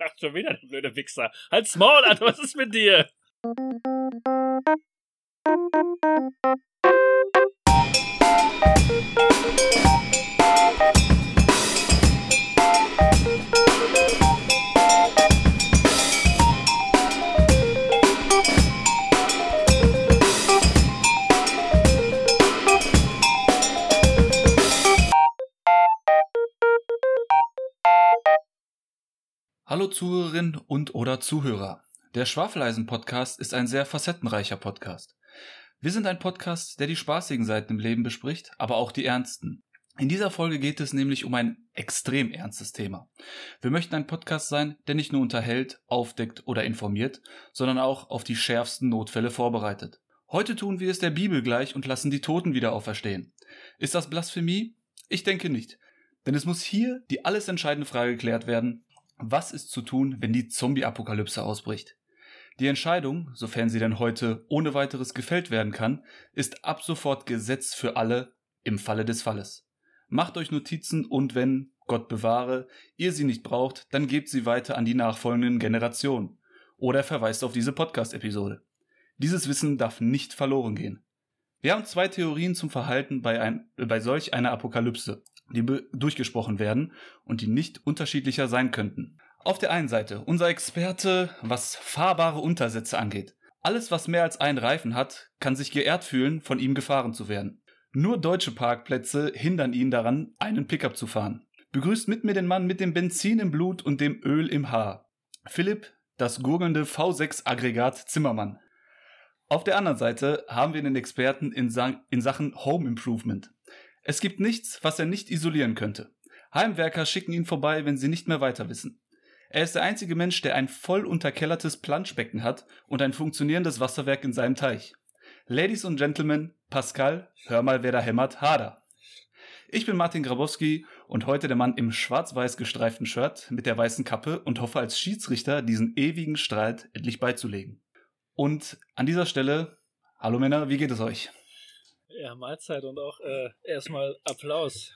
Ach, schon wieder der blöde Wichser. Halt's Maul an, was ist mit dir? Hallo Zuhörerinnen und oder Zuhörer. Der Schwafeleisen-Podcast ist ein sehr facettenreicher Podcast. Wir sind ein Podcast, der die spaßigen Seiten im Leben bespricht, aber auch die ernsten. In dieser Folge geht es nämlich um ein extrem ernstes Thema. Wir möchten ein Podcast sein, der nicht nur unterhält, aufdeckt oder informiert, sondern auch auf die schärfsten Notfälle vorbereitet. Heute tun wir es der Bibel gleich und lassen die Toten wieder auferstehen. Ist das Blasphemie? Ich denke nicht. Denn es muss hier die alles entscheidende Frage geklärt werden, was ist zu tun, wenn die Zombie-Apokalypse ausbricht? Die Entscheidung, sofern sie denn heute ohne weiteres gefällt werden kann, ist ab sofort Gesetz für alle im Falle des Falles. Macht euch Notizen und wenn, Gott bewahre, ihr sie nicht braucht, dann gebt sie weiter an die nachfolgenden Generationen. Oder verweist auf diese Podcast-Episode. Dieses Wissen darf nicht verloren gehen. Wir haben zwei Theorien zum Verhalten bei, ein, bei solch einer Apokalypse die durchgesprochen werden und die nicht unterschiedlicher sein könnten. Auf der einen Seite unser Experte, was fahrbare Untersätze angeht. Alles, was mehr als einen Reifen hat, kann sich geehrt fühlen, von ihm gefahren zu werden. Nur deutsche Parkplätze hindern ihn daran, einen Pickup zu fahren. Begrüßt mit mir den Mann mit dem Benzin im Blut und dem Öl im Haar. Philipp, das gurgelnde V6-Aggregat Zimmermann. Auf der anderen Seite haben wir den Experten in, Sa in Sachen Home Improvement. Es gibt nichts, was er nicht isolieren könnte. Heimwerker schicken ihn vorbei, wenn sie nicht mehr weiter wissen. Er ist der einzige Mensch, der ein voll unterkellertes Planschbecken hat und ein funktionierendes Wasserwerk in seinem Teich. Ladies und Gentlemen, Pascal, hör mal, wer da hämmert, Hader. Ich bin Martin Grabowski und heute der Mann im schwarz-weiß gestreiften Shirt mit der weißen Kappe und hoffe als Schiedsrichter diesen ewigen Streit endlich beizulegen. Und an dieser Stelle, hallo Männer, wie geht es euch? Ja, Mahlzeit und auch äh, erstmal Applaus.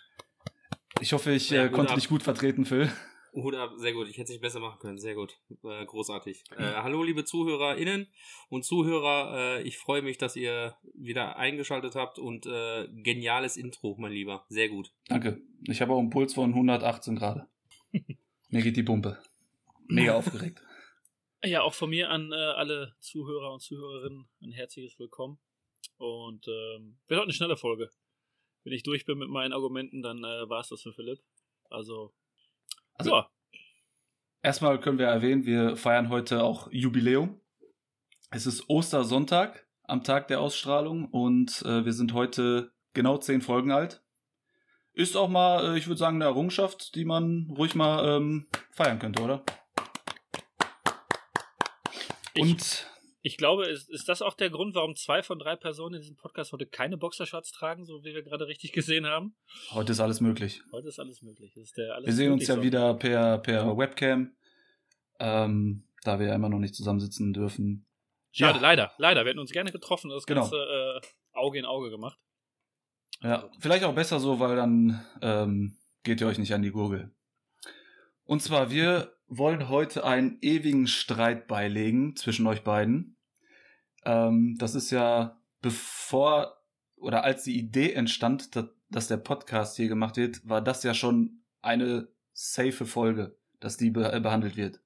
Ich hoffe, ich ja, äh, konnte ab. dich gut vertreten, Phil. Hut ab, sehr gut. Ich hätte es nicht besser machen können. Sehr gut. Äh, großartig. Äh, hallo, liebe ZuhörerInnen und Zuhörer. Äh, ich freue mich, dass ihr wieder eingeschaltet habt und äh, geniales Intro, mein Lieber. Sehr gut. Danke. Ich habe auch einen Puls von 118 Grad. mir geht die Pumpe. Mega aufgeregt. Ja, auch von mir an äh, alle Zuhörer und Zuhörerinnen ein herzliches Willkommen. Und ähm, wird heute eine schnelle Folge. Wenn ich durch bin mit meinen Argumenten, dann äh, war es das für Philipp. Also, also ja. Erstmal können wir erwähnen, wir feiern heute auch Jubiläum. Es ist Ostersonntag am Tag der Ausstrahlung und äh, wir sind heute genau zehn Folgen alt. Ist auch mal, äh, ich würde sagen, eine Errungenschaft, die man ruhig mal ähm, feiern könnte, oder? Ich, und ich glaube, ist, ist das auch der Grund, warum zwei von drei Personen in diesem Podcast heute keine Boxershorts tragen, so wie wir gerade richtig gesehen haben? Heute ist alles möglich. Heute ist alles möglich. Ist alles wir sehen uns ja so. wieder per, per Webcam, ähm, da wir ja immer noch nicht zusammensitzen dürfen. Schade, ja. leider, leider. Wir hätten uns gerne getroffen und das genau. Ganze äh, Auge in Auge gemacht. Ja, vielleicht auch besser so, weil dann ähm, geht ihr euch nicht an die Gurgel. Und zwar, wir wollen heute einen ewigen Streit beilegen zwischen euch beiden. Ähm, das ist ja bevor oder als die Idee entstand, dass, der Podcast hier gemacht wird, war das ja schon eine safe Folge, dass die be behandelt wird.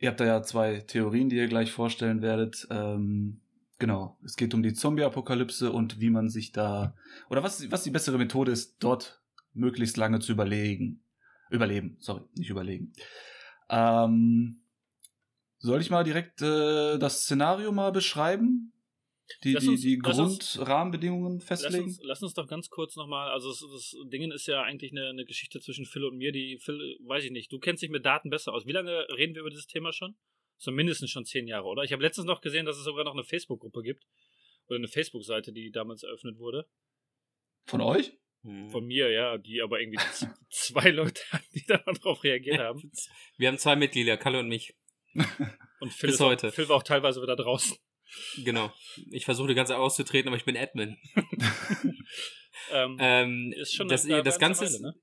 Ihr habt da ja zwei Theorien, die ihr gleich vorstellen werdet. Ähm, genau, es geht um die Zombie-Apokalypse und wie man sich da oder was, was die bessere Methode ist, dort möglichst lange zu überlegen. Überleben, sorry, nicht überlegen. Ähm, soll ich mal direkt äh, das Szenario mal beschreiben? Die, die, die Grundrahmenbedingungen festlegen? Lass uns, lass uns doch ganz kurz nochmal, also das, das Ding ist ja eigentlich eine, eine Geschichte zwischen Phil und mir, die Phil, weiß ich nicht, du kennst dich mit Daten besser aus. Wie lange reden wir über dieses Thema schon? So mindestens schon zehn Jahre, oder? Ich habe letztens noch gesehen, dass es sogar noch eine Facebook-Gruppe gibt. Oder eine Facebook-Seite, die damals eröffnet wurde. Von euch? Hm. Von mir, ja, die aber irgendwie zwei Leute hatten, die darauf reagiert haben. Wir haben zwei Mitglieder, Kalle und mich. Und Phil, Bis heute. Auch, Phil war auch teilweise wieder draußen. Genau. Ich versuche die ganze auszutreten, aber ich bin Admin. ähm, ähm, ist schon das, das Ganze ist, ne?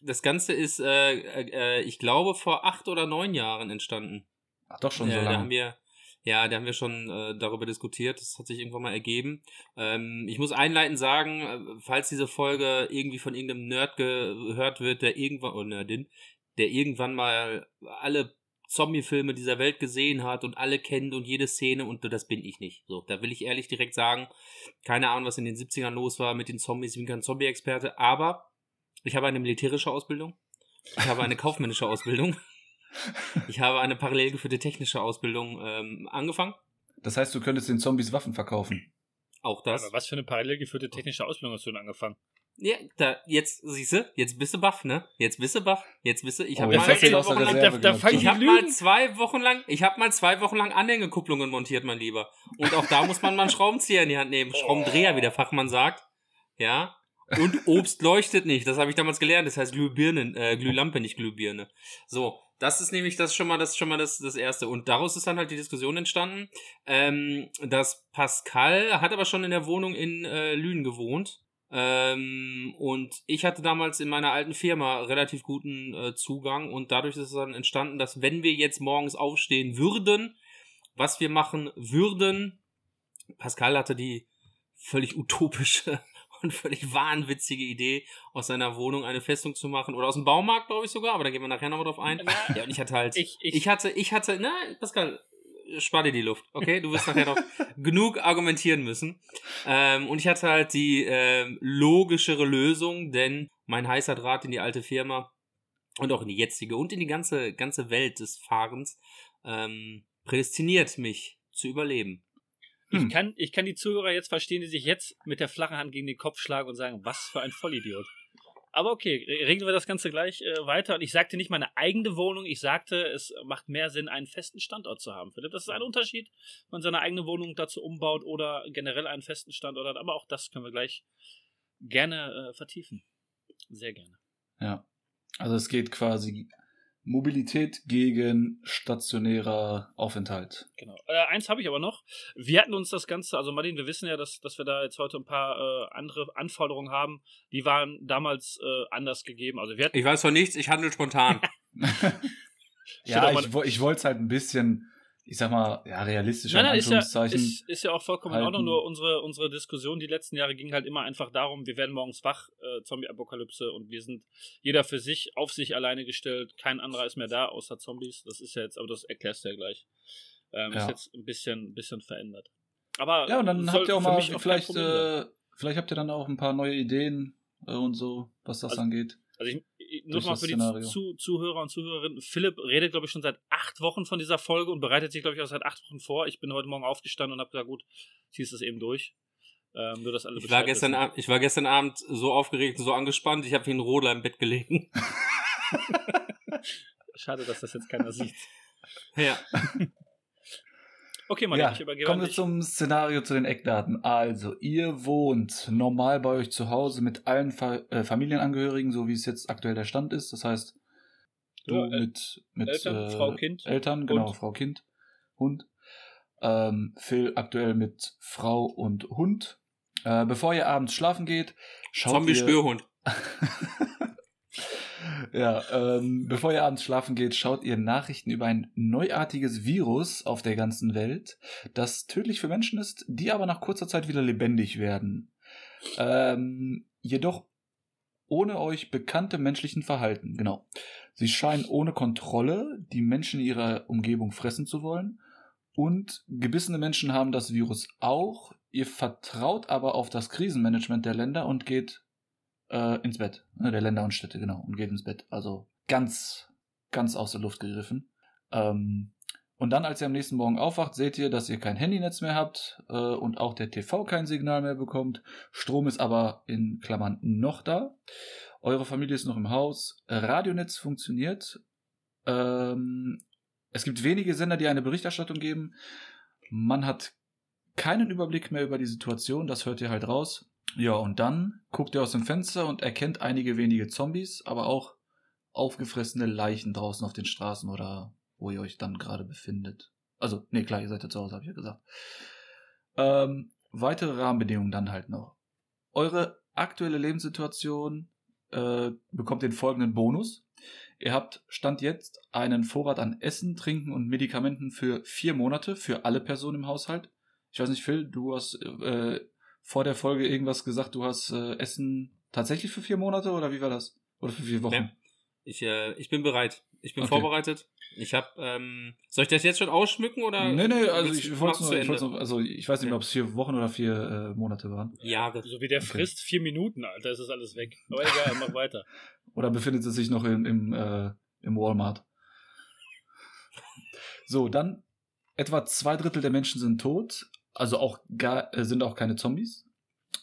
das Ganze ist, äh, äh, ich glaube, vor acht oder neun Jahren entstanden. Ach, doch schon äh, so Da lange. haben wir, ja, da haben wir schon äh, darüber diskutiert. Das hat sich irgendwann mal ergeben. Ähm, ich muss einleitend sagen, äh, falls diese Folge irgendwie von irgendeinem Nerd gehört wird, der irgendwann, oder Nerdin, der irgendwann mal alle Zombie-Filme dieser Welt gesehen hat und alle kennt und jede Szene und das bin ich nicht. So, da will ich ehrlich direkt sagen, keine Ahnung, was in den 70ern los war mit den Zombies, ich bin kein Zombie-Experte, aber ich habe eine militärische Ausbildung, ich habe eine kaufmännische Ausbildung, ich habe eine parallel geführte technische Ausbildung ähm, angefangen, Das heißt, du könntest den Zombies Waffen verkaufen. auch das. Aber was für eine parallel geführte technische Ausbildung hast du denn angefangen? Ja, da, jetzt, siehst du, jetzt bist du baff, ne? Jetzt bist du baff, jetzt bist du, ich Oh, habe jetzt mal zwei Wochen lang, da, da ich habe mal zwei Wochen lang, ich habe mal zwei Wochen lang Anhängekupplungen montiert, mein Lieber. Und auch da muss man mal einen Schraubenzieher in die Hand nehmen, Schraubendreher, wie der Fachmann sagt. Ja. Und Obst leuchtet nicht, das habe ich damals gelernt, das heißt Glühbirnen, äh, Glühlampe, nicht Glühbirne. So, das ist nämlich das schon mal das schon mal das das erste. Und daraus ist dann halt die Diskussion entstanden, ähm, dass Pascal hat aber schon in der Wohnung in äh, Lünen gewohnt. Ähm, und ich hatte damals in meiner alten Firma relativ guten äh, Zugang. Und dadurch ist es dann entstanden, dass wenn wir jetzt morgens aufstehen würden, was wir machen würden, Pascal hatte die völlig utopische und völlig wahnwitzige Idee, aus seiner Wohnung eine Festung zu machen oder aus dem Baumarkt, glaube ich sogar, aber da gehen wir nachher nochmal drauf ein. Ja, und ich hatte halt, Ich, ich, ich hatte, ich hatte, na, Pascal, spar dir die Luft, okay? Du wirst nachher noch genug argumentieren müssen. Ähm, und ich hatte halt die ähm, logischere Lösung, denn mein heißer Draht in die alte Firma und auch in die jetzige und in die ganze, ganze Welt des Fahrens ähm, prädestiniert mich zu überleben. Ich, Hm. kann, ich kann die Zuhörer jetzt verstehen, die sich jetzt mit der flachen Hand gegen den Kopf schlagen und sagen, was für ein Vollidiot. Aber okay, re- regeln wir das Ganze gleich äh, weiter. Und ich sagte nicht meine eigene Wohnung, ich sagte, es macht mehr Sinn, einen festen Standort zu haben. Philipp, das ist ein Unterschied, wenn man seine eigene Wohnung dazu umbaut oder generell einen festen Standort hat. Aber auch das können wir gleich gerne äh, vertiefen. Sehr gerne. Ja. Also es geht quasi Mobilität gegen stationärer Aufenthalt. Genau. Äh, eins habe ich aber noch. Wir hatten uns das Ganze, also Martin, wir wissen ja, dass, dass wir da jetzt heute ein paar äh, andere Anforderungen haben. Die waren damals äh, anders gegeben. Also wir hatten Ich weiß von nichts, ich handle spontan. ja, ich, ich wollte es halt ein bisschen, ich sag mal, ja, realistischer Nein, nein, in ist ja, ist, ist ja auch vollkommen in Ordnung, halten. nur unsere, unsere Diskussion die letzten Jahre ging halt immer einfach darum, wir werden morgens wach, äh, Zombie-Apokalypse und wir sind jeder für sich, auf sich alleine gestellt, kein anderer ist mehr da, außer Zombies. Das ist ja jetzt, aber das erklärst du ja gleich. Ähm, Ja. Ist jetzt ein bisschen, ein bisschen verändert. Aber ja, und dann habt ihr auch mal, auch vielleicht, äh, vielleicht habt ihr dann auch ein paar neue Ideen äh, und so, was das Also- angeht. Also ich, ich, nur durch mal das für die zu, Zuhörer und Zuhörerinnen. Philipp redet, glaube ich, schon seit acht Wochen von dieser Folge und bereitet sich, glaube ich, auch seit acht Wochen vor. Ich bin heute Morgen aufgestanden und habe gesagt, gut, ziehst es eben durch. Ähm, nur, dass alle Ich war, gestern, wissen. Ab- ich war gestern Abend so aufgeregt und so angespannt, ich habe wie ein Rodler im Bett gelegen. Schade, dass das jetzt keiner sieht. Ja. Okay, Martin, ja, ich übergebe kommen wir zum Szenario, zu den Eckdaten. Also, ihr wohnt normal bei euch zu Hause mit allen Fa äh, Familienangehörigen, so wie es jetzt aktuell der Stand ist. Das heißt, du Ja, El- mit, mit Eltern, äh, Frau, Kind, Eltern, genau, Hund. Frau, Kind, Hund. Ähm, Phil aktuell mit Frau und Hund. Äh, bevor ihr abends schlafen geht, schaut ihr... Zombie-Spürhund. Ja, ähm, bevor ihr abends schlafen geht, schaut ihr Nachrichten über ein neuartiges Virus auf der ganzen Welt, das tödlich für Menschen ist, die aber nach kurzer Zeit wieder lebendig werden. Ähm, jedoch ohne euch bekannte menschlichen Verhalten, genau. Sie scheinen ohne Kontrolle die Menschen ihrer Umgebung fressen zu wollen. Und gebissene Menschen haben das Virus auch. Ihr vertraut aber auf das Krisenmanagement der Länder und geht äh, ins Bett. Ne, der Länder und Städte, genau. Und geht ins Bett. Also ganz, ganz aus der Luft gegriffen. Ähm, und dann, als ihr am nächsten Morgen aufwacht, seht ihr, dass ihr kein Handynetz mehr habt äh, und auch der TV kein Signal mehr bekommt. Strom ist aber in Klammern noch da. Eure Familie ist noch im Haus. Radionetz funktioniert. Ähm, es gibt wenige Sender, die eine Berichterstattung geben. Man hat keinen Überblick mehr über die Situation, das hört ihr halt raus. Ja, und dann guckt ihr aus dem Fenster und erkennt einige wenige Zombies, aber auch aufgefressene Leichen draußen auf den Straßen oder wo ihr euch dann gerade befindet. Also, nee, klar, ihr seid ja zu Hause, habe ich ja gesagt. Ähm, weitere Rahmenbedingungen dann halt noch. Eure aktuelle Lebenssituation äh, bekommt den folgenden Bonus. Ihr habt Stand jetzt einen Vorrat an Essen, Trinken und Medikamenten für vier Monate für alle Personen im Haushalt. Ich weiß nicht, Phil, du hast äh, vor der Folge irgendwas gesagt, du hast äh, Essen tatsächlich für vier Monate oder wie war das? Oder für vier Wochen? Ja. Ich, äh, ich bin bereit. Ich bin Okay. vorbereitet. Ich habe, ähm, soll ich das jetzt schon ausschmücken oder? nee, nee, also ich wollte nur, ich nur, also ich weiß nicht mehr, ob es vier Wochen oder vier äh, Monate waren. Jahre. So wie der Okay. frisst, vier Minuten, Alter, ist das alles weg. Aber egal, mach weiter. Oder befindet es sich noch im, im, äh, im Walmart? So, dann etwa zwei Drittel der Menschen sind tot, also auch gar, äh, sind auch keine Zombies.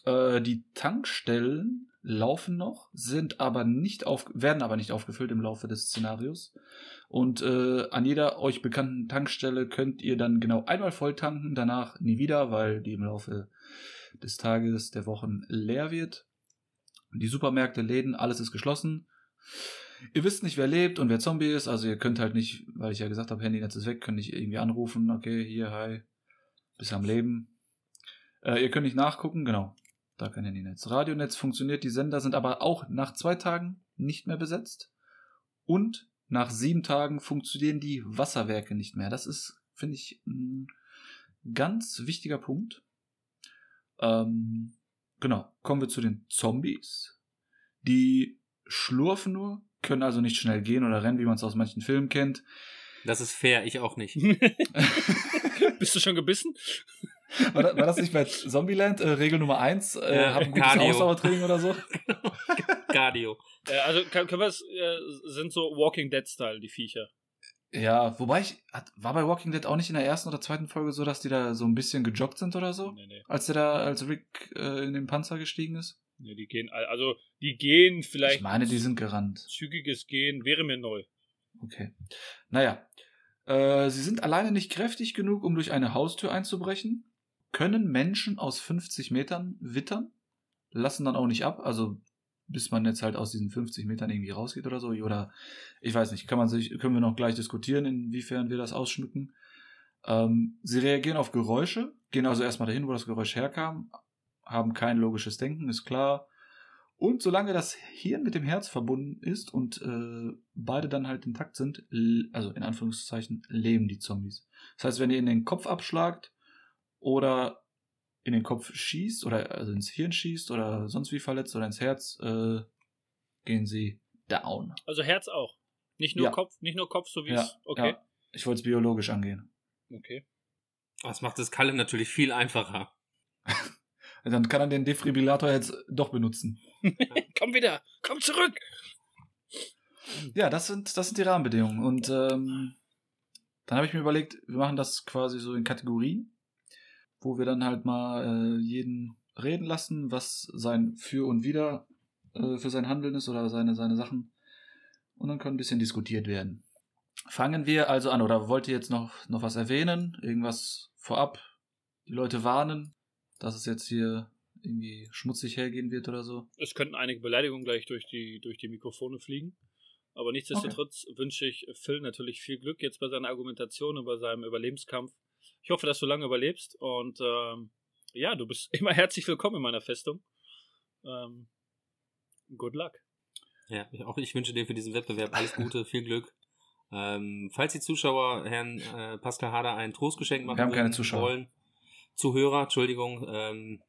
Äh, die Tankstellen laufen noch, sind aber nicht auf, werden aber nicht aufgefüllt im Laufe des Szenarios. Und äh, an jeder euch bekannten Tankstelle könnt ihr dann genau einmal voll tanken, danach nie wieder, weil die im Laufe des Tages, der Wochen leer wird. Die Supermärkte, Läden, alles ist geschlossen. Ihr wisst nicht, wer lebt und wer Zombie ist, also ihr könnt halt nicht, weil ich ja gesagt habe, Handynetz ist weg, könnt nicht irgendwie anrufen, okay, hier, hi, bist am Leben. Äh, ihr könnt nicht nachgucken, genau, da kein Handynetz. Radionetz funktioniert, die Sender sind aber auch nach zwei Tagen nicht mehr besetzt. Und nach sieben Tagen funktionieren die Wasserwerke nicht mehr. Das ist, finde ich, ein ganz wichtiger Punkt. Ähm, genau, kommen wir zu den Zombies. Die schlurfen nur, können also nicht schnell gehen oder rennen, wie man es aus manchen Filmen kennt. Das ist fair, ich auch nicht. Bist du schon gebissen? War das, war das nicht bei Zombieland äh, Regel Nummer 1? Äh, Ja, hab ein gutes Cardio. Ausdauertraining oder so? Cardio. Äh, also kann, können wir es, äh, sind so Walking Dead-Style, die Viecher. Ja, wobei ich, hat, war bei Walking Dead auch nicht in der ersten oder zweiten Folge so, dass die da so ein bisschen gejoggt sind oder so? Nee, nee. Als der da, als Rick äh, in den Panzer gestiegen ist? nee. Die gehen, also die gehen vielleicht. Ich meine, die sind gerannt. Zügiges Gehen wäre mir neu. Okay. Naja. Äh, sie sind alleine nicht kräftig genug, um durch eine Haustür einzubrechen, können Menschen aus 50 Metern wittern, lassen dann auch nicht ab, also bis man jetzt halt aus diesen 50 Metern irgendwie rausgeht oder so. Oder ich weiß nicht, kann man sich, können wir noch gleich diskutieren, inwiefern wir das ausschmücken. Ähm, sie reagieren auf Geräusche, gehen also erstmal dahin, wo das Geräusch herkam, haben kein logisches Denken, ist klar. Und solange das Hirn mit dem Herz verbunden ist und äh, beide dann halt intakt sind, also in Anführungszeichen, leben die Zombies. Das heißt, wenn ihr in den Kopf abschlagt oder in den Kopf schießt oder also ins Hirn schießt oder sonst wie verletzt oder ins Herz, äh, gehen sie down. Also Herz auch. Nicht nur Ja. Kopf, nicht nur Kopf, so wie Ja, es. Okay. ja. Ich wollte es biologisch angehen. Okay. Das macht das Kalle natürlich viel einfacher. Dann kann er den Defibrillator jetzt doch benutzen. Komm wieder! Komm zurück! Ja, das sind, das sind die Rahmenbedingungen. Und ähm, dann habe ich mir überlegt, wir machen das quasi so in Kategorien, wo wir dann halt mal äh, jeden reden lassen, was sein Für und Wider äh, für sein Handeln ist oder seine, seine Sachen. Und dann kann ein bisschen diskutiert werden. Fangen wir also an, oder wollt ihr jetzt noch, noch was erwähnen? Irgendwas vorab? Die Leute warnen, dass es jetzt hier irgendwie schmutzig hergehen wird oder so? Es könnten einige Beleidigungen gleich durch die, durch die Mikrofone fliegen. Aber nichtsdestotrotz wünsche ich Phil natürlich viel Glück jetzt bei seiner Argumentation und bei seinem Überlebenskampf. Ich hoffe, dass du lange überlebst und ähm, ja, du bist immer herzlich willkommen in meiner Festung. Ähm, good luck. Ja, ich- auch ich wünsche dir für diesen Wettbewerb alles Gute, viel Glück. Ähm, falls die Zuschauer Herrn äh, Pascal Hader ein Trostgeschenk machen Wir haben keine Zuschauer. wollen, Zuhörer, Entschuldigung, ähm,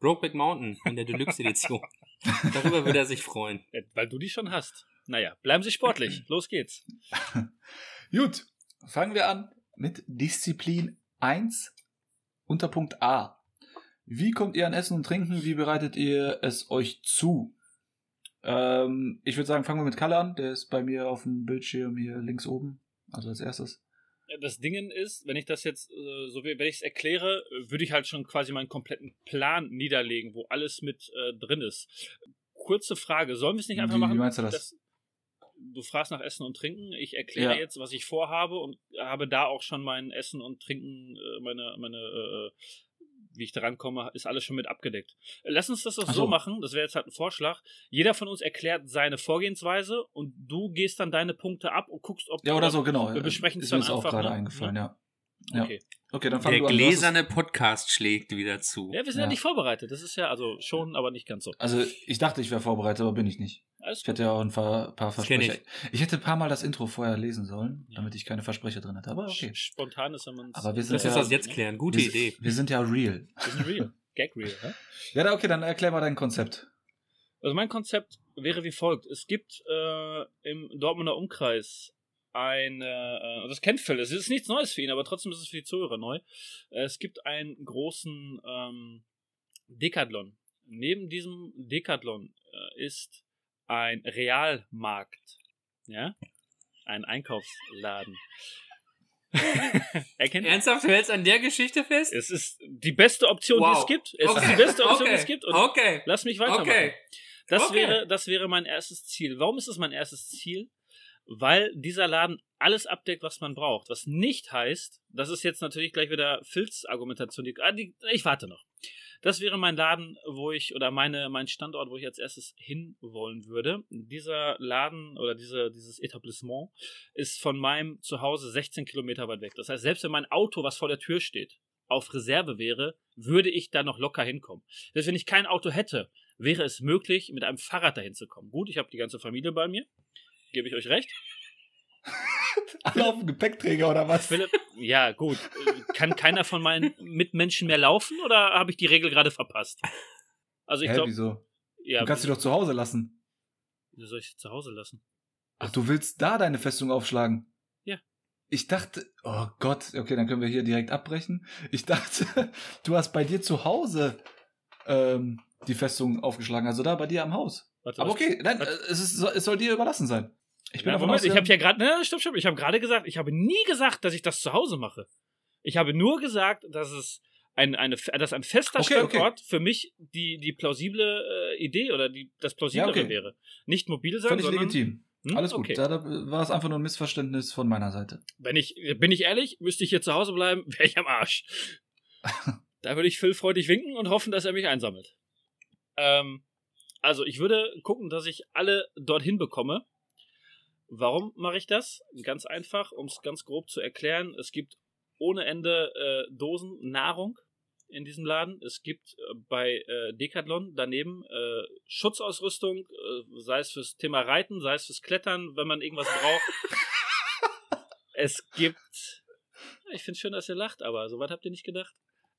Brokeback Mountain in der Deluxe-Edition. Darüber würde er sich freuen. Ja, weil du die schon hast. Naja, bleiben Sie sportlich. Los geht's. Gut, fangen wir an mit Disziplin 1 unter Punkt A. Wie kommt ihr an Essen und Trinken? Wie bereitet ihr es euch zu? Ähm, ich würde sagen, fangen wir mit Kalle an. Der ist bei mir auf dem Bildschirm hier links oben. Also als erstes. Das Ding ist, wenn ich das jetzt, äh, so wie wenn ich es erkläre, äh, würde ich halt schon quasi meinen kompletten Plan niederlegen, wo alles mit äh, drin ist. Kurze Frage, sollen wir es nicht einfach Wie- wie machen? meinst du das? dass- du fragst nach Essen und Trinken, ich erkläre Ja. jetzt, was ich vorhabe und habe da auch schon mein Essen und Trinken, äh, meine, meine, äh, wie ich da rankomme, ist alles schon mit abgedeckt. Äh, Lass uns das doch so so. machen, das wäre jetzt halt ein Vorschlag. Jeder von uns erklärt seine Vorgehensweise und du gehst dann deine Punkte ab und guckst, ob Ja, oder so, genau. Wir besprechen es Ist mir dann jetzt auch einfach, gerade ne? eingefallen, ja. Ja. Okay. Okay, dann fang Der du an. Gläserne Podcast schlägt wieder zu. Ja, wir sind ja. Ja. nicht vorbereitet. Das ist ja also schon, aber nicht ganz so. Also, ich dachte, ich wäre vorbereitet, aber bin ich nicht. Alles Ich hätte ja auch ein paar, paar Versprecher. Ich. hätte ein paar Mal das Intro vorher lesen sollen, Ja. damit ich keine Versprecher drin hatte. Aber okay. Spontan ist, wenn man Aber wir sind Lass uns ja- das jetzt klären. Gute wir, Idee. Wir sind ja real. Wir sind real. Gag real, hä? Ja, okay, dann erklär mal dein Konzept. Also mein Konzept wäre wie folgt. Es gibt äh, im Dortmunder Umkreis eine, äh, das kennt Phil, es ist nichts Neues für ihn, aber trotzdem ist es für die Zuhörer neu. Es gibt einen großen ähm, Decathlon. Neben diesem Decathlon äh, ist ein Realmarkt. Ja? Ein Einkaufsladen. Erkennt Ernsthaft, du hältst an der Geschichte fest? Es ist die beste Option, die Wow. es gibt. Es ist Okay. die beste Option, okay. die es gibt. Und okay. lass mich weitermachen. Okay. Das, wäre, das wäre mein erstes Ziel. Warum ist es mein erstes Ziel? Weil dieser Laden alles abdeckt, was man braucht. Was nicht heißt, das ist jetzt natürlich gleich wieder Filz-Argumentation. Die, ah, die, ich warte noch. Das wäre mein Laden, wo ich, oder meine, mein Standort, wo ich als erstes hinwollen würde. Dieser Laden oder diese, dieses Etablissement ist von meinem Zuhause 16 Kilometer weit weg. Das heißt, selbst wenn mein Auto, was vor der Tür steht, auf Reserve wäre, würde ich da noch locker hinkommen. Selbst wenn ich kein Auto hätte, wäre es möglich, mit einem Fahrrad dahin zu kommen. Gut, ich habe die ganze Familie bei mir. Gebe ich euch recht. Alle auf dem Gepäckträger oder was? Philipp, ja, gut. Kann keiner von meinen Mitmenschen mehr laufen oder habe ich die Regel gerade verpasst? Also ich glaube, wieso? ja, du kannst sie doch zu Hause lassen. wieso soll ich sie zu Hause lassen? Ach, du willst da deine Festung aufschlagen? Ja. Ich dachte, oh Gott, okay, dann können wir hier direkt abbrechen. Ich dachte, du hast bei dir zu Hause ähm, die Festung aufgeschlagen, also da bei dir am Haus. Warte, Aber okay, nein, was- es, ist, es soll dir überlassen sein. Ich bin Ja, Moment, ich habe ja gerade, ne, stopp, stopp, ich habe gerade gesagt, ich habe nie gesagt, dass ich das zu Hause mache. Ich habe nur gesagt, dass es ein, eine, dass ein fester Okay, okay. Standort für mich die, die plausible äh, Idee oder die, das plausiblere Ja, okay. wäre. Nicht mobil sein, Völlig sondern, legitim. Hm? Alles gut. Okay. Da, da war es einfach nur ein Missverständnis von meiner Seite. Wenn ich, bin ich ehrlich, müsste ich hier zu Hause bleiben, wäre ich am Arsch. da würde ich Phil freudig winken und hoffen, dass er mich einsammelt. Ähm, also ich würde gucken, dass ich alle dorthin bekomme. Warum mache ich das? Ganz einfach, um es ganz grob zu erklären. Es gibt ohne Ende äh, Dosen Nahrung in diesem Laden. Es gibt äh, bei äh, Decathlon daneben äh, Schutzausrüstung, äh, sei es fürs Thema Reiten, sei es fürs Klettern, wenn man irgendwas braucht. es gibt. Ich finde schön, dass ihr lacht, aber so weit habt ihr nicht gedacht.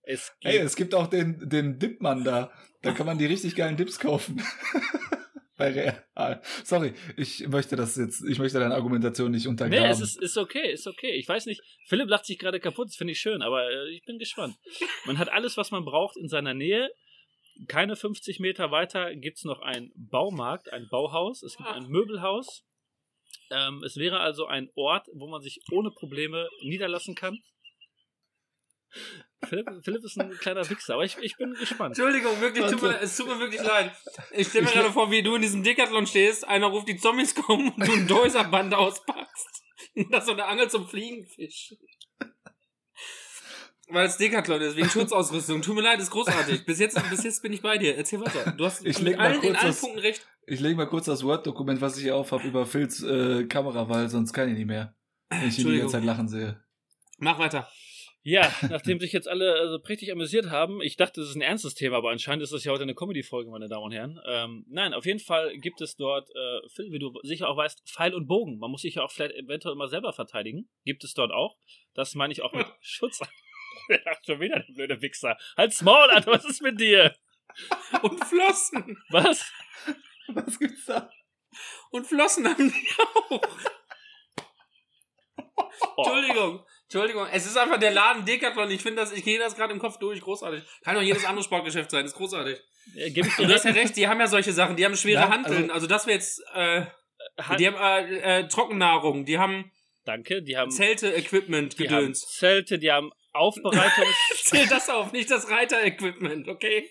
Es gibt. Hey, es gibt auch den, den Dipmann da. Da kann man die richtig geilen Dips kaufen. Bei Real. Sorry, ich möchte das jetzt, ich möchte deine Argumentation nicht untergraben. Nee, es ist, ist okay, ist okay. Ich weiß nicht, Philipp lacht sich gerade kaputt, das finde ich schön, aber äh, ich bin gespannt. Man hat alles, was man braucht in seiner Nähe. Keine 50 Meter weiter gibt es noch einen Baumarkt, ein Bauhaus, es gibt ein Möbelhaus. Ähm, es wäre also ein Ort, wo man sich ohne Probleme niederlassen kann. Philipp, Philipp ist ein kleiner Wichser, aber ich, ich bin gespannt. Entschuldigung, wirklich, tut mir, es tut mir wirklich leid. Ich stelle mir Ich- gerade vor, wie du in diesem Decathlon stehst, einer ruft, die Zombies kommen und du ein Deuserband auspackst. Und das so eine Angel zum Fliegenfisch. Weil es Decathlon ist, wegen Schutzausrüstung. Tut mir leid, ist großartig. Bis jetzt, bis jetzt bin ich bei dir. Erzähl weiter. Du hast Ich leg mal allen, in kurz allen das- Punkten recht. Ich lege mal kurz das Word-Dokument, was ich hier auf habe, über Phils äh, Kamera, weil sonst kann ich nicht mehr. Wenn ich ihn die ganze Zeit lachen sehe. Mach weiter. Ja, nachdem sich jetzt alle also prächtig amüsiert haben, ich dachte, das ist ein ernstes Thema, aber anscheinend ist das ja heute eine Comedy-Folge, meine Damen und Herren. Ähm, nein, auf jeden Fall gibt es dort, äh, Phil, wie du sicher auch weißt, Pfeil und Bogen. Man muss sich ja auch vielleicht eventuell mal selber verteidigen. Gibt es dort auch. Das meine ich auch mit Schutz. Schon wieder der blöde Wichser. Halt's Maul, Alter, was ist mit dir? Und Flossen. Was? Was gibt's da? Und Flossen haben die auch. Oh, Entschuldigung. Entschuldigung. Es ist einfach der Laden Decathlon. Ich finde das, ich gehe das gerade im Kopf durch. Großartig. Kann doch jedes andere Sportgeschäft sein. Ist großartig. äh, geb ich Du dir hast ja recht, die haben ja solche Sachen. Die haben schwere Ja, Hanteln. also- Also, das wäre jetzt, äh, die haben äh, äh, Trockennahrung. Die haben Danke, die haben, Zelte-Equipment die haben gedöns. Zelte, die haben Aufbereitungs... Zähl das auf, nicht das Reiter-Equipment, okay?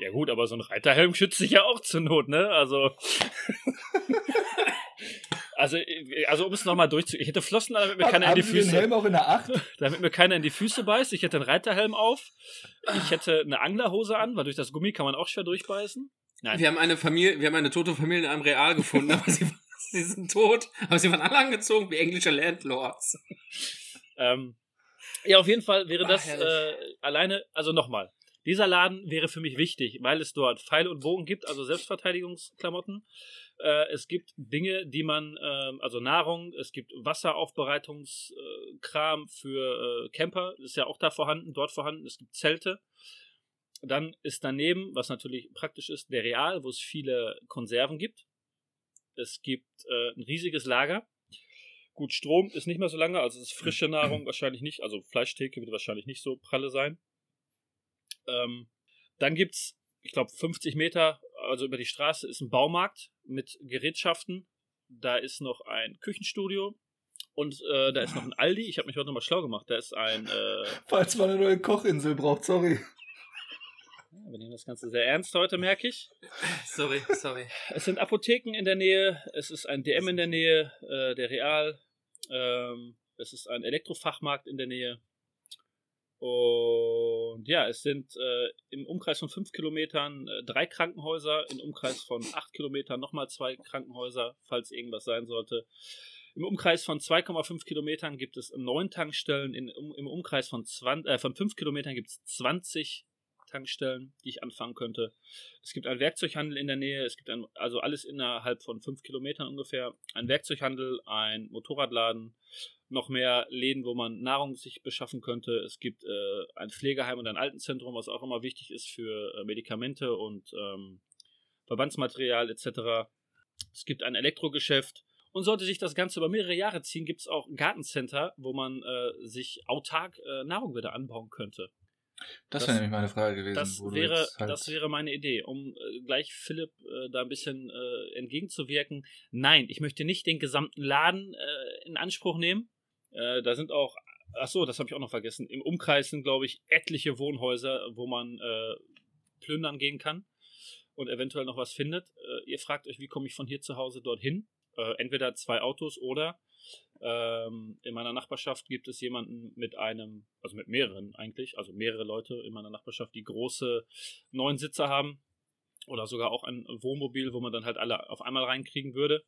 ja gut, aber so ein Reiterhelm schützt sich ja auch zur Not, ne? Also... Also, äh, also um es nochmal durchzu... Ich hätte Flossen, an, damit mir keiner in die Sie den Füße... Helm auch in der Acht? damit mir keiner in die Füße beißt. Ich hätte einen Reiterhelm auf. Ich hätte eine Anglerhose an, weil durch das Gummi kann man auch schwer durchbeißen. Nein. Wir haben eine Familie, wir haben eine tote Familie in einem Real gefunden, aber sie, sie sind tot, aber sie waren alle angezogen wie englische Landlords. Ähm, ja, auf jeden Fall wäre das äh, alleine, also nochmal. Dieser Laden wäre für mich wichtig, weil es dort Pfeile und Bogen gibt, also Selbstverteidigungsklamotten. Äh, es gibt Dinge, die man, äh, also Nahrung, es gibt Wasseraufbereitungskram für äh, Camper, ist ja auch da vorhanden, dort vorhanden. Es gibt Zelte. Dann ist daneben, was natürlich praktisch ist, der Real, wo es viele Konserven gibt. Es gibt äh, ein riesiges Lager. Gut, Strom ist nicht mehr so lange, also es ist frische Nahrung wahrscheinlich nicht, also Fleischtheke wird wahrscheinlich nicht so pralle sein. Ähm, dann gibt es, ich glaube, 50 Meter, also über die Straße ist ein Baumarkt mit Gerätschaften. Da ist noch ein Küchenstudio und äh, da ist noch ein Aldi. Ich habe mich heute nochmal schlau gemacht. Da ist ein. Äh, Falls man eine neue Kochinsel braucht, sorry. Ja, wir nehmen das Ganze sehr ernst heute, merke ich. Sorry, sorry. Es sind Apotheken in der Nähe, es ist ein DM in der Nähe, äh, der Real, ähm, es ist ein Elektrofachmarkt in der Nähe. Und ja, es sind äh, im Umkreis von fünf Kilometern äh, drei Krankenhäuser, im Umkreis von acht Kilometern nochmal zwei Krankenhäuser, falls irgendwas sein sollte. Im Umkreis von 2,5 Kilometern gibt es neun Tankstellen, in, um, im Umkreis von, 20, äh, von 5 Kilometern gibt es 20 Tankstellen, die ich anfangen könnte. Es gibt einen Werkzeughandel in der Nähe, es gibt ein, also alles innerhalb von fünf Kilometern ungefähr. Ein Werkzeughandel, ein Motorradladen, noch mehr Läden, wo man Nahrung sich beschaffen könnte. Es gibt äh, ein Pflegeheim und ein Altenzentrum, was auch immer wichtig ist für äh, Medikamente und ähm, Verbandsmaterial etc. Es gibt ein Elektrogeschäft. Und sollte sich das Ganze über mehrere Jahre ziehen, gibt es auch Gartencenter, wo man äh, sich autark äh, Nahrung wieder anbauen könnte. Das, wäre nämlich meine Frage gewesen. Das wäre, halt das wäre meine Idee, um äh, gleich Philipp äh, da ein bisschen äh, entgegenzuwirken. Nein, ich möchte nicht den gesamten Laden äh, in Anspruch nehmen. Äh, da sind auch, ach so, das habe ich auch noch vergessen. Im Umkreis sind, glaube ich, etliche Wohnhäuser, wo man äh, plündern gehen kann und eventuell noch was findet. ihr fragt euch, wie komme ich von hier zu Hause dorthin? entweder zwei Autos oder ähm, in meiner Nachbarschaft gibt es jemanden mit einem, also mit mehreren eigentlich, also mehrere Leute in meiner Nachbarschaft, die große neun Sitze haben oder sogar auch ein Wohnmobil, wo man dann halt alle auf einmal reinkriegen würde.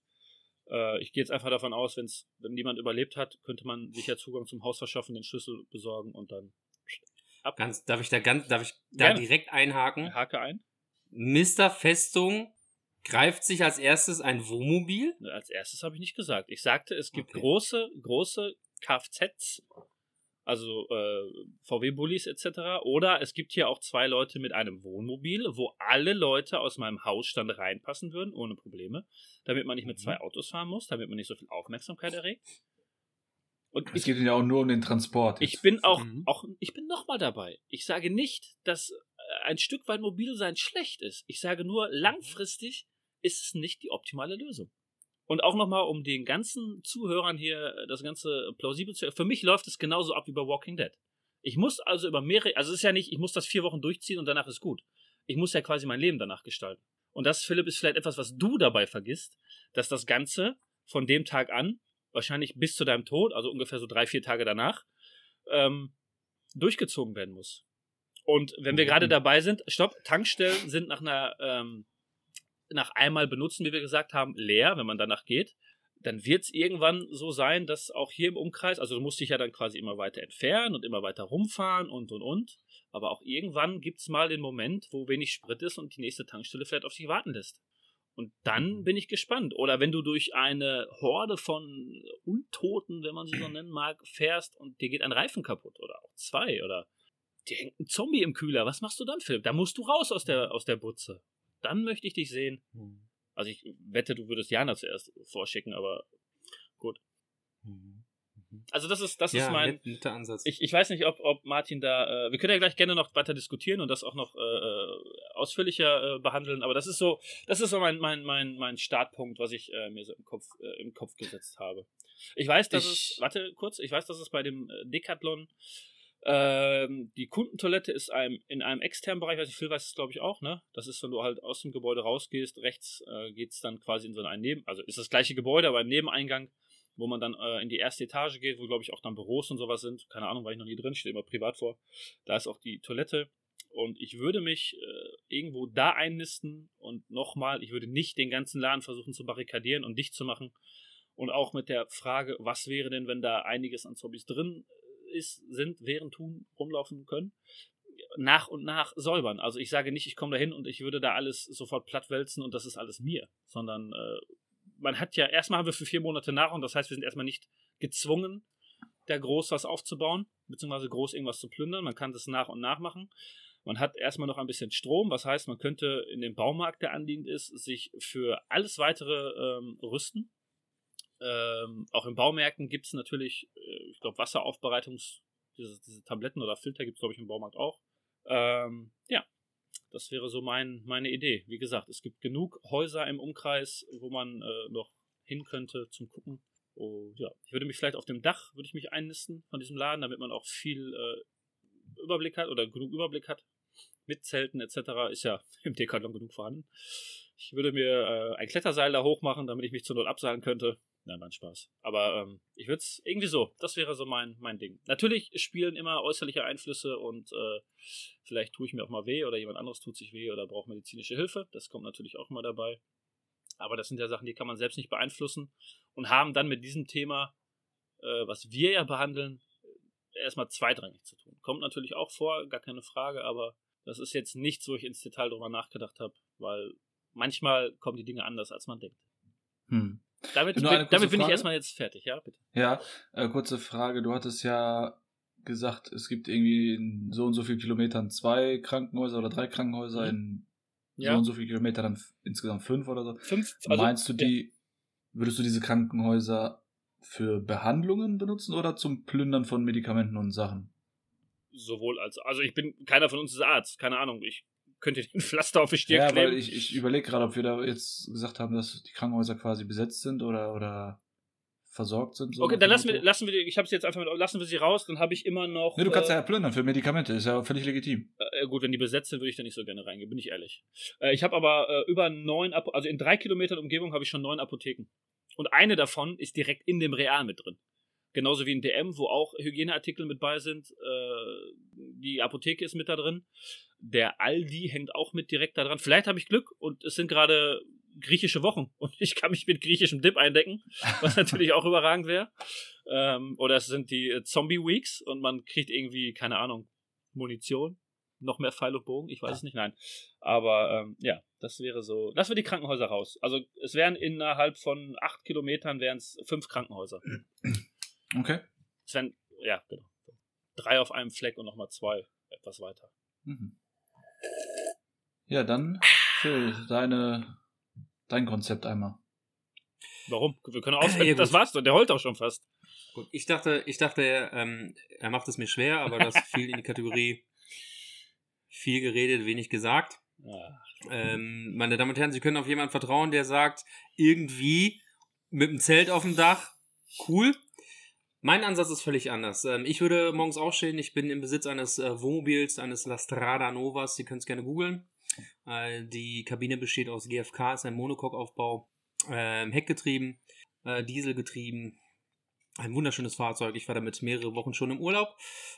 Äh, ich gehe jetzt einfach davon aus, wenn's, wenn niemand überlebt hat, könnte man sich ja Zugang zum Haus verschaffen, den Schlüssel besorgen und dann ab. Ganz, darf ich da ganz, darf ich da Gerne. direkt einhaken? Hake ein. Mr. Festung Greift sich als erstes ein Wohnmobil? Als erstes habe ich nicht gesagt. Ich sagte, es gibt okay. große, große Kfz, also äh, VW-Bullis etc. Oder es gibt hier auch zwei Leute mit einem Wohnmobil, wo alle Leute aus meinem Hausstand reinpassen würden, ohne Probleme, damit man nicht mit zwei mhm. Autos fahren muss, damit man nicht so viel Aufmerksamkeit erregt. Und es geht ja auch nur um den Transport. Ich bin auch, mhm. auch ich bin nochmal dabei. Ich sage nicht, dass ein Stück weit mobil sein schlecht ist. Ich sage nur, mhm. langfristig ist es nicht die optimale Lösung. Und auch nochmal, um den ganzen Zuhörern hier äh, das Ganze plausibel zu. Für mich läuft es genauso ab wie bei Walking Dead. Ich muss also über mehrere, also es ist ja nicht, ich muss das vier Wochen durchziehen und danach ist gut. Ich muss ja quasi mein Leben danach gestalten. Und das, Philipp, ist vielleicht etwas, was du dabei vergisst, dass das Ganze von dem Tag an, wahrscheinlich bis zu deinem Tod, also ungefähr so drei, vier Tage danach, ähm, durchgezogen werden muss. Und wenn wir mhm. gerade dabei sind, stopp, Tankstellen sind nach einer ähm, nach einmal benutzen, wie wir gesagt haben, leer, wenn man danach geht, dann wird es irgendwann so sein, dass auch hier im Umkreis, also du musst dich ja dann quasi immer weiter entfernen und immer weiter rumfahren und und und. Aber auch irgendwann gibt es mal den Moment, wo wenig Sprit ist und die nächste Tankstelle vielleicht auf sich warten lässt. Und dann mhm. bin ich gespannt. Oder wenn du durch eine Horde von Untoten, wenn man sie so nennen mag, fährst und dir geht ein Reifen kaputt oder auch zwei oder dir hängt ein Zombie im Kühler, was machst du dann, Philipp? Da musst du raus aus der, aus der Butze dann möchte ich dich sehen. Hm. Also ich wette, du würdest Jana zuerst vorschicken, aber gut. Mhm. Mhm. Also das ist das ja, ist mein netter Ansatz. Ich, ich weiß nicht, ob, ob Martin da. Äh, wir können ja gleich gerne noch weiter diskutieren und das auch noch äh, äh, ausführlicher äh, behandeln. Aber das ist so, das ist so mein mein mein mein Startpunkt, was ich äh, mir so im Kopf äh, im Kopf gesetzt habe. Ich weiß, dass ich, es. Warte kurz. Ich weiß, dass es bei dem Decathlon ähm, die Kundentoilette ist einem, in einem externen Bereich, weiß ich, Phil weiß es glaube ich auch, ne? Das ist, wenn du halt aus dem Gebäude rausgehst, rechts äh, geht es dann quasi in so einen Neben, also ist das gleiche Gebäude, aber ein Nebeneingang, wo man dann äh, in die erste Etage geht, wo glaube ich auch dann Büros und sowas sind. Keine Ahnung, war ich noch nie drin, steht immer privat vor. Da ist auch die Toilette. Und ich würde mich äh, irgendwo da einnisten und nochmal, ich würde nicht den ganzen Laden versuchen zu barrikadieren und dicht zu machen. Und auch mit der Frage, was wäre denn, wenn da einiges an Zombies drin ist, sind, wären, tun, rumlaufen können. nach und nach säubern. Also ich sage nicht, ich komme dahin und ich würde da alles sofort plattwälzen und das ist alles mir, sondern äh, man hat ja, erstmal haben wir für vier Monate Nahrung, das heißt, wir sind erstmal nicht gezwungen, da groß was aufzubauen, beziehungsweise groß irgendwas zu plündern. Man kann das nach und nach machen. Man hat erstmal noch ein bisschen Strom, was heißt, man könnte in dem Baumarkt, der anliegend ist, sich für alles weitere ähm, rüsten. Ähm, auch in Baumärkten gibt es natürlich, äh, ich glaube, Wasseraufbereitungs, diese, diese, Tabletten oder Filter gibt es, glaube ich, im Baumarkt auch. Ähm, ja, das wäre so mein, meine Idee. Wie gesagt, es gibt genug Häuser im Umkreis, wo man äh, noch hin könnte zum Gucken. Und ja, ich würde mich vielleicht auf dem Dach würde ich mich einnisten von diesem Laden, damit man auch viel äh, Überblick hat oder genug Überblick hat. Mit Zelten etc. ist ja im Decathlon genug vorhanden. Ich würde mir äh, ein Kletterseil da hoch machen, damit ich mich zur Not abseilen könnte. Nein, mein Spaß. Aber ähm, ich würde es irgendwie so. Das wäre so mein, mein Ding. Natürlich spielen immer äußerliche Einflüsse und äh, vielleicht tue ich mir auch mal weh oder jemand anderes tut sich weh oder braucht medizinische Hilfe. Das kommt natürlich auch immer dabei. Aber das sind ja Sachen, die kann man selbst nicht beeinflussen und haben dann mit diesem Thema, äh, was wir ja behandeln, erstmal zweitrangig zu tun. Kommt natürlich auch vor, gar keine Frage, aber das ist jetzt nichts, wo ich ins Detail drüber nachgedacht habe, weil manchmal kommen die Dinge anders, als man denkt. Hm. Damit, bin, damit bin ich erstmal jetzt fertig, ja, bitte. Ja, äh, kurze Frage. Du hattest ja gesagt, es gibt irgendwie in so und so vielen Kilometern zwei Krankenhäuser oder drei Krankenhäuser mhm. in ja. so und so viele Kilometer, dann insgesamt fünf oder so. Fünf. Also, Meinst du die, ja. würdest du diese Krankenhäuser für Behandlungen benutzen oder zum Plündern von Medikamenten und Sachen? Sowohl als, also ich bin, keiner von uns ist Arzt, keine Ahnung, ich könnte den Pflaster auf die Stirn ja, kleben. Weil ich, ich überlege gerade, ob wir da jetzt gesagt haben, dass die Krankenhäuser quasi besetzt sind oder, oder versorgt sind. So okay, dann lassen wir, lassen wir, ich habe es jetzt einfach mit, lassen wir sie raus, dann habe ich immer noch. Nee, du kannst äh, ja plündern für Medikamente, ist ja völlig legitim. Äh, gut, wenn die besetzt sind, würde ich da nicht so gerne reingehen, bin ich ehrlich. Äh, ich habe aber äh, über neun, Apo also in drei Kilometern Umgebung habe ich schon neun Apotheken. Und eine davon ist direkt in dem Real mit drin. Genauso wie in DM, wo auch Hygieneartikel mit bei sind. Äh, die Apotheke ist mit da drin. Der Aldi hängt auch mit direkt da dran. Vielleicht habe ich Glück und es sind gerade griechische Wochen und ich kann mich mit griechischem Dip eindecken, was natürlich auch überragend wäre. Ähm, oder es sind die äh, Zombie Weeks und man kriegt irgendwie, keine Ahnung, Munition, noch mehr Pfeil und Bogen, ich weiß es nicht, nein. Aber ähm, ja, das wäre so. Lassen wir die Krankenhäuser raus. Also es wären innerhalb von acht Kilometern wären es fünf Krankenhäuser. Okay. Es wären, ja, genau. Drei auf einem Fleck und nochmal zwei etwas weiter. Mhm. Ja, dann Phil, deine dein Konzept einmal. Warum? Wir können aufhören. Ja, das war's doch. Der heult auch schon fast. Gut, ich dachte, ich dachte, ähm, er macht es mir schwer, aber das fiel in die Kategorie viel geredet, wenig gesagt. Ähm, meine Damen und Herren, Sie können auf jemanden vertrauen, der sagt, irgendwie mit dem Zelt auf dem Dach, cool. Mein Ansatz ist völlig anders. Ähm, ich würde morgens aufstehen, ich bin im Besitz eines äh, Wohnmobils, eines La Strada Novas, Sie können es gerne googeln. Äh, die Kabine besteht aus GFK, ist ein Monocoque-Aufbau, äh, Heckgetrieben, äh, Dieselgetrieben. Ein wunderschönes Fahrzeug. Ich war damit mehrere Wochen schon im Urlaub.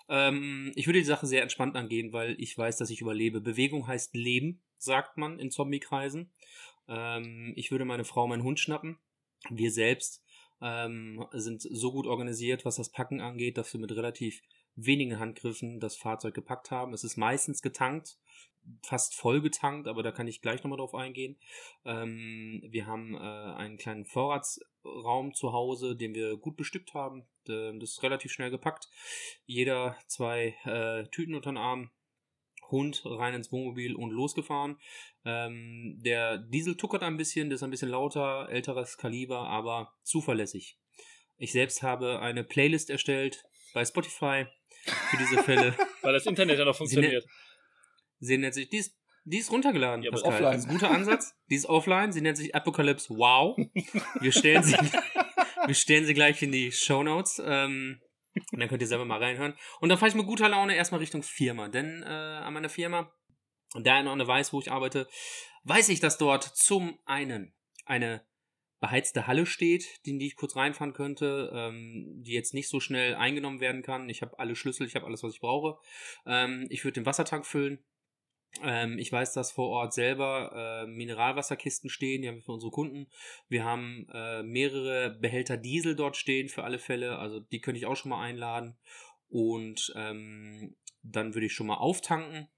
Ähm, ich würde die Sache sehr entspannt angehen, weil ich weiß, dass ich überlebe. Bewegung heißt Leben, sagt man in Zombie-Kreisen. Ähm, ich würde meine Frau, meinen Hund schnappen. Wir selbst ähm, sind so gut organisiert, was das Packen angeht, dass wir mit relativ wenigen Handgriffen das Fahrzeug gepackt haben. Es ist meistens getankt fast voll getankt, aber da kann ich gleich nochmal drauf eingehen. Ähm, wir haben äh, einen kleinen Vorratsraum zu Hause, den wir gut bestückt haben. Das ist relativ schnell gepackt. Jeder zwei äh, Tüten unter den Arm, Hund rein ins Wohnmobil und losgefahren. Ähm, der Diesel tuckert ein bisschen, der ist ein bisschen lauter, älteres Kaliber, aber zuverlässig. Ich selbst habe eine Playlist erstellt bei Spotify für diese Fälle. Weil das Internet ja noch funktioniert. Sie nennt sich, die ist, die ist runtergeladen. Ja, Pascal. offline. Das ist ein guter Ansatz. Die ist offline. Sie nennt sich Apocalypse Wow. Wir stellen sie, wir stellen sie gleich in die Show Notes. Ähm, und dann könnt ihr selber mal reinhören. Und dann fahre ich mit guter Laune erstmal Richtung Firma. Denn äh, an meiner Firma, da einer eine weiß, wo ich arbeite, weiß ich, dass dort zum einen eine beheizte Halle steht, in die ich kurz reinfahren könnte, ähm, die jetzt nicht so schnell eingenommen werden kann. Ich habe alle Schlüssel, ich habe alles, was ich brauche. Ähm, ich würde den Wassertank füllen. Ähm, ich weiß, dass vor Ort selber äh, Mineralwasserkisten stehen, die haben wir für unsere Kunden. Wir haben äh, mehrere Behälter Diesel dort stehen für alle Fälle, also die könnte ich auch schon mal einladen. Und ähm, dann würde ich schon mal auftanken.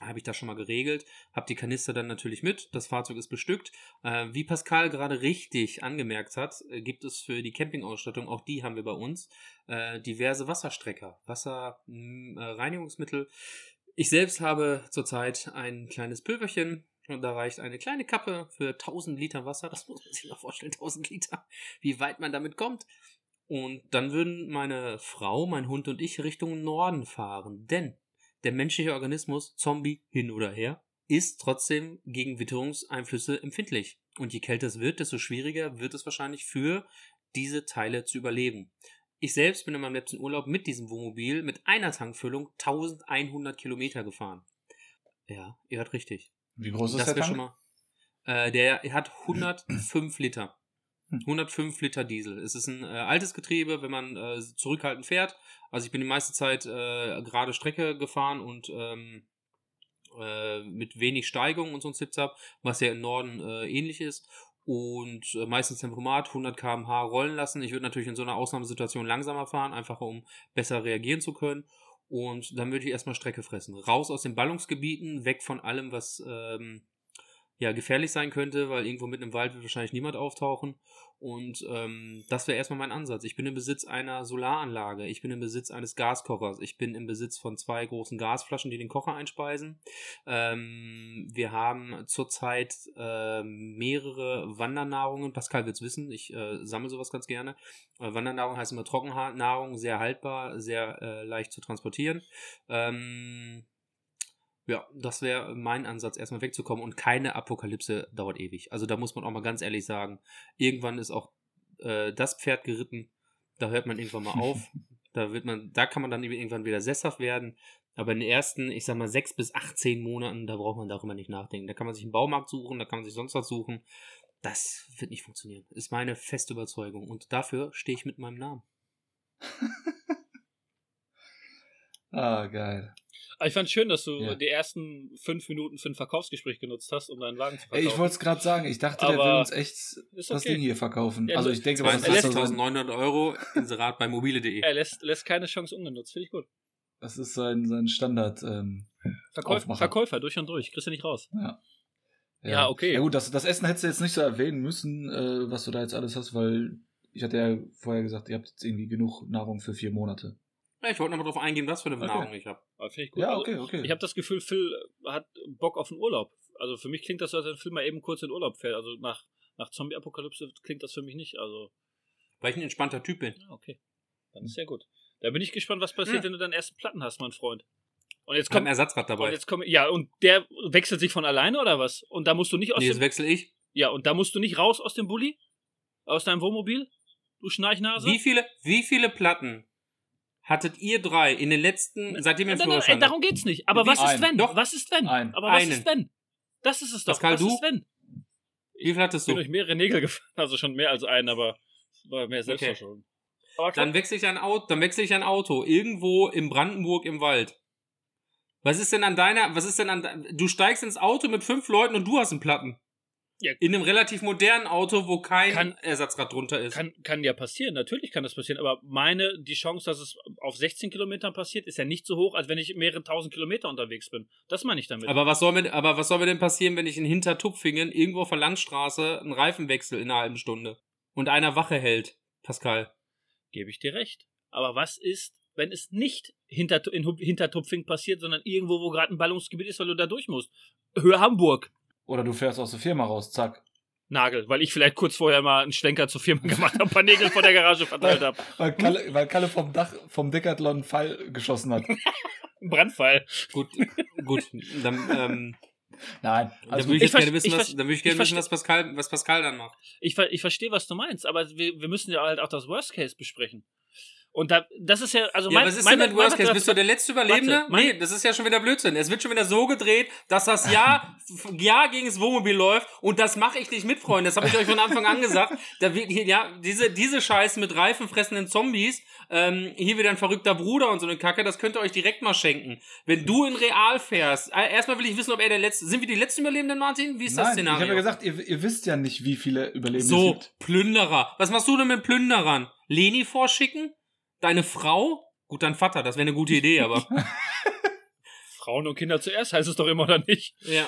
Habe ich das schon mal geregelt. Habe die Kanister dann natürlich mit. Das Fahrzeug ist bestückt. Äh, wie Pascal gerade richtig angemerkt hat, äh, gibt es für die Campingausstattung, auch die haben wir bei uns, äh, diverse Wasserstrecker, Wasserreinigungsmittel. Ich selbst habe zurzeit ein kleines Pülverchen und da reicht eine kleine Kappe für 1000 Liter Wasser. Das muss man sich mal vorstellen, 1000 Liter. Wie weit man damit kommt. Und dann würden meine Frau, mein Hund und ich Richtung Norden fahren. Denn der menschliche Organismus, Zombie hin oder her, ist trotzdem gegen Witterungseinflüsse empfindlich. Und je kälter es wird, desto schwieriger wird es wahrscheinlich für diese Teile zu überleben. Ich selbst bin in meinem letzten Urlaub mit diesem Wohnmobil mit einer Tankfüllung 1100 Kilometer gefahren. Ja, ihr hört richtig. Wie groß ist Das der Tank? mal. Äh, der hat 105 Liter. 105 Liter Diesel. Es ist ein äh, altes Getriebe, wenn man äh, zurückhaltend fährt. Also ich bin die meiste Zeit äh, gerade Strecke gefahren und ähm, äh, mit wenig Steigung und so ein Zip-Zap, was ja im Norden äh, ähnlich ist. Und äh, meistens Tempomat 100 km/h rollen lassen. Ich würde natürlich in so einer Ausnahmesituation langsamer fahren, einfach um besser reagieren zu können. Und dann würde ich erstmal Strecke fressen. Raus aus den Ballungsgebieten, weg von allem, was ähm, ja gefährlich sein könnte, weil irgendwo mitten im Wald wird wahrscheinlich niemand auftauchen. Und ähm, das wäre erstmal mein Ansatz. Ich bin im Besitz einer Solaranlage, ich bin im Besitz eines Gaskochers, ich bin im Besitz von zwei großen Gasflaschen, die den Kocher einspeisen. Ähm, wir haben zurzeit ähm, mehrere Wandernahrungen. Pascal wird's wissen, ich äh, sammle sowas ganz gerne. Äh, Wandernahrung heißt immer Trockennahrung, sehr haltbar, sehr äh, leicht zu transportieren. Ähm, ja, das wäre mein Ansatz, erstmal wegzukommen. Und keine Apokalypse dauert ewig. Also da muss man auch mal ganz ehrlich sagen, irgendwann ist auch äh, das Pferd geritten. Da hört man irgendwann mal auf. da wird man, da kann man dann irgendwann wieder sesshaft werden. Aber in den ersten, ich sag mal, sechs bis 18 Monaten, da braucht man darüber nicht nachdenken. Da kann man sich einen Baumarkt suchen, da kann man sich sonst was suchen. Das wird nicht funktionieren. Ist meine feste Überzeugung. Und dafür stehe ich mit meinem Namen. Ah, geil. Ich fand schön, dass du Ja. die ersten fünf Minuten für ein Verkaufsgespräch genutzt hast, um deinen Wagen zu Ey, verkaufen. ich wollte es gerade sagen, ich dachte, der Aber will uns echt ist das okay. Ding hier verkaufen. Ja, also ich denke, was Er lässt- ist so sein, 22.900 Euro, Inserat bei mobile.de. er lässt, lässt keine Chance ungenutzt. Finde ich gut. das ist sein, sein Standard. Ähm, Verkäufer, Aufmacher. Verkäufer, durch und durch. Kriegst du nicht raus. ja. Ja, okay. Ja gut, das, das Essen hättest du jetzt nicht so erwähnen müssen, äh, was du da jetzt alles hast, weil ich hatte ja vorher gesagt, ihr habt jetzt irgendwie genug Nahrung für vier Monate. Ja, ich wollte nochmal drauf eingehen, was für eine Okay. Nahrung ich habe. Aber finde ich gut. Ja, Also, okay, okay. Ich habe das Gefühl, Phil hat Bock auf einen Urlaub. Also für mich klingt das so, als wenn Phil mal eben kurz in Urlaub fährt. Also nach, nach Zombie-Apokalypse klingt das für mich nicht. Also, Weil ich ein entspannter Typ bin. ja, okay. Dann ist ja gut. Da bin ich gespannt, was passiert, Hm. wenn du deinen ersten Platten hast, mein Freund. Und jetzt habe ein kommt. Ersatzrad Und dabei. jetzt kommt, ja, und der wechselt sich von alleine oder was? Und da musst du nicht aus Nee, dem, wechsle ich. ja, und da musst du nicht raus aus dem Bulli? Aus deinem Wohnmobil? Du Schnarchnase? Wie viele, wie viele Platten hattet ihr drei in den letzten, seitdem ihr Nein, nein, nein, darum geht's nicht. Aber was ist wenn? Doch. Was ist wenn? Ein. Aber was Einen. ist wenn? Das ist es doch. Pascal, was du? ist wenn? Wie viel hattest Ich bin du? durch mehrere Nägel gefahren, also schon mehr als einen, aber war mehr Selbstverschulden. Klar, Dann wechsle ich ein Auto, dann wechsle ich ein Auto irgendwo in Brandenburg im Wald. Was ist denn an deiner, was ist denn an, du steigst ins Auto mit fünf Leuten und du hast einen Platten. Ja. In einem relativ modernen Auto, wo kein Kann- Ersatzrad drunter ist. kann, kann ja passieren, natürlich kann das passieren, aber meine, die Chance, dass es auf 16 Kilometern passiert, ist ja nicht so hoch, als wenn ich mehrere tausend Kilometer unterwegs bin. Das meine ich damit. aber was soll mir, aber was soll mir denn passieren, wenn ich in Hintertupfingen irgendwo auf der Landstraße einen Reifenwechsel in einer halben Stunde und einer Wache hält, Pascal? Gebe ich dir recht. Aber was ist, wenn es nicht hinter, in Hu- Hintertupfing passiert, sondern irgendwo, wo gerade ein Ballungsgebiet ist, weil du da durch musst? Höhe Hamburg. Oder du fährst aus der Firma raus, zack. Nagel, weil ich vielleicht kurz vorher mal einen Schlenker zur Firma gemacht habe, ein paar Nägel vor der Garage verteilt habe. Weil Kalle, weil Kalle vom Dach vom Decathlon einen Pfeil geschossen hat. Ein Brandfall. Gut, gut, dann, ähm, Nein, dann also würde ich ich gerne wissen, ich was, dann würde ich gerne ich wissen, was Pascal, was Pascal dann macht. Ich, ver ich verstehe, was du meinst, aber wir, wir müssen ja halt auch das Worst Case besprechen. Und da, das ist ja, also Ja, mein, was ist meine- denn mit Worst Case? Bist du der letzte Überlebende? Warte, mein- nee, das ist ja schon wieder Blödsinn. Es wird schon wieder so gedreht, dass das Jahr, Jahr gegen das Wohnmobil läuft und das mache ich nicht mit, Freunde. Das habe ich euch von Anfang an gesagt. Da wird, hier, ja, diese, diese Scheiße mit reifenfressenden Zombies, ähm, hier wieder ein verrückter Bruder und so eine Kacke, das könnt ihr euch direkt mal schenken. Wenn du in Real fährst, äh, erstmal will ich wissen, ob er der letzte, sind wir die letzten Überlebenden, Martin? Wie ist das Nein, ich Szenario? habe ja gesagt, ihr, ihr wisst ja nicht, wie viele Überlebende es So, gibt. Plünderer. Was machst du denn mit Plünderern? Leni vorschicken? Deine Frau? Gut, dein Vater, das wäre eine gute Idee, aber. Frauen und Kinder zuerst heißt es doch immer oder nicht? Ja.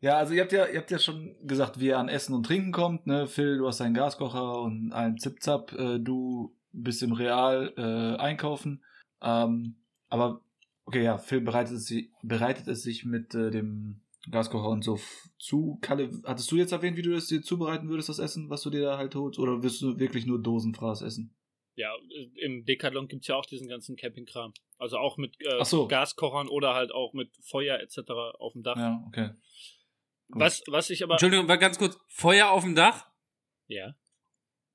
Ja, also ihr habt ja, ihr habt ja schon gesagt, wie ihr an Essen und Trinken kommt, ne? Phil, du hast deinen Gaskocher und einen Zip-Zap, äh, du bist im Real äh, einkaufen. Ähm, aber okay, ja, Phil bereitet es, bereitet es sich mit äh, dem Gaskocher und so zu. Kalle, hattest du jetzt erwähnt, wie du das dir zubereiten würdest, das Essen, was du dir da halt holst? Oder wirst du wirklich nur Dosenfraß essen? Ja, äh, im Decathlon gibt's ja auch diesen ganzen Campingkram. Also auch mit äh, so. Gaskochern oder halt auch mit Feuer etc. auf dem Dach. Ja, okay. gut. Was, was ich aber. Entschuldigung, war ganz kurz. Feuer auf dem Dach? Ja.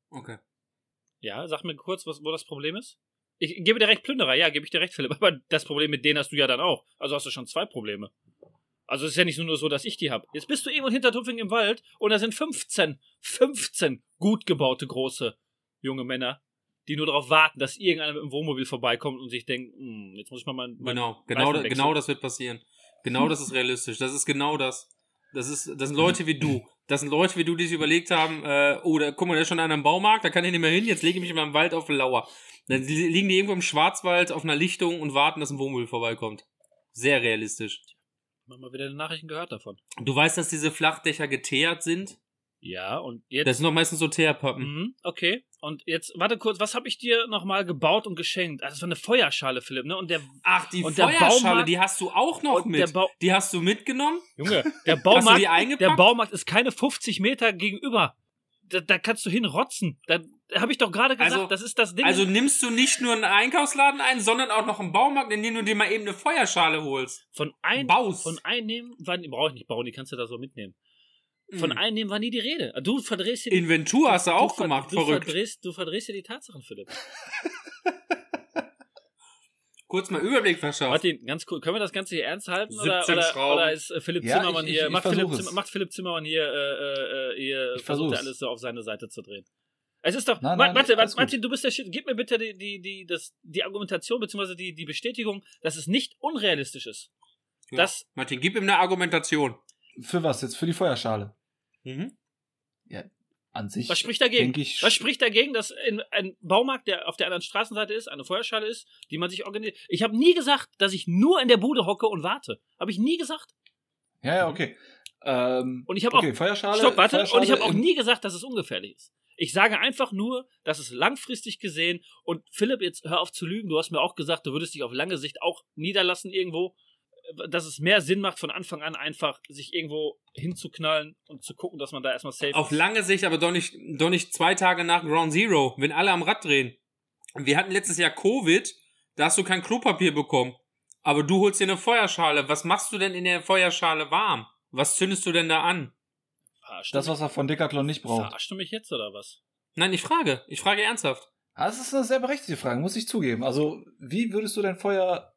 Okay. Ja, sag mir kurz, was, wo das Problem ist. Ich gebe dir recht, Plünderer, ja, gebe ich dir recht, Philipp. Aber das Problem mit denen hast du ja dann auch. Also hast du schon zwei Probleme. Also es ist ja nicht nur so, dass ich die habe. Jetzt bist du irgendwo hinter Tupfing im Wald und da sind 15, 15 gut gebaute große junge Männer, die nur darauf warten, dass irgendeiner mit dem Wohnmobil vorbeikommt und sich denkt, hm, jetzt muss ich mal mein, mein Genau, genau, da, genau wechseln. das wird passieren. Genau das ist realistisch. Das ist genau das. Das ist, das sind Leute wie du. Das sind Leute wie du, die sich überlegt haben, äh, oh, da, guck mal, der ist schon an einem Baumarkt, da kann ich nicht mehr hin, jetzt lege ich mich in meinem Wald auf Lauer. Dann li- liegen die irgendwo im Schwarzwald auf einer Lichtung und warten, dass ein Wohnmobil vorbeikommt. Sehr realistisch. Mal wieder Nachrichten gehört davon. Du weißt, dass diese Flachdächer geteert sind? Ja, und jetzt. Das sind doch meistens so Teerpappen. Mhm, okay. Und jetzt, warte kurz, was habe ich dir nochmal gebaut und geschenkt? Also, das war eine Feuerschale, Philipp, ne? Und der, Ach, die Feuerschale, Baumarkt- die hast du auch noch mit. Die hast du mitgenommen? Junge, der Hast du Baumarkt, die der Baumarkt ist keine 50 Meter gegenüber. Da, da kannst du hinrotzen. Da habe ich doch gerade gesagt, Also- das ist das Ding. Also nimmst du nicht nur einen Einkaufsladen ein, sondern auch noch einen Baumarkt, in dem du dir mal eben eine Feuerschale holst. von ein, Baus. von einnehmen, brauche ich nicht bauen, die kannst du da so mitnehmen. Von Mhm. einnehmen war nie die Rede. Du verdrehst hier die Inventur hast du auch ver- gemacht, du verrückt. Verdrehst, du verdrehst hier die Tatsachen, Philipp. Kurz mal Überblick verschafft. Martin, ganz cool. Können wir das Ganze hier ernst halten? Oder, 17 oder, Schrauben. oder ist äh, Philipp Ja, Zimmermann ich- hier, ich- macht, ich Philipp Zimmer, macht Philipp Zimmermann hier, äh, äh, hier Ich versucht er alles so auf seine Seite zu drehen. Es ist doch, Nein, nein, gut. Martin, du bist der Shit. Gib mir bitte die, die, die, das, die Argumentation bzw. Die, die Bestätigung, dass es nicht unrealistisch ist. Ja. Das, Martin, gib ihm eine Argumentation. Für was jetzt? Für die Feuerschale? Mhm. An sich. was spricht dagegen? Ich. Was spricht dagegen, dass in, ein Baumarkt, der auf der anderen Straßenseite ist, eine Feuerschale ist, die man sich organisiert? Ich habe nie gesagt, dass ich nur in der Bude hocke und warte. Habe ich nie gesagt. Ja, ja, okay. Ähm, Und ich habe okay, Feuerschale. Stopp, warte. Feuerschale Und ich habe auch nie gesagt, dass es ungefährlich ist. Ich sage einfach nur, dass es langfristig gesehen und Philipp, jetzt hör auf zu lügen, du hast mir auch gesagt, du würdest dich auf lange Sicht auch niederlassen irgendwo, dass es mehr Sinn macht, von Anfang an einfach sich irgendwo hinzuknallen und zu gucken, dass man da erstmal safe Auf ist. lange Sicht, aber doch nicht, doch nicht zwei Tage nach Ground Zero, wenn alle am Rad drehen. Wir hatten letztes Jahr Covid, da hast du kein Klopapier bekommen. Aber du holst dir eine Feuerschale. Was machst du denn in der Feuerschale warm? Was zündest du denn da an? Verarschst, Das, was er von Decathlon nicht braucht. verarschst du mich jetzt oder was? Nein, ich frage. Ich frage ernsthaft. Ah, Das ist eine sehr berechtigte Frage, muss ich zugeben. Also, wie würdest du dein Feuer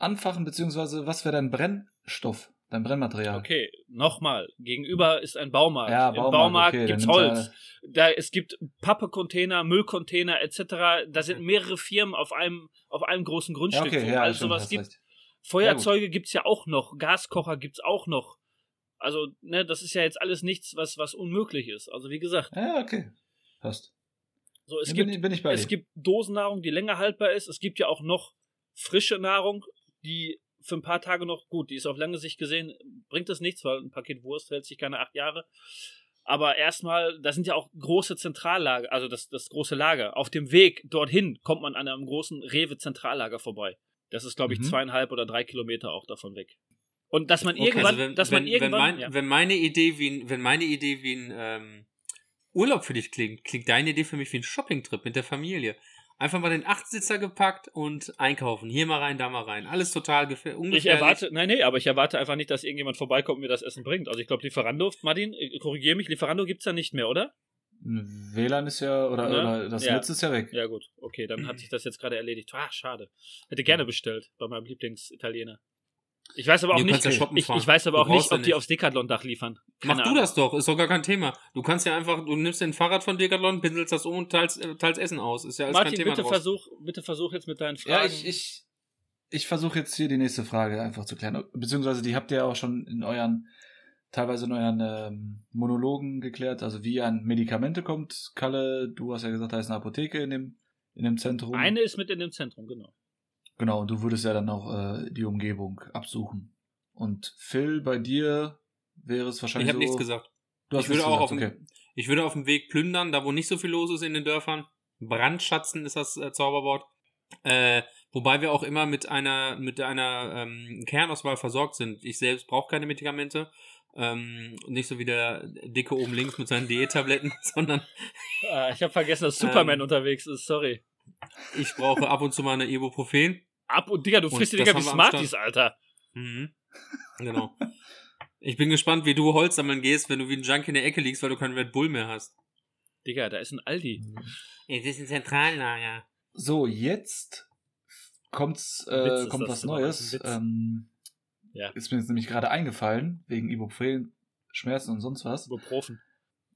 anfachen, beziehungsweise was wäre dein Brennstoff, dein Brennmaterial? Okay, nochmal. Gegenüber ist ein Baumarkt. Ja, Im Baumarkt, Baumarkt okay, gibt's du Holz. Da, es gibt Pappecontainer, Müllcontainer etc. Da sind mehrere Firmen auf einem, auf einem großen Ja, Grundstück. okay, wo ja, alles stimmt, sowas gibt. recht. Feuerzeuge gibt's ja auch noch, Gaskocher gibt's auch noch. Also, ne, das ist ja jetzt alles nichts, was, was unmöglich ist. Also, wie gesagt, Ja, okay. Passt. so, es Ja, gibt, bin, bin es dir. gibt Dosennahrung, die länger haltbar ist. Es gibt ja auch noch frische Nahrung, die für ein paar Tage noch gut, die ist auf lange Sicht gesehen, bringt es nichts, weil ein Paket Wurst hält sich keine acht Jahre. Aber erstmal, da sind ja auch große Zentrallager, also das, das große Lager. Auf dem Weg dorthin kommt man an einem großen Rewe-Zentrallager vorbei. Das ist, glaube ich, Mhm. zweieinhalb oder drei Kilometer auch davon weg. Und dass man Okay, irgendwann, also wenn, dass wenn, man irgendwann, wenn, mein, ja. wenn meine Idee wie ein, wenn meine Idee wie ein ähm, Urlaub für dich klingt, klingt deine Idee für mich wie ein Shoppingtrip mit der Familie. Einfach mal den Achtsitzer gepackt und einkaufen. Hier mal rein, da mal rein. Alles total gefähr- Ich erwarte, nein, nee, aber ich erwarte einfach nicht, dass irgendjemand vorbeikommt und mir das Essen bringt. Also ich glaube, Lieferando, Martin, äh, korrigiere mich, Lieferando gibt's ja nicht mehr, oder? WLAN ist ja, oder, Ne? oder das Ja. Netz ist ja weg. Ja, gut, okay, dann hat sich das jetzt gerade erledigt. Ah, schade. Hätte gerne bestellt bei meinem Lieblingsitaliener. Ich weiß aber auch Du nicht, ja ich, ich weiß aber Du auch nicht, ob die nicht. aufs Decathlon-Dach liefern. Mach Keine du Ahnung. das doch, ist doch gar kein Thema. Du kannst ja einfach, du nimmst den Fahrrad von Decathlon, pinselst das um und teilst, äh, teilst Essen aus. Ist ja alles Martin, kein Thema bitte draus. versuch, bitte versuch jetzt mit deinen Fragen. Ja, ich, ich, ich versuche jetzt hier die nächste Frage einfach zu klären. Beziehungsweise die habt ihr ja auch schon in euren, teilweise in euren ähm, Monologen geklärt, also wie ihr an Medikamente kommt. Kalle, du hast ja gesagt, da ist eine Apotheke in dem, in dem Zentrum. Eine ist mit in dem Zentrum, genau. Genau, und du würdest ja dann auch äh, die Umgebung absuchen. Und Phil, bei dir wäre es Ich wahrscheinlich habe so... nichts gesagt. Du hast Ich würde, nichts auch auf gesagt, dem, okay. ich würde auf dem Weg plündern, da wo nicht so viel los ist in den Dörfern. Brandschatzen ist das äh, Zauberwort. Äh, wobei wir auch immer mit einer, mit einer ähm, Kernauswahl versorgt sind. Ich selbst brauche keine Medikamente. Ähm, nicht so wie der Dicke oben links mit seinen Diättabletten, sondern Ah, ich habe vergessen, dass Superman Ähm. unterwegs ist, sorry. ich brauche ab und zu mal eine Ibuprofen. Ab und Digga, du frisst die das Dinger wie Smarties, Alter. Mhm. Genau. Ich bin gespannt, wie du Holz sammeln gehst, wenn du wie ein Junkie in der Ecke liegst, weil du keinen Red Bull mehr hast. Digga, da ist ein Aldi. Es ist ein Zentrallager. So, jetzt kommt's, äh, kommt was immer, Neues. Ähm, Ja. Ist mir jetzt nämlich gerade eingefallen, wegen Ibuprofen, Schmerzen und sonst was. Ibuprofen.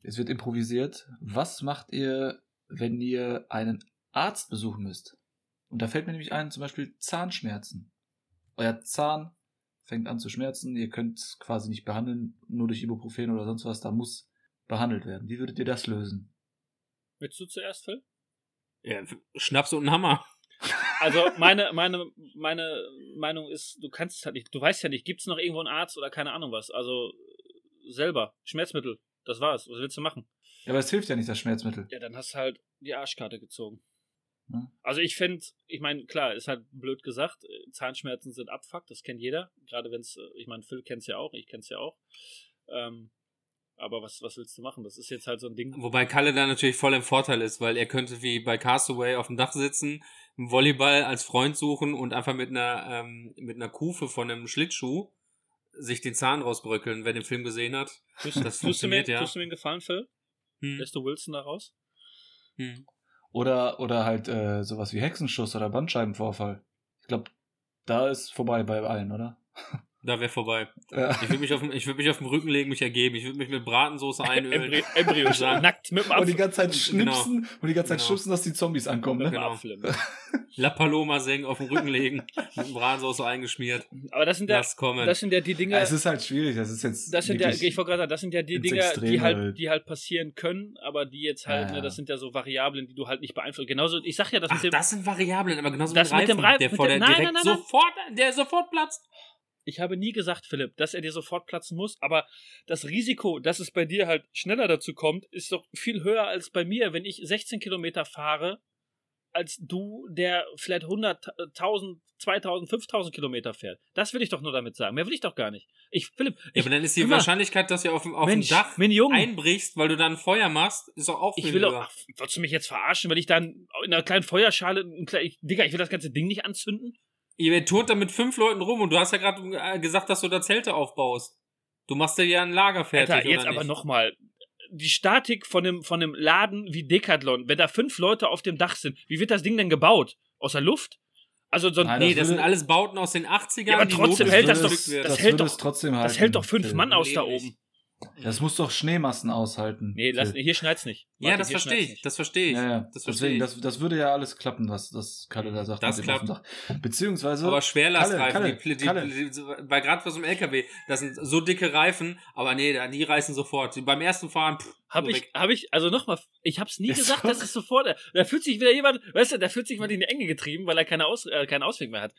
Es wird improvisiert. Was macht ihr, wenn ihr einen Arzt besuchen müsst? Und da fällt mir nämlich ein, zum Beispiel Zahnschmerzen. Euer Zahn fängt an zu schmerzen, ihr könnt es quasi nicht behandeln, nur durch Ibuprofen oder sonst was, da muss behandelt werden. Wie würdet ihr das lösen? Willst du zuerst, Phil? Ja, Schnaps und ein Hammer. Also meine, meine, meine Meinung ist, du kannst es halt nicht, du weißt ja nicht, gibt es noch irgendwo einen Arzt oder keine Ahnung was. Also selber, Schmerzmittel, das war's. Was willst du machen? Ja, aber es hilft ja nicht, das Schmerzmittel. Ja, dann hast du halt die Arschkarte gezogen. Ja. Also ich finde, ich meine, klar, ist halt blöd gesagt, äh, Zahnschmerzen sind Abfuck, das kennt jeder. Gerade wenn es, ich meine, Phil kennt es ja auch, ich kenn's ja auch. Ähm, aber was, was willst du machen? Das ist jetzt halt so ein Ding. Wobei Kalle da natürlich voll im Vorteil ist, weil er könnte wie bei Castaway auf dem Dach sitzen, einen Volleyball als Freund suchen und einfach mit einer, ähm, mit einer Kufe von einem Schlittschuh sich den Zahn rausbröckeln, wer den Film gesehen hat. Tust, Das tust, du mir, funktioniert, ja. tust du mir einen Gefallen, Phil? Hm. Lässt du Wilson da raus? Hm. Oder, oder halt äh, sowas wie Hexenschuss oder Bandscheibenvorfall. Ich glaube, da ist vorbei bei allen, oder? Da wäre vorbei. Ja. Ich würde mich, auf dem- ich würd mich auf den Rücken legen, mich ergeben. Ich würde mich mit Bratensoße einölen. Embry Embryo, Sagen. nackt mit dem Und die Apfel. ganze Zeit Genau. schnipsen und die ganze Zeit Genau. schnipsen, dass die Zombies ankommen, ne? mit dem Genau. Apfel im- La Paloma senken, auf den Rücken legen, mit Bratensoße eingeschmiert. Aber das sind ja, das sind ja die Dinge. Es ist halt schwierig, das ist jetzt. Das sind ja, ich wollte gerade sagen, das sind ja die Dinge, die halt, halt. die halt passieren können, aber die jetzt halt, Ja, ne, ja. das sind ja so Variablen, die du halt nicht beeinflussen. Genauso, ich sag ja, das Ach, mit dem, das sind Variablen, aber genauso Das mit, mit dem Reifen, der mit vor dem- der nein, direkt nein, nein, nein. sofort, der sofort platzt. Ich habe nie gesagt, Philipp, dass er dir sofort platzen muss, aber das Risiko, dass es bei dir halt schneller dazu kommt, ist doch viel höher als bei mir, wenn ich 16 Kilometer fahre, als du, der vielleicht 100.000, 2.000, 5.000 Kilometer fährt. Das will ich doch nur damit sagen. Mehr will ich doch gar nicht. Ich, Philipp, Ja, ich, aber dann ist die. Wahrscheinlichkeit, dass du auf, dem- auf Mensch, dem Dach einbrichst, weil du dann Feuer machst, ist doch auch Ich viel will höher. doch, willst du mich jetzt verarschen, weil ich dann in einer kleinen Feuerschale, ein klein, ich, Digga, ich will das ganze Ding nicht anzünden? Ihr turnt da mit fünf Leuten rum und du hast ja gerade äh, gesagt, dass du da Zelte aufbaust. Du machst dir ja ein Lager fertig. Alter, jetzt oder aber nochmal. Die Statik von dem, von dem Laden wie Decathlon, wenn da fünf Leute auf dem Dach sind, wie wird das Ding denn gebaut? Aus der Luft? Also so ein, Nein, Nee, das das sind alles Bauten aus den 80ern. Ja, aber trotzdem hält das doch- das das hält doch- das hält doch fünf. Mann aus da oben. Das muss doch Schneemassen aushalten. Nee, lass, hier schneit's nicht. ja, Warte, das verstehe ich. nicht. Das verstehe ich. Ja, ja. Das verstehe Deswegen, ich. das, das würde ja alles klappen, was das Kalle da sagt. Das klappt. Beziehungsweise. aber Schwerlastreifen, Kalle, die, die, Kalle. die, die, bei gerade was im LKW, das sind so dicke Reifen, aber nee, die reißen sofort. Beim ersten Fahren, pff, Hab ich, weg. hab ich, also nochmal, ich hab's nie gesagt, so. das ist sofort, da fühlt sich wieder jemand, weißt du, da fühlt sich jemand in die Enge getrieben, weil er keine Aus, äh, keinen Ausweg mehr hat.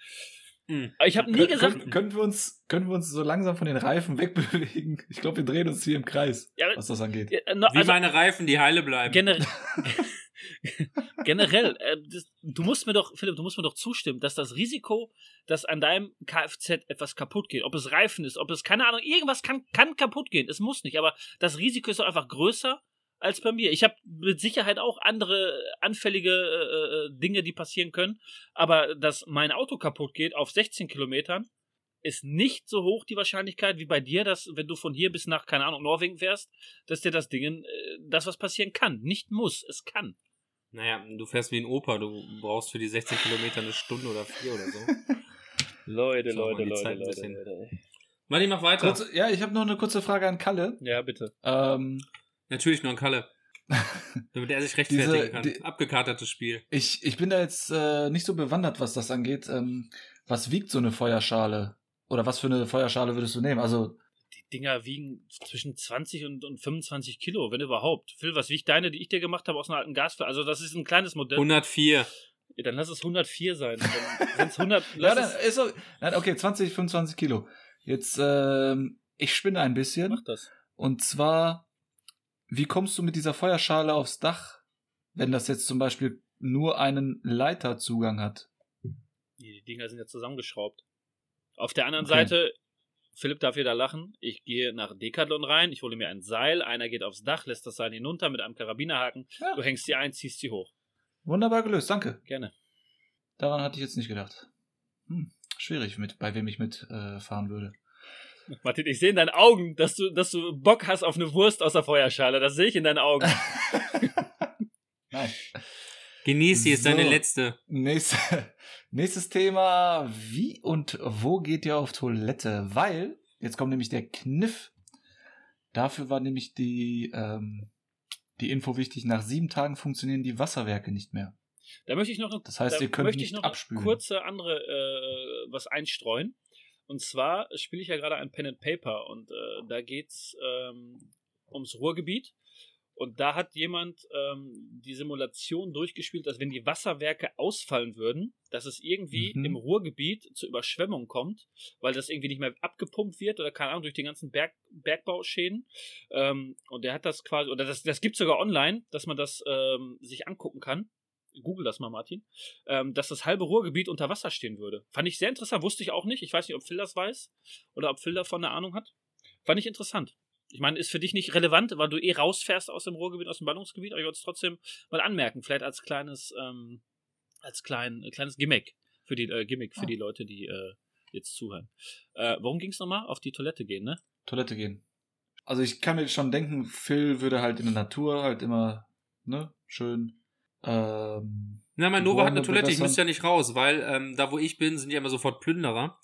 Hm. Aber ich habe nie gesagt, können, können, wir uns, können wir uns so langsam von den Reifen wegbewegen? Ich glaube, wir drehen uns hier im Kreis, Ja, was das angeht. ja, no, Wie also, meine Reifen, die heile bleiben. Gener generell, äh, das, du musst mir doch, Philipp, du musst mir doch zustimmen, dass das Risiko, dass an deinem Kfz etwas kaputt geht, ob es Reifen ist, ob es, keine Ahnung, irgendwas kann, kann kaputt gehen. Es muss nicht, aber das Risiko ist doch einfach größer als bei mir. Ich habe mit Sicherheit auch andere anfällige äh, äh, Dinge, die passieren können, aber dass mein Auto kaputt geht auf 16 Kilometern, ist nicht so hoch die Wahrscheinlichkeit wie bei dir, dass wenn du von hier bis nach, keine Ahnung, Norwegen fährst, dass dir das Ding, äh, das was passieren kann. Nicht muss, es kann. Naja, du fährst wie ein Opa, du brauchst für die 16 Kilometer eine Stunde oder vier oder so. Leute, mal, Leute, Leute, Leute, bisschen. Leute. Matti, mach weiter. Kurz, ja, ich habe noch eine kurze Frage an Kalle. Ja, bitte. Ähm, Natürlich nur an Kalle. Damit er sich rechtfertigen Diese- kann. die- Abgekatertes Spiel. ich, ich bin da jetzt äh, nicht so bewandert, was das angeht. Ähm, was wiegt so eine Feuerschale? Oder was für eine Feuerschale würdest du nehmen? Also, Die Dinger wiegen zwischen 20 und, und 25 Kilo, wenn überhaupt. Phil, was wiegt deine, die ich dir gemacht habe aus einer alten Gasflasche? Also, das ist ein kleines Modell. 104. Dann lass es 104 sein. Dann sind's 100. Ja, dann es, ist so, nein, okay, 20, 25 Kilo. Jetzt, ähm, ich spinne ein bisschen. mach das. Und zwar, wie kommst du mit dieser Feuerschale aufs Dach, wenn das jetzt zum Beispiel nur einen Leiterzugang hat? Die Dinger sind ja zusammengeschraubt. Auf der anderen Okay. Seite, Philipp darf wieder lachen. Ich gehe nach Decathlon rein, ich hole mir ein Seil, einer geht aufs Dach, lässt das Seil hinunter mit einem Karabinerhaken. Ja. Du hängst sie ein, ziehst sie hoch. Wunderbar gelöst, danke. Gerne. Daran hatte ich jetzt nicht gedacht. Hm, schwierig, mit, bei wem ich mitfahren äh, würde. Martin, ich sehe in deinen Augen, dass du, dass du Bock hast auf eine Wurst aus der Feuerschale. Das sehe ich in deinen Augen. Nein. Genieß sie, ist So. deine letzte. Nächste, nächstes Thema. Wie und wo geht ihr auf Toilette? Weil, jetzt kommt nämlich der Kniff. Dafür war nämlich die, ähm, die Info wichtig. Nach sieben Tagen funktionieren die Wasserwerke nicht mehr. Da möchte ich noch eine, Das heißt, da ihr könnt möchte nicht ich noch abspülen. kurze andere äh, was einstreuen. Und zwar spiele ich ja gerade ein Pen and Paper und äh, da geht's ähm, ums Ruhrgebiet. Und da hat jemand ähm, die Simulation durchgespielt, dass wenn die Wasserwerke ausfallen würden, dass es irgendwie Mhm. im Ruhrgebiet zur Überschwemmung kommt, weil das irgendwie nicht mehr abgepumpt wird oder keine Ahnung, durch den ganzen Berg, Bergbauschäden. Ähm, und der hat das quasi, oder das, das gibt sogar online, dass man das ähm, sich angucken kann. Google das mal, Martin. Ähm, dass das halbe Ruhrgebiet unter Wasser stehen würde. Fand ich sehr interessant, wusste ich auch nicht. Ich weiß nicht, ob Phil das weiß oder ob Phil davon eine Ahnung hat. Fand ich interessant. Ich meine, ist für dich nicht relevant, weil du eh rausfährst aus dem Ruhrgebiet, aus dem Ballungsgebiet, aber ich wollte es trotzdem mal anmerken, vielleicht als kleines, ähm, als klein, äh, kleines Gimmick für die, äh, Gimmick für Ah. die Leute, die äh, jetzt zuhören. Äh, worum ging es nochmal? Auf die Toilette gehen, ne? Toilette gehen. Also ich kann mir schon denken, Phil würde halt in der Natur halt immer, ne, schön, ähm, Na, mein Nova hat eine Toilette, ich müsste ja nicht raus, weil ähm, da, wo ich bin, sind ja immer sofort Plünderer.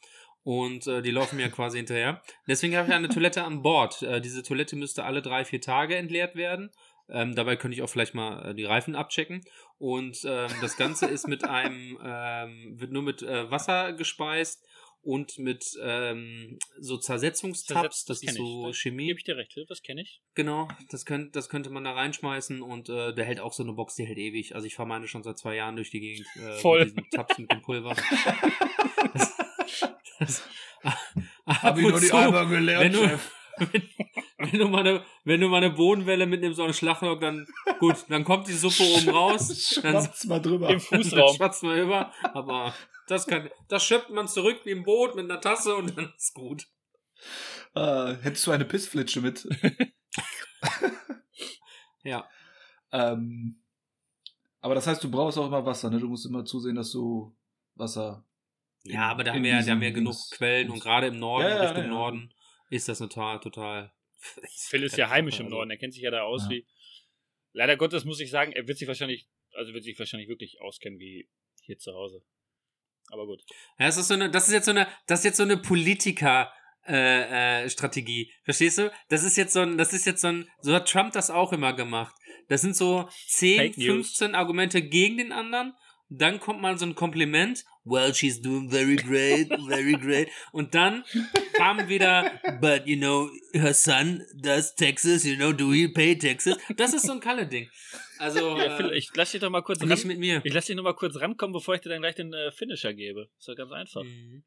Und äh, die laufen mir quasi hinterher. Deswegen habe ich eine Toilette an Bord. Äh, diese Toilette müsste alle drei, vier Tage entleert werden. Ähm, dabei könnte ich auch vielleicht mal äh, die Reifen abchecken. Und ähm, das Ganze ist mit einem, ähm, wird nur mit äh, Wasser gespeist und mit ähm, so Zersetzungstabs. Das ist kenn so Da Chemie. Gebe ich dir recht, Phil, das kenne ich. Genau, das, könnt, das könnte man da reinschmeißen und äh, der hält auch so eine Box, die hält ewig. Also ich fahre meine schon seit zwei Jahren durch die Gegend äh, Voll. mit diesen Tabs mit dem Pulver. das, das, hab ich die zu, einmal gelernt, wenn du- Chef. wenn, wenn, du mal eine, wenn du mal eine Bodenwelle mitnimmst, so einen Schlaglock, dann gut, dann kommt die Suppe oben raus, dann, Schwappt's mal drüber. Im dann Fußraum. schwatzt man über, aber das kann, das schöpft man zurück wie im Boot mit einer Tasse und dann ist gut. Äh, hättest du eine Pissflitsche mit? Ja. ähm, aber das heißt, du brauchst auch immer Wasser, ne? Du musst immer zusehen, dass du Wasser. Ja, aber da haben wir, da haben wir ja genug Quellen und gerade im Norden, Ja, ja, Richtung ja. Norden, ist das total, total. Phil ist ja heimisch im Norden, er kennt sich ja da aus Ja. wie. Leider Gottes muss ich sagen, er wird sich wahrscheinlich, also wird sich wahrscheinlich wirklich auskennen wie hier zu Hause. Aber gut. Ja, das ist so eine, das ist jetzt so eine, das ist jetzt so eine Politiker. Äh, äh, Strategie. Verstehst du? Das ist jetzt so ein, das ist jetzt so ein, so hat Trump das auch immer gemacht. Das sind so 10, Fake News. 15 Argumente gegen den anderen. Dann kommt mal so ein Kompliment. Well, she's doing very great, very great. Und dann kam wieder, but you know, her son does taxes, you know, do we pay taxes? Das ist so ein Kalle-Ding. Also, Ja, Phil, äh, ich lass dich doch mal kurz nicht ran, mit mir. Ich lass dich noch mal kurz rankommen, bevor ich dir dann gleich den äh, Finisher gebe. Ist doch ganz einfach. Mhm.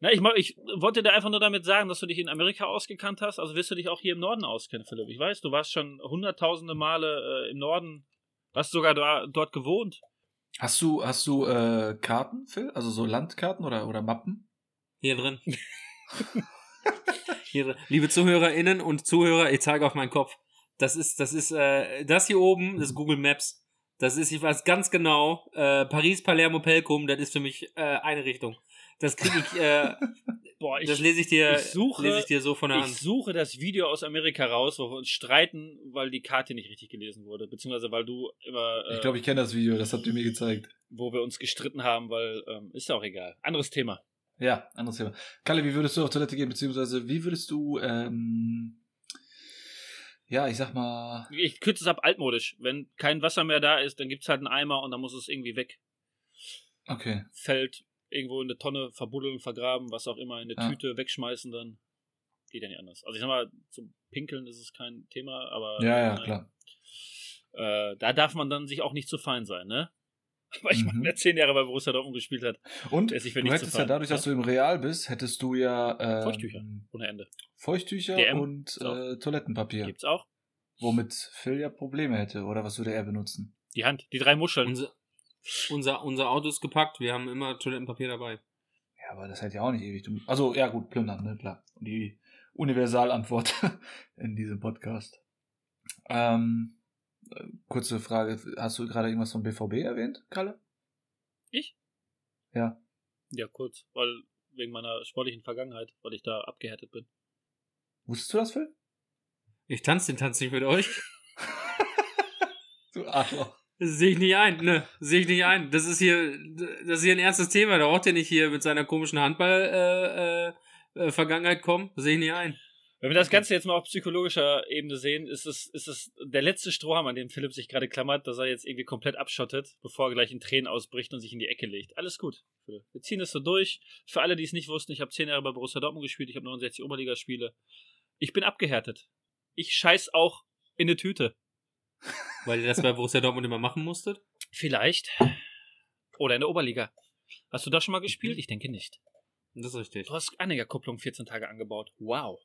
Na, ich, ich wollte dir einfach nur damit sagen, dass du dich in Amerika ausgekannt hast. Also wirst du dich auch hier im Norden auskennen, Philipp. Ich weiß, du warst schon hunderttausende Male äh, im Norden. Hast sogar da, dort gewohnt. Hast du, hast du äh, Karten, Phil? Also so Landkarten oder, oder Mappen? Hier drin. hier drin. Liebe ZuhörerInnen und Zuhörer, ich zeige auf meinen Kopf. Das ist, das ist, äh, das hier oben, ist Google Maps. Das ist, ich weiß ganz genau, äh, Paris, Palermo, Pelkum, das ist für mich äh, eine Richtung. Das kriege ich, äh, Boah, ich, das lese ich dir, ich suche- lese ich dir so von der ich Hand. suche das Video aus Amerika raus, wo wir uns streiten, weil die Karte nicht richtig gelesen wurde. Beziehungsweise weil du immer, äh, Ich glaube, ich kenne das Video, das habt ihr mir gezeigt. wo wir uns gestritten haben, weil, ähm, ist ja auch egal. Anderes Thema. Ja, anderes Thema. Kalle, wie würdest du auf Toilette gehen, beziehungsweise wie würdest du, ähm, ja, ich sag mal, Ich kürze es ab altmodisch. Wenn kein Wasser mehr da ist, dann gibt's halt einen Eimer und dann muss es irgendwie weg. okay. Fällt irgendwo in eine Tonne verbuddeln, vergraben, was auch immer, in eine Ja. Tüte wegschmeißen, dann geht ja nicht anders. Also ich sag mal, zum Pinkeln ist es kein Thema, aber Ja, ja, äh, klar. Äh, da darf man dann sich auch nicht zu fein sein, ne? Aber ich meine, Mhm. der zehn Jahre bei Borussia Dortmund gespielt hat, Und der ist sich für du hättest ja dadurch, dass du im Real bist, hättest du ja ähm, Feuchttücher. ohne Ende. Feuchttücher DM. und So. äh, Toilettenpapier. Gibt's auch. Womit Phil ja Probleme hätte. Oder was würde er benutzen? Die Hand, die drei Muscheln. Unser, unser, unser Auto ist gepackt, wir haben immer Toilettenpapier dabei. Ja, aber das hält ja auch nicht ewig. Also, ja, gut, plündern, ne, klar. Die Universalantwort in diesem Podcast. Ähm, äh, kurze Frage. Hast du gerade irgendwas vom BVB erwähnt, Kalle? Ich? Ja. Ja, kurz, weil wegen meiner sportlichen Vergangenheit, weil ich da abgehärtet bin. Wusstest du das, Phil? Ich tanze den Tanz nicht mit euch. Du Arschloch. Das sehe ich nicht ein, ne? Sehe ich nicht ein. Das ist hier, das ist hier ein ernstes Thema. Da braucht ihr nicht hier mit seiner komischen Handball-Vergangenheit äh, äh, Vergangenheit kommen. Das sehe ich nicht ein. Wenn wir das Ganze jetzt mal auf psychologischer Ebene sehen, ist es, ist es der letzte Strohhalm, an dem Philipp sich gerade klammert, dass er jetzt irgendwie komplett abschottet, bevor er gleich in Tränen ausbricht und sich in die Ecke legt. Alles gut. Wir ziehen es so durch. Für alle, die es nicht wussten, ich habe zehn Jahre bei Borussia Dortmund gespielt, ich habe 69 Oberligaspiele. Ich bin abgehärtet. Ich scheiß auch in eine Tüte. Weil ihr das bei Borussia Dortmund immer machen musstet. Vielleicht. Oder in der Oberliga. Hast du da schon mal gespielt? Ich denke nicht. Das ist richtig. Du hast Anhängerkupplung 14 Tage angebaut. Wow.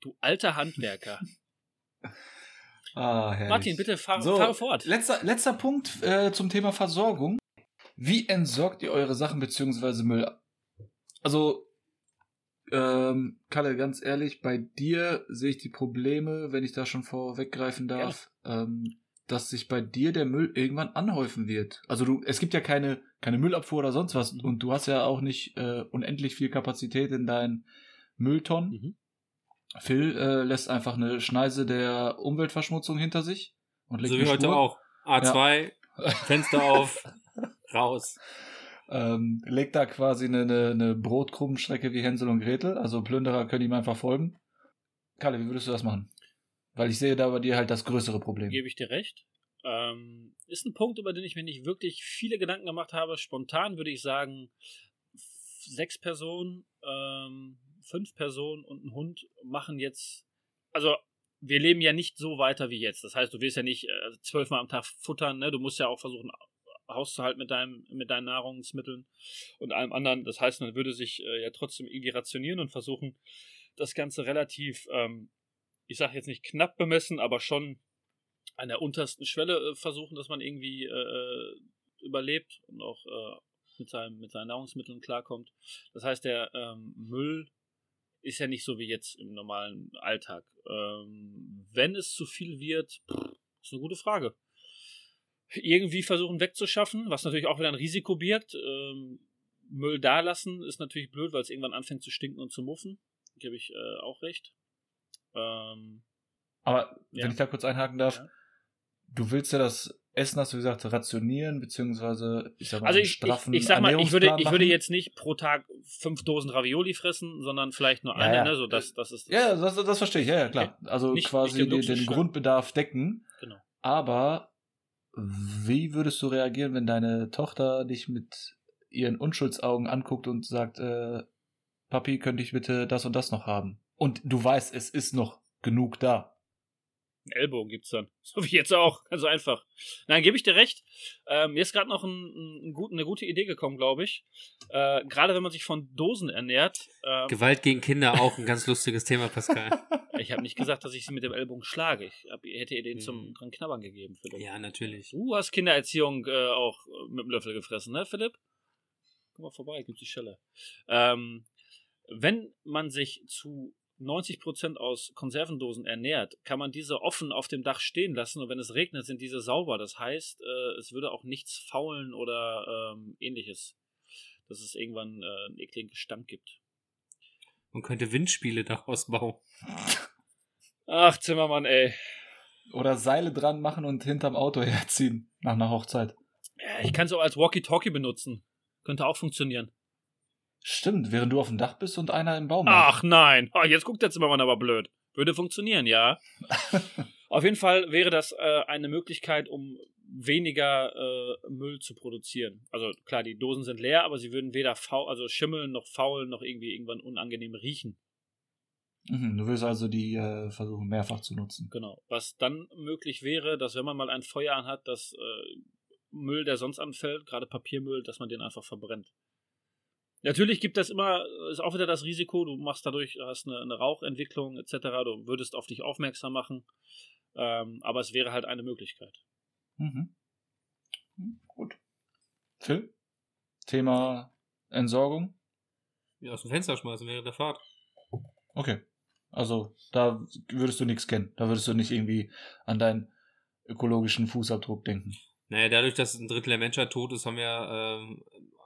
Du alter Handwerker. Ah, herrlich. Martin, bitte fahr, So, fahre fort. Letzter, letzter Punkt äh, zum Thema Versorgung. Wie entsorgt ihr eure Sachen beziehungsweise Müll? Also, ähm, Kalle, ganz ehrlich, bei dir sehe ich die Probleme, wenn ich da schon vorweggreifen darf, ähm, dass sich bei dir der Müll irgendwann anhäufen wird. Also du, es gibt ja keine, keine Müllabfuhr oder sonst was und du hast ja auch nicht äh, unendlich viel Kapazität in deinen Mülltonnen. Mhm. Phil äh, lässt einfach eine Schneise der Umweltverschmutzung hinter sich und legt So wie heute auch. A2, Fenster auf, raus. Ähm, legt da quasi eine, eine, eine Brotkrumenstrecke wie Hänsel und Gretel. Also Plünderer können ihm einfach folgen. Kalle, wie würdest du das machen? Weil ich sehe da bei dir halt das größere Problem. Gebe ich dir recht. Ähm, ist ein Punkt, über den ich mir nicht wirklich viele Gedanken gemacht habe. Spontan würde ich sagen, sechs Personen, ähm, fünf Personen und ein Hund machen jetzt, also wir leben ja nicht so weiter wie jetzt. Das heißt, du wirst ja nicht äh, zwölfmal am Tag futtern, ne? Du musst ja auch versuchen, Haus zu halten mit, deinem, mit deinen Nahrungsmitteln und allem anderen. Das heißt, man würde sich äh, ja trotzdem irgendwie rationieren und versuchen, das Ganze relativ, ähm, ich sage jetzt nicht knapp bemessen, aber schon an der untersten Schwelle äh, versuchen, dass man irgendwie äh, überlebt und auch äh, mit, seinem, mit seinen Nahrungsmitteln klarkommt. Das heißt, der ähm, Müll ist ja nicht so wie jetzt im normalen Alltag. Ähm, wenn es zu viel wird, ist eine gute Frage. Irgendwie versuchen wegzuschaffen, was natürlich auch wieder ein Risiko birgt. Ähm, Müll da lassen ist natürlich blöd, weil es irgendwann anfängt zu stinken und zu muffen. Gebe ich äh, auch recht. Ähm, Aber Ja. wenn ich da kurz einhaken darf, Ja. du willst ja das Essen, hast du gesagt, rationieren, beziehungsweise ich sag mal, Also ich, ich, straffen ich sag mal, ich würde, ich würde jetzt nicht pro Tag fünf Dosen Ravioli fressen, sondern vielleicht nur Ja, eine, ja. ne? So, das, das ist Ja, das, das verstehe ich, ja, ja, klar. Also Nicht- quasi nicht den den. Grundbedarf decken. Genau. Aber wie würdest du reagieren, wenn deine Tochter dich mit ihren Unschuldsaugen anguckt und sagt, äh, Papi, könnte ich bitte das und das noch haben? Und du weißt, es ist noch genug da. Einen Ellbogen gibt's dann. So wie jetzt auch. Ganz einfach. Nein, gebe ich dir recht. Ähm, mir ist gerade noch ein, ein gut, eine gute Idee gekommen, glaube ich. Äh, gerade wenn man sich von Dosen ernährt. Ähm, Gewalt gegen Kinder, auch ein ganz lustiges Thema, Pascal. ich habe nicht gesagt, dass ich sie mit dem Ellbogen schlage. Ich hab, hätte ihr den zum Mhm. dran knabbern gegeben, Philipp. ja, natürlich. Du hast Kindererziehung äh, auch äh, mit dem Löffel gefressen, ne, Philipp? Komm mal vorbei, gibt's die Schelle. Ähm, wenn man sich zu 90% aus Konservendosen ernährt, kann man diese offen auf dem Dach stehen lassen und wenn es regnet, sind diese sauber. Das heißt, äh, es würde auch nichts faulen oder ähm, ähnliches, dass es irgendwann äh, einen ekligen Gestank gibt. Man könnte Windspiele daraus bauen. Ach, Zimmermann, ey. Oder Seile dran machen und hinterm Auto herziehen nach einer Hochzeit. Ja, Ich kann es auch als Walkie-Talkie benutzen. Könnte auch funktionieren. Stimmt, während du auf dem Dach bist und einer im Baum. Ach nein, Ah, jetzt guckt der Zimmermann aber blöd. Würde funktionieren, ja. Auf jeden Fall wäre das äh, eine Möglichkeit, um weniger äh, Müll zu produzieren. Also klar, die Dosen sind leer, aber sie würden weder faul, also schimmeln noch faulen noch irgendwie irgendwann unangenehm riechen. Mhm, du willst also die äh, versuchen mehrfach zu nutzen. Genau. Was dann möglich wäre, dass wenn man mal ein Feuer anhat, das äh, Müll, der sonst anfällt, gerade Papiermüll, dass man den einfach verbrennt. Natürlich gibt das immer, ist auch wieder das Risiko, du machst dadurch, hast eine, eine Rauchentwicklung etc., du würdest auf dich aufmerksam machen, ähm, aber es wäre halt eine Möglichkeit. Mhm. Hm, Gut. Phil? Thema Entsorgung? Ja, aus dem Fenster schmeißen während der Fahrt. Okay. Also da würdest du nichts kennen. Da würdest du nicht irgendwie an deinen ökologischen Fußabdruck denken. Naja, dadurch, dass ein Drittel der Menschheit tot ist, haben wir, ähm,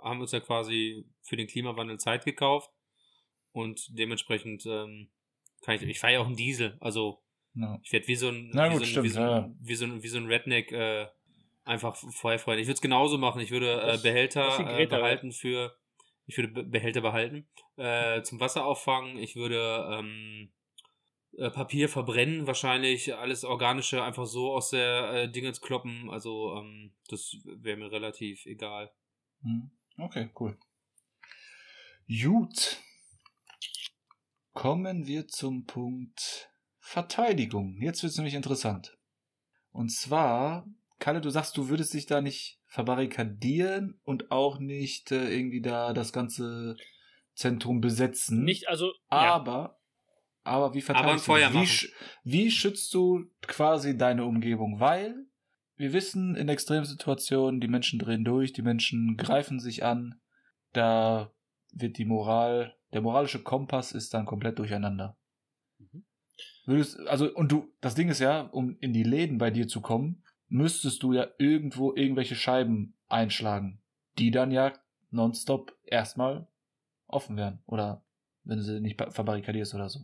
haben uns ja quasi für den Klimawandel Zeit gekauft. Und dementsprechend ähm, kann ich, ich fahre ja auch einen Diesel, also Ja. ich werde wie so ein, Na wie, gut, so ein, wie, stimmt, so ein, ja. wie, so ein, wie so ein Redneck äh, einfach feuerfreuen. Ich würde es genauso machen. Ich würde äh, Behälter äh, behalten für, ich würde Be Behälter behalten äh, zum Wasser auffangen. Ich würde ähm, äh, Papier verbrennen, wahrscheinlich alles organische einfach so aus der äh, Dingens kloppen. Also ähm, das wäre mir relativ egal. Mhm. Okay, cool. Gut. Kommen wir zum Punkt Verteidigung. Jetzt wird es nämlich interessant. Und zwar, Kalle, du sagst, du würdest dich da nicht verbarrikadieren und auch nicht äh, irgendwie da das ganze Zentrum besetzen. Nicht, also, ja, Aber, aber wie Aber ein verteidigst Feuer du? Wie, sch- wie schützt du quasi deine Umgebung? Weil wir wissen, in Extremsituationen, die Menschen drehen durch, die Menschen greifen sich an, da wird die Moral, der moralische Kompass ist dann komplett durcheinander. Mhm. Würdest, also, und du, das Ding ist ja, um in die Läden bei dir zu kommen, müsstest du ja irgendwo irgendwelche Scheiben einschlagen, die dann ja nonstop erstmal offen wären. Oder wenn du sie nicht ba- verbarrikadierst oder so.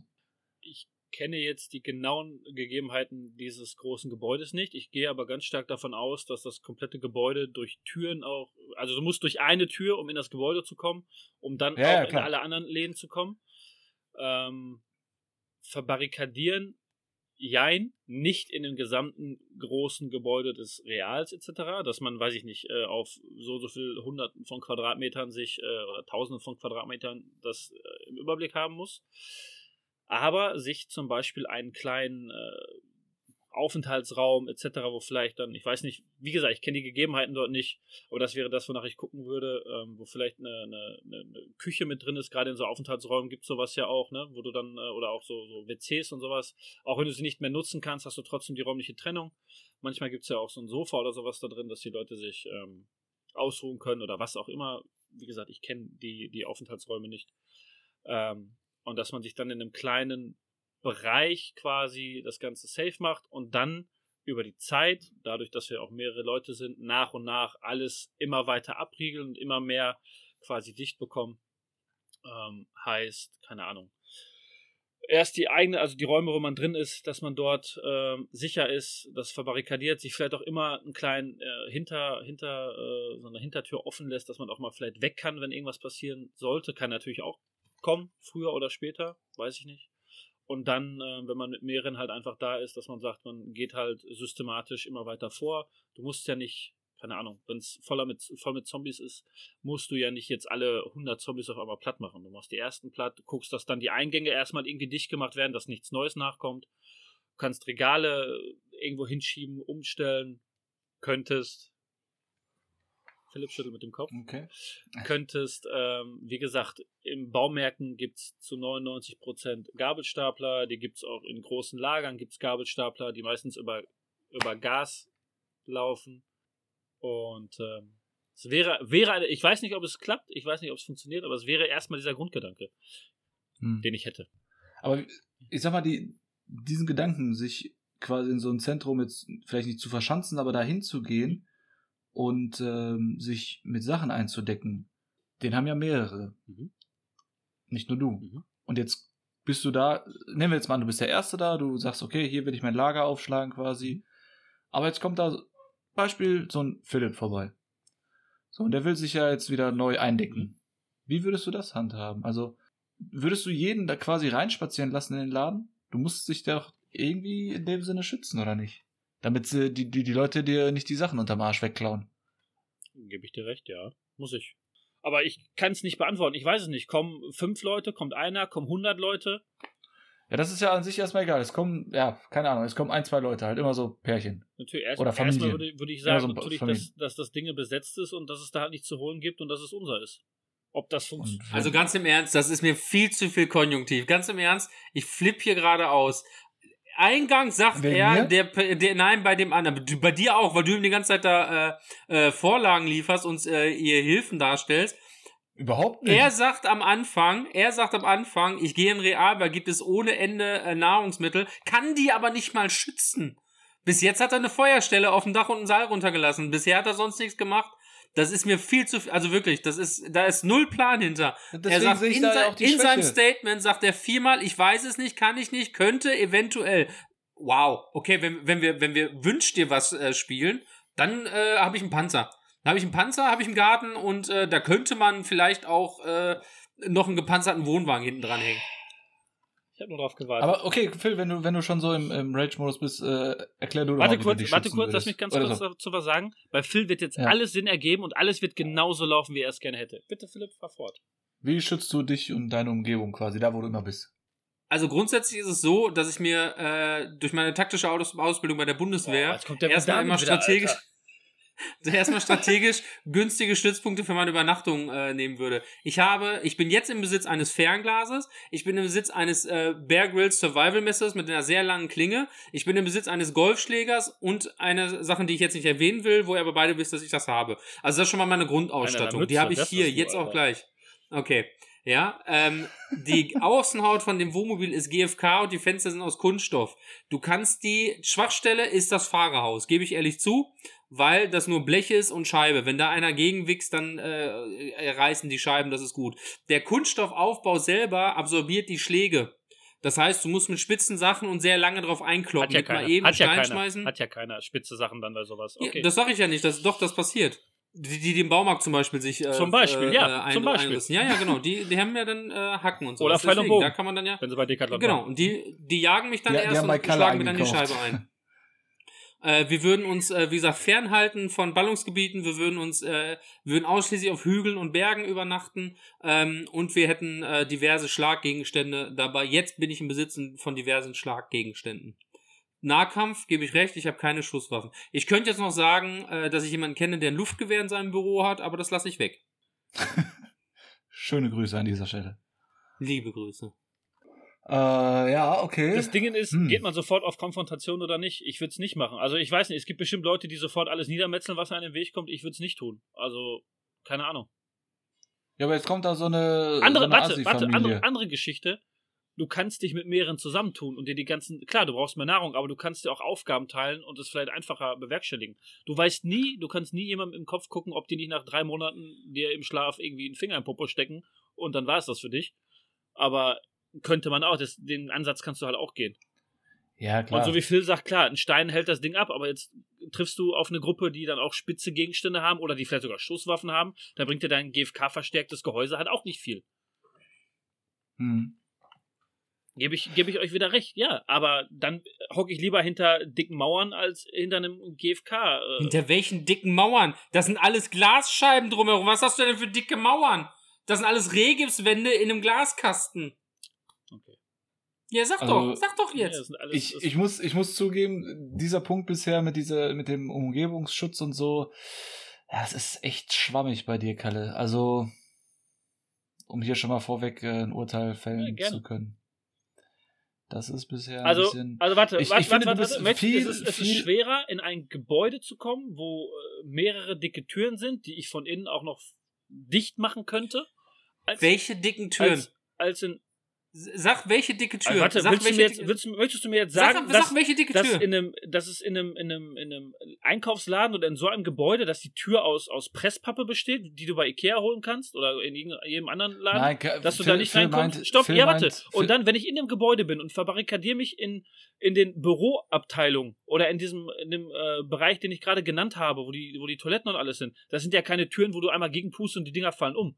ich kenne jetzt die genauen Gegebenheiten dieses großen Gebäudes nicht. Ich gehe aber ganz stark davon aus, dass das komplette Gebäude durch Türen auch, also du musst durch eine Tür, um in das Gebäude zu kommen, um dann Ja, ja, auch in klar. alle anderen Läden zu kommen. Ähm, verbarrikadieren, jein, nicht in dem gesamten großen Gebäude des Reals etc., dass man, weiß ich nicht, äh, auf so so viel Hunderten von Quadratmetern sich äh, oder Tausenden von Quadratmetern das äh, im Überblick haben muss aber sich zum Beispiel einen kleinen äh, Aufenthaltsraum etc., wo vielleicht dann, ich weiß nicht, wie gesagt, ich kenne die Gegebenheiten dort nicht, aber das wäre das, wonach ich gucken würde, ähm, wo vielleicht eine, eine, eine, Küche mit drin ist, gerade in so Aufenthaltsräumen gibt es sowas ja auch, ne, wo du dann, äh, oder auch so, so WCs und sowas, auch wenn du sie nicht mehr nutzen kannst, hast du trotzdem die räumliche Trennung. Manchmal gibt es ja auch so ein Sofa oder sowas da drin, dass die Leute sich ähm, ausruhen können oder was auch immer. Wie gesagt, ich kenne die, die Aufenthaltsräume nicht. Ähm, und dass man sich dann in einem kleinen Bereich quasi das Ganze safe macht und dann über die Zeit, dadurch, dass wir auch mehrere Leute sind, nach und nach alles immer weiter abriegeln und immer mehr quasi dicht bekommen. Ähm, heißt, keine Ahnung. Erst die eigene, also die Räume, wo man drin ist, dass man dort ähm, sicher ist, das verbarrikadiert, sich vielleicht auch immer einen kleinen äh, hinter, hinter, äh, so eine Hintertür offen lässt, dass man auch mal vielleicht weg kann, wenn irgendwas passieren sollte. Kann natürlich auch kommen, früher oder später, weiß ich nicht. Und dann, äh, wenn man mit mehreren halt einfach da ist, dass man sagt, man geht halt systematisch immer weiter vor. Du musst ja nicht, keine Ahnung, wenn es voller mit, voll mit Zombies ist, musst du ja nicht jetzt alle 100 Zombies auf einmal platt machen. Du machst die ersten platt, guckst, dass dann die Eingänge erstmal irgendwie dicht gemacht werden, dass nichts Neues nachkommt. Du kannst Regale irgendwo hinschieben, umstellen, könntest. Philipp schüttelt mit dem Kopf Okay. könntest, ähm, wie gesagt, im Baumärkten gibt es zu 99% Gabelstapler, die gibt es auch in großen Lagern, gibt es Gabelstapler, die meistens über, über Gas laufen. Und ähm, es wäre, wäre eine, ich weiß nicht, ob es klappt, ich weiß nicht, ob es funktioniert, aber es wäre erstmal dieser Grundgedanke, Hm. den ich hätte. Aber ich sag mal, die, diesen Gedanken, sich quasi in so ein Zentrum jetzt vielleicht nicht zu verschanzen, aber da hinzugehen und ähm, sich mit Sachen einzudecken, den haben ja mehrere. Mhm. Nicht nur du. Mhm. Und jetzt bist du da, nehmen wir jetzt mal an, du bist der Erste da, du sagst, okay, hier will ich mein Lager aufschlagen quasi. Aber jetzt kommt da Beispiel so ein Philipp vorbei. So, und der will sich ja jetzt wieder neu eindecken. Wie würdest du das handhaben? Also, würdest du jeden da quasi reinspazieren lassen in den Laden? Du musst dich doch irgendwie in dem Sinne schützen, oder nicht? Damit sie, die, die, die Leute dir nicht die Sachen unterm Arsch wegklauen. Gebe ich dir recht, ja. Muss ich. Aber ich kann es nicht beantworten. Ich weiß es nicht. Kommen fünf Leute, kommt einer, kommen 100 Leute. Ja, das ist ja an sich erstmal egal. Es kommen, ja, keine Ahnung, es kommen ein, zwei Leute, halt immer so Pärchen. Natürlich, erst, Oder erstmal Familien. würde, würde ich sagen, so natürlich, dass, dass das Ding besetzt ist und dass es da halt nichts zu holen gibt und dass es unser ist. Ob das funktioniert. Also ganz im Ernst, das ist mir viel zu viel Konjunktiv. Ganz im Ernst, ich flipp hier gerade aus. Eingang sagt Wegen er, der, der, nein, bei dem anderen. Bei dir auch, weil du ihm die ganze Zeit da äh, äh, Vorlagen lieferst und äh, ihr Hilfen darstellst. überhaupt nicht. Er sagt am Anfang, er sagt am Anfang, ich gehe in Real, weil gibt es ohne Ende äh, Nahrungsmittel, kann die aber nicht mal schützen. Bis jetzt hat er eine Feuerstelle auf dem Dach und einen Seil runtergelassen. Bisher hat er sonst nichts gemacht. Das ist mir viel zu, also wirklich, das ist, da ist null Plan hinter. Deswegen er sagt, in, sein, in seinem. Statement sagt er viermal, ich weiß es nicht, kann ich nicht, könnte, eventuell. Wow, okay, wenn, wenn wir, wenn wir wünsch dir was äh, spielen, dann äh, habe ich einen Panzer. Dann habe ich einen Panzer, habe ich einen Garten und äh, da könnte man vielleicht auch äh, noch einen gepanzerten Wohnwagen hinten dran hängen. Ich habe nur drauf gewartet. Aber okay, Phil, wenn du, wenn du schon so im, im Rage-Modus bist, äh, erklär du doch warte mal, wie kurz, warte kurz, lass würdest. mich ganz Oder kurz so. dazu was sagen. Bei Phil wird jetzt Ja. alles Sinn ergeben und alles wird genauso laufen, wie er es gerne hätte. Bitte, Philipp, fahr fort. Wie schützt du dich und deine Umgebung quasi, da wo du immer bist? Also grundsätzlich ist es so, dass ich mir äh, durch meine taktische Aus Ausbildung bei der Bundeswehr der erstmal immer wieder, strategisch, Alter. erstmal strategisch günstige Stützpunkte für meine Übernachtung äh, nehmen würde. Ich habe, ich bin jetzt im Besitz eines Fernglases, ich bin im Besitz eines äh, Bear Grylls Survival Messers mit einer sehr langen Klinge, ich bin im Besitz eines Golfschlägers und eine Sache, die ich jetzt nicht erwähnen will, wo ihr aber beide wisst, dass ich das habe. Also das ist schon mal meine Grundausstattung. Mütze, die habe ich hier hast du, jetzt auch gleich. Okay. Ja, ähm, die Außenhaut von dem Wohnmobil ist GFK und die Fenster sind aus Kunststoff. Du kannst die Schwachstelle ist das Fahrerhaus, gebe ich ehrlich zu, weil das nur Blech ist und Scheibe. Wenn da einer gegenwichst, dann äh, äh, reißen die Scheiben, das ist gut. Der Kunststoffaufbau selber absorbiert die Schläge. Das heißt, du musst mit spitzen Sachen und sehr lange drauf einkloppen. Hat ja mit mal keiner. eben Hat ja Stein keiner. schmeißen. Hat ja keiner. Spitze Sachen dann bei sowas. Ja, Okay. das sage ich ja nicht, das, doch, das passiert. Die, die, im Baumarkt zum Beispiel sich äh, Zum Beispiel, äh, ja, äh, zum Beispiel. einrissen. Ja, ja, genau. Die, die haben ja dann äh, Hacken und so. Oder Pfeil und Bogen. Da kann man dann ja. Wenn sie bei Decathlon Genau. Und die, die jagen mich dann die erst und schlagen mir dann die. Scheibe ein. Äh, wir würden uns, äh, wie gesagt, fernhalten von Ballungsgebieten. Wir würden uns, äh, würden ausschließlich auf Hügeln und Bergen übernachten. Ähm, und wir hätten äh, diverse Schlaggegenstände dabei. Jetzt bin ich im Besitz von diversen Schlaggegenständen. Nahkampf, gebe ich recht, ich habe keine Schusswaffen. Ich könnte jetzt noch sagen, äh, dass ich jemanden kenne, der ein Luftgewehr in seinem Büro hat, aber das lasse ich weg. Schöne Grüße an dieser Stelle. Liebe Grüße. Äh, ja, okay. Das Ding ist, Hm. geht man sofort auf Konfrontation oder nicht? Ich würde es nicht machen. Also ich weiß nicht, es gibt bestimmt Leute, die sofort alles niedermetzeln, was einem in den Weg kommt. Ich würde es nicht tun. Also, keine Ahnung. ja, aber jetzt kommt da so eine, Andere, so eine warte, warte, andere, andere Geschichte. Du kannst dich mit mehreren zusammentun und dir die ganzen, klar, du brauchst mehr Nahrung, aber du kannst dir auch Aufgaben teilen und es vielleicht einfacher bewerkstelligen. Du weißt nie, du kannst nie jemandem im Kopf gucken, ob die nicht nach drei Monaten dir im Schlaf irgendwie einen Finger im Popo stecken und dann war es das für dich. Aber könnte man auch, das, den Ansatz kannst du halt auch gehen. Ja, klar. Und so wie Phil sagt, klar, ein Stein hält das Ding ab, aber jetzt triffst du auf eine Gruppe, die dann auch spitze Gegenstände haben oder die vielleicht sogar Schusswaffen haben, da bringt dir dein GFK-verstärktes Gehäuse halt auch nicht viel. hm. Gebe ich, gebe ich euch wieder recht, ja. Aber dann hocke ich lieber hinter dicken Mauern als hinter einem GFK. Äh, Hinter welchen dicken Mauern? Das sind alles Glasscheiben drumherum. Was hast du denn für dicke Mauern? Das sind alles Rehgipswände in einem Glaskasten. Ja, sag Also, doch, sag doch Ja, jetzt. sind alles, Ich, ich, muss, ich muss zugeben, dieser Punkt bisher mit, dieser, mit dem Umgebungsschutz und so, ja, es ist echt schwammig bei dir, Kalle. Also, um hier schon mal vorweg äh, ein Urteil Ja, fällen gerne. zu können. Das ist bisher ein also, bisschen. also warte, Ich- warte, ich finde, warte, bist warte, warte. viel- es, ist, es ist viel- schwerer, in ein Gebäude zu kommen, wo äh, mehrere dicke Türen sind, die ich von innen auch noch dicht machen könnte. Als, Welche dicken Türen? als, als in. Sag welche dicke Türen. Also warte, sag, willst du mir jetzt, dicke- willst, du- möchtest du mir jetzt sag, sagen, sag, dass, welche dicke dass, Tür. in einem, dass es in einem, in, einem, in einem Einkaufsladen oder in so einem Gebäude, dass die Tür aus, aus Presspappe besteht, die du bei Ikea holen kannst oder in jedem anderen Laden? Nein, dass du Phil- da nicht Phil reinkommst. meint- Stopp, Phil ja, warte. meint- und dann, wenn ich in dem Gebäude bin und verbarrikadiere mich in, in den Büroabteilungen oder in diesem in dem äh, Bereich, den ich gerade genannt habe, wo die, wo die Toiletten und alles sind, das sind ja keine Türen, wo du einmal gegenpust und die Dinger fallen um.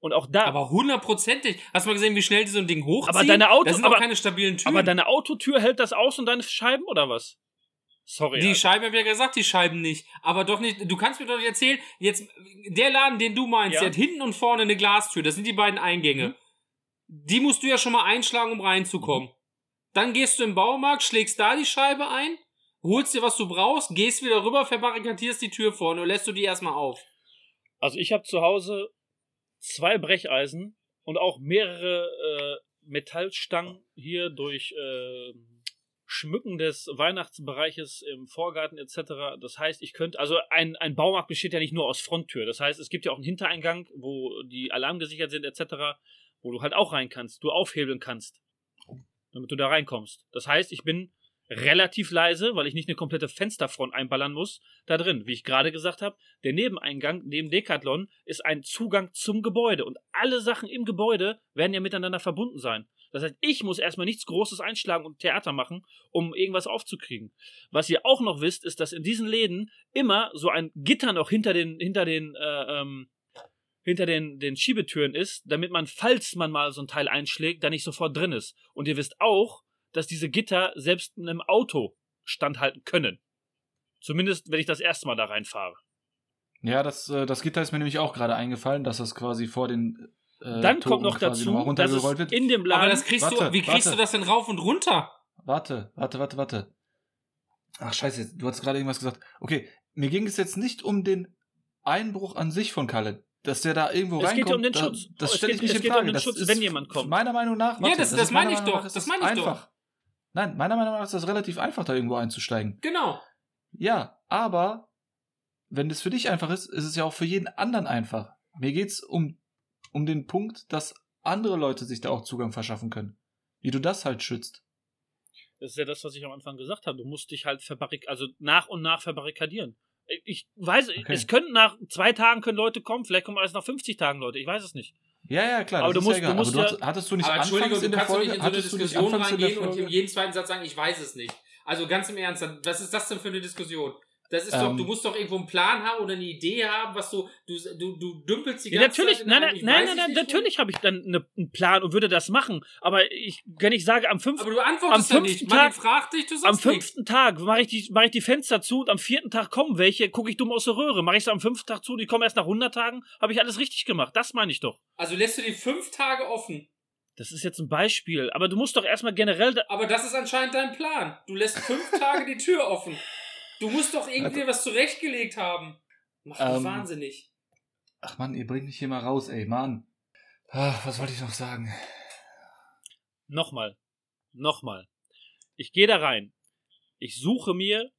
Und auch da. aber hundertprozentig. Hast du mal gesehen, wie schnell die so ein Ding hochziehen? Aber deine Auto- Das sind aber- auch keine stabilen Türen. aber deine Autotür hält das aus und deine Scheiben oder was? Sorry. die Alter. Scheiben, hab ich ja gesagt, die Scheiben nicht. Aber doch nicht, du kannst mir doch nicht erzählen, jetzt, der Laden, den du meinst, Ja. der hat hinten und vorne eine Glastür, das sind die beiden Eingänge. Mhm. Die musst du ja schon mal einschlagen, um reinzukommen. dann gehst du im Baumarkt, schlägst da die Scheibe ein, holst dir, was du brauchst, gehst wieder rüber, verbarrikadierst die Tür vorne und lässt du die erstmal auf. Also ich habe zu Hause zwei Brecheisen und auch mehrere äh, Metallstangen hier durch äh, Schmücken des Weihnachtsbereiches im Vorgarten etc. Das heißt, ich könnte, also ein, ein Baumarkt besteht ja nicht nur aus Fronttür. Das heißt, es gibt ja auch einen Hintereingang, wo die Alarm gesichert sind etc., wo du halt auch rein kannst, du aufhebeln kannst, damit du da reinkommst. Das heißt, ich bin relativ leise, weil ich nicht eine komplette Fensterfront einballern muss, da drin. Wie ich gerade gesagt habe, der Nebeneingang neben Decathlon ist ein Zugang zum Gebäude und alle Sachen im Gebäude werden ja miteinander verbunden sein. Das heißt, ich muss erstmal nichts Großes einschlagen und Theater machen, um irgendwas aufzukriegen. Was ihr auch noch wisst, ist, dass in diesen Läden immer so ein Gitter noch hinter den, hinter den, äh, ähm, hinter den, den Schiebetüren ist, damit man, falls man mal so ein Teil einschlägt, da nicht sofort drin ist. Und ihr wisst auch, dass diese Gitter selbst in einem Auto standhalten können. Zumindest, wenn ich das erste Mal da reinfahre. Ja, das, äh, das Gitter ist mir nämlich auch gerade eingefallen, dass das quasi vor den. Äh, Dann kommt noch dazu, noch dass es wird. in dem Laden. Aber das kriegst warte, du, wie kriegst warte. du das denn rauf und runter? Warte, warte, warte, warte. Ach, scheiße, du hast gerade irgendwas gesagt. Okay, mir ging es jetzt nicht um den Einbruch an sich von Kalle. Dass der da irgendwo es reinkommt. Geht um den Schutz. Da, das stelle ich nicht es in Frage. Um den das Schutz, wenn jemand kommt. Meiner Meinung nach. Warte, ja, das, das, das meine ich doch. Das meine ich einfach. doch. Nein, meiner Meinung nach ist das relativ einfach, da irgendwo einzusteigen. Genau. Ja, aber wenn das für dich einfach ist, ist es ja auch für jeden anderen einfach. Mir geht's um, um den Punkt, dass andere Leute sich da auch Zugang verschaffen können. Wie du das halt schützt. Das ist ja das, was ich am Anfang gesagt habe. Du musst dich halt verbarrik also nach und nach verbarrikadieren. Ich weiß, okay. es können nach zwei Tagen können Leute kommen, vielleicht kommen erst nach 50 Tagen Leute, ich weiß es nicht. Ja, ja, klar. Aber du musst, ja du musst du ja, hattest du nicht aber Entschuldigung, in du kannst Folge, doch nicht in so eine Diskussion reingehen und in jedem zweiten Satz sagen, ich weiß es nicht. Also ganz im Ernst, was ist das denn für eine Diskussion? Das ist ähm, doch, du musst doch irgendwo einen Plan haben oder eine Idee haben, was du, du, du, du dümpelst die ganze ja, natürlich, Zeit. Nein, nein, nein, nein, nein natürlich habe ich dann eine, einen Plan und würde das machen. Aber ich, wenn ich sage, am fünften Aber du antwortest am fünften Tag, dich, du sagst Am fünften nichts. Tag mache ich, die, mach ich die Fenster zu und am vierten Tag kommen welche, gucke ich dumm aus der Röhre. Mache ich es am fünften Tag zu, die kommen erst nach 100 Tagen, habe ich alles richtig gemacht. Das meine ich doch. Also lässt du die fünf Tage offen. Das ist jetzt ein Beispiel, aber du musst doch erstmal generell. Da aber das ist anscheinend dein Plan. Du lässt fünf Tage die Tür offen. Du musst doch irgendwie was zurechtgelegt haben. Macht mich ähm, wahnsinnig. Ach man, ihr bringt mich hier mal raus, ey, Mann. Ach, was wollte ich noch sagen? Nochmal. Nochmal. Ich gehe da rein. Ich suche mir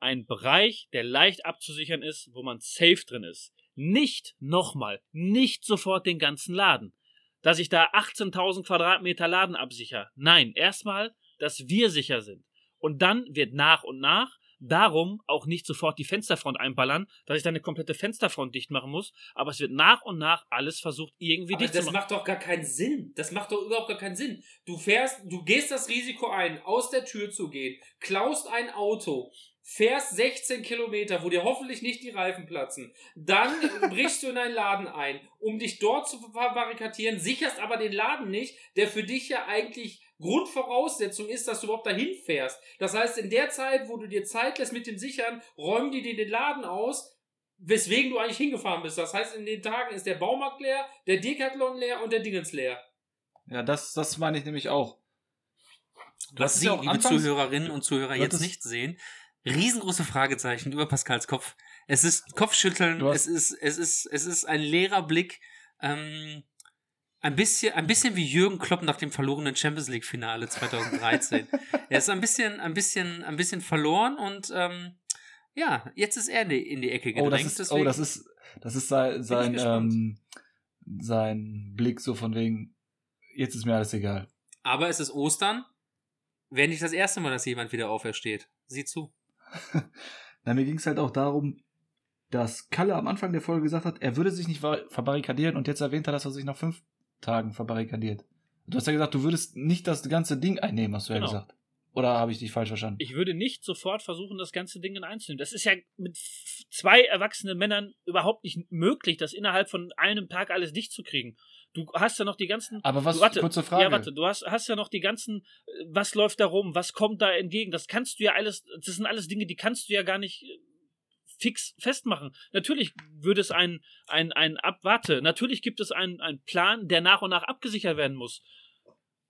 einen Bereich, der leicht abzusichern ist, wo man safe drin ist. Nicht nochmal, nicht sofort den ganzen Laden. Dass ich da 18.000 Quadratmeter Laden absichere. Nein, erstmal, dass wir sicher sind. Und dann wird nach und nach Darum auch nicht sofort die Fensterfront einballern, dass ich dann eine komplette Fensterfront dicht machen muss. Aber es wird nach und nach alles versucht, irgendwie aber dicht zu machen. Das macht doch gar keinen Sinn. Das macht doch überhaupt gar keinen Sinn. Du fährst, du gehst das Risiko ein, aus der Tür zu gehen, klaust ein Auto, fährst 16 Kilometer, wo dir hoffentlich nicht die Reifen platzen, dann brichst du in einen Laden ein, um dich dort zu verbarrikadieren, sicherst aber den Laden nicht, der für dich ja eigentlich Grundvoraussetzung ist, dass du überhaupt dahin fährst. Das heißt, in der Zeit, wo du dir Zeit lässt mit dem Sichern, räumen die dir den Laden aus, weswegen du eigentlich hingefahren bist. Das heißt, in den Tagen ist der Baumarkt leer, der Decathlon leer und der Dingens leer. Ja, das, das meine ich nämlich auch. Was Sie, ja liebe Zuhörerinnen und Zuhörer, jetzt nicht sehen, riesengroße Fragezeichen über Pascals Kopf. Es ist Kopfschütteln, es ist, es ist, es ist ein leerer Blick. Ähm, ein bisschen, ein bisschen wie Jürgen Klopp nach dem verlorenen Champions League Finale 2013. er ist ein bisschen, ein bisschen, ein bisschen verloren und ähm, ja, jetzt ist er in die, in die Ecke gedrängt. Oh, das ist, oh, das ist, das ist sein, sein, ähm, sein Blick so von wegen, jetzt ist mir alles egal. Aber es ist Ostern. Wäre nicht das erste Mal, dass jemand wieder aufersteht. Sieh zu. Na, mir ging es halt auch darum, dass Kalle am Anfang der Folge gesagt hat, er würde sich nicht verbarrikadieren und jetzt erwähnt er, dass er sich nach fünf Tagen verbarrikadiert. Du hast ja gesagt, du würdest nicht das ganze Ding einnehmen, hast du genau. ja gesagt. Oder habe ich dich falsch verstanden? Ich würde nicht sofort versuchen, das ganze Ding einzunehmen. Das ist ja mit zwei erwachsenen Männern überhaupt nicht möglich, das innerhalb von einem Tag alles dicht zu kriegen. Du hast ja noch die ganzen. Aber was, du, warte, kurze Frage. Ja, warte, du hast, hast ja noch die ganzen, was läuft da rum, was kommt da entgegen, das kannst du ja alles, das sind alles Dinge, die kannst du ja gar nicht fix festmachen. Natürlich würde es ein, ein, ein Abwarte, natürlich gibt es einen, einen Plan, der nach und nach abgesichert werden muss.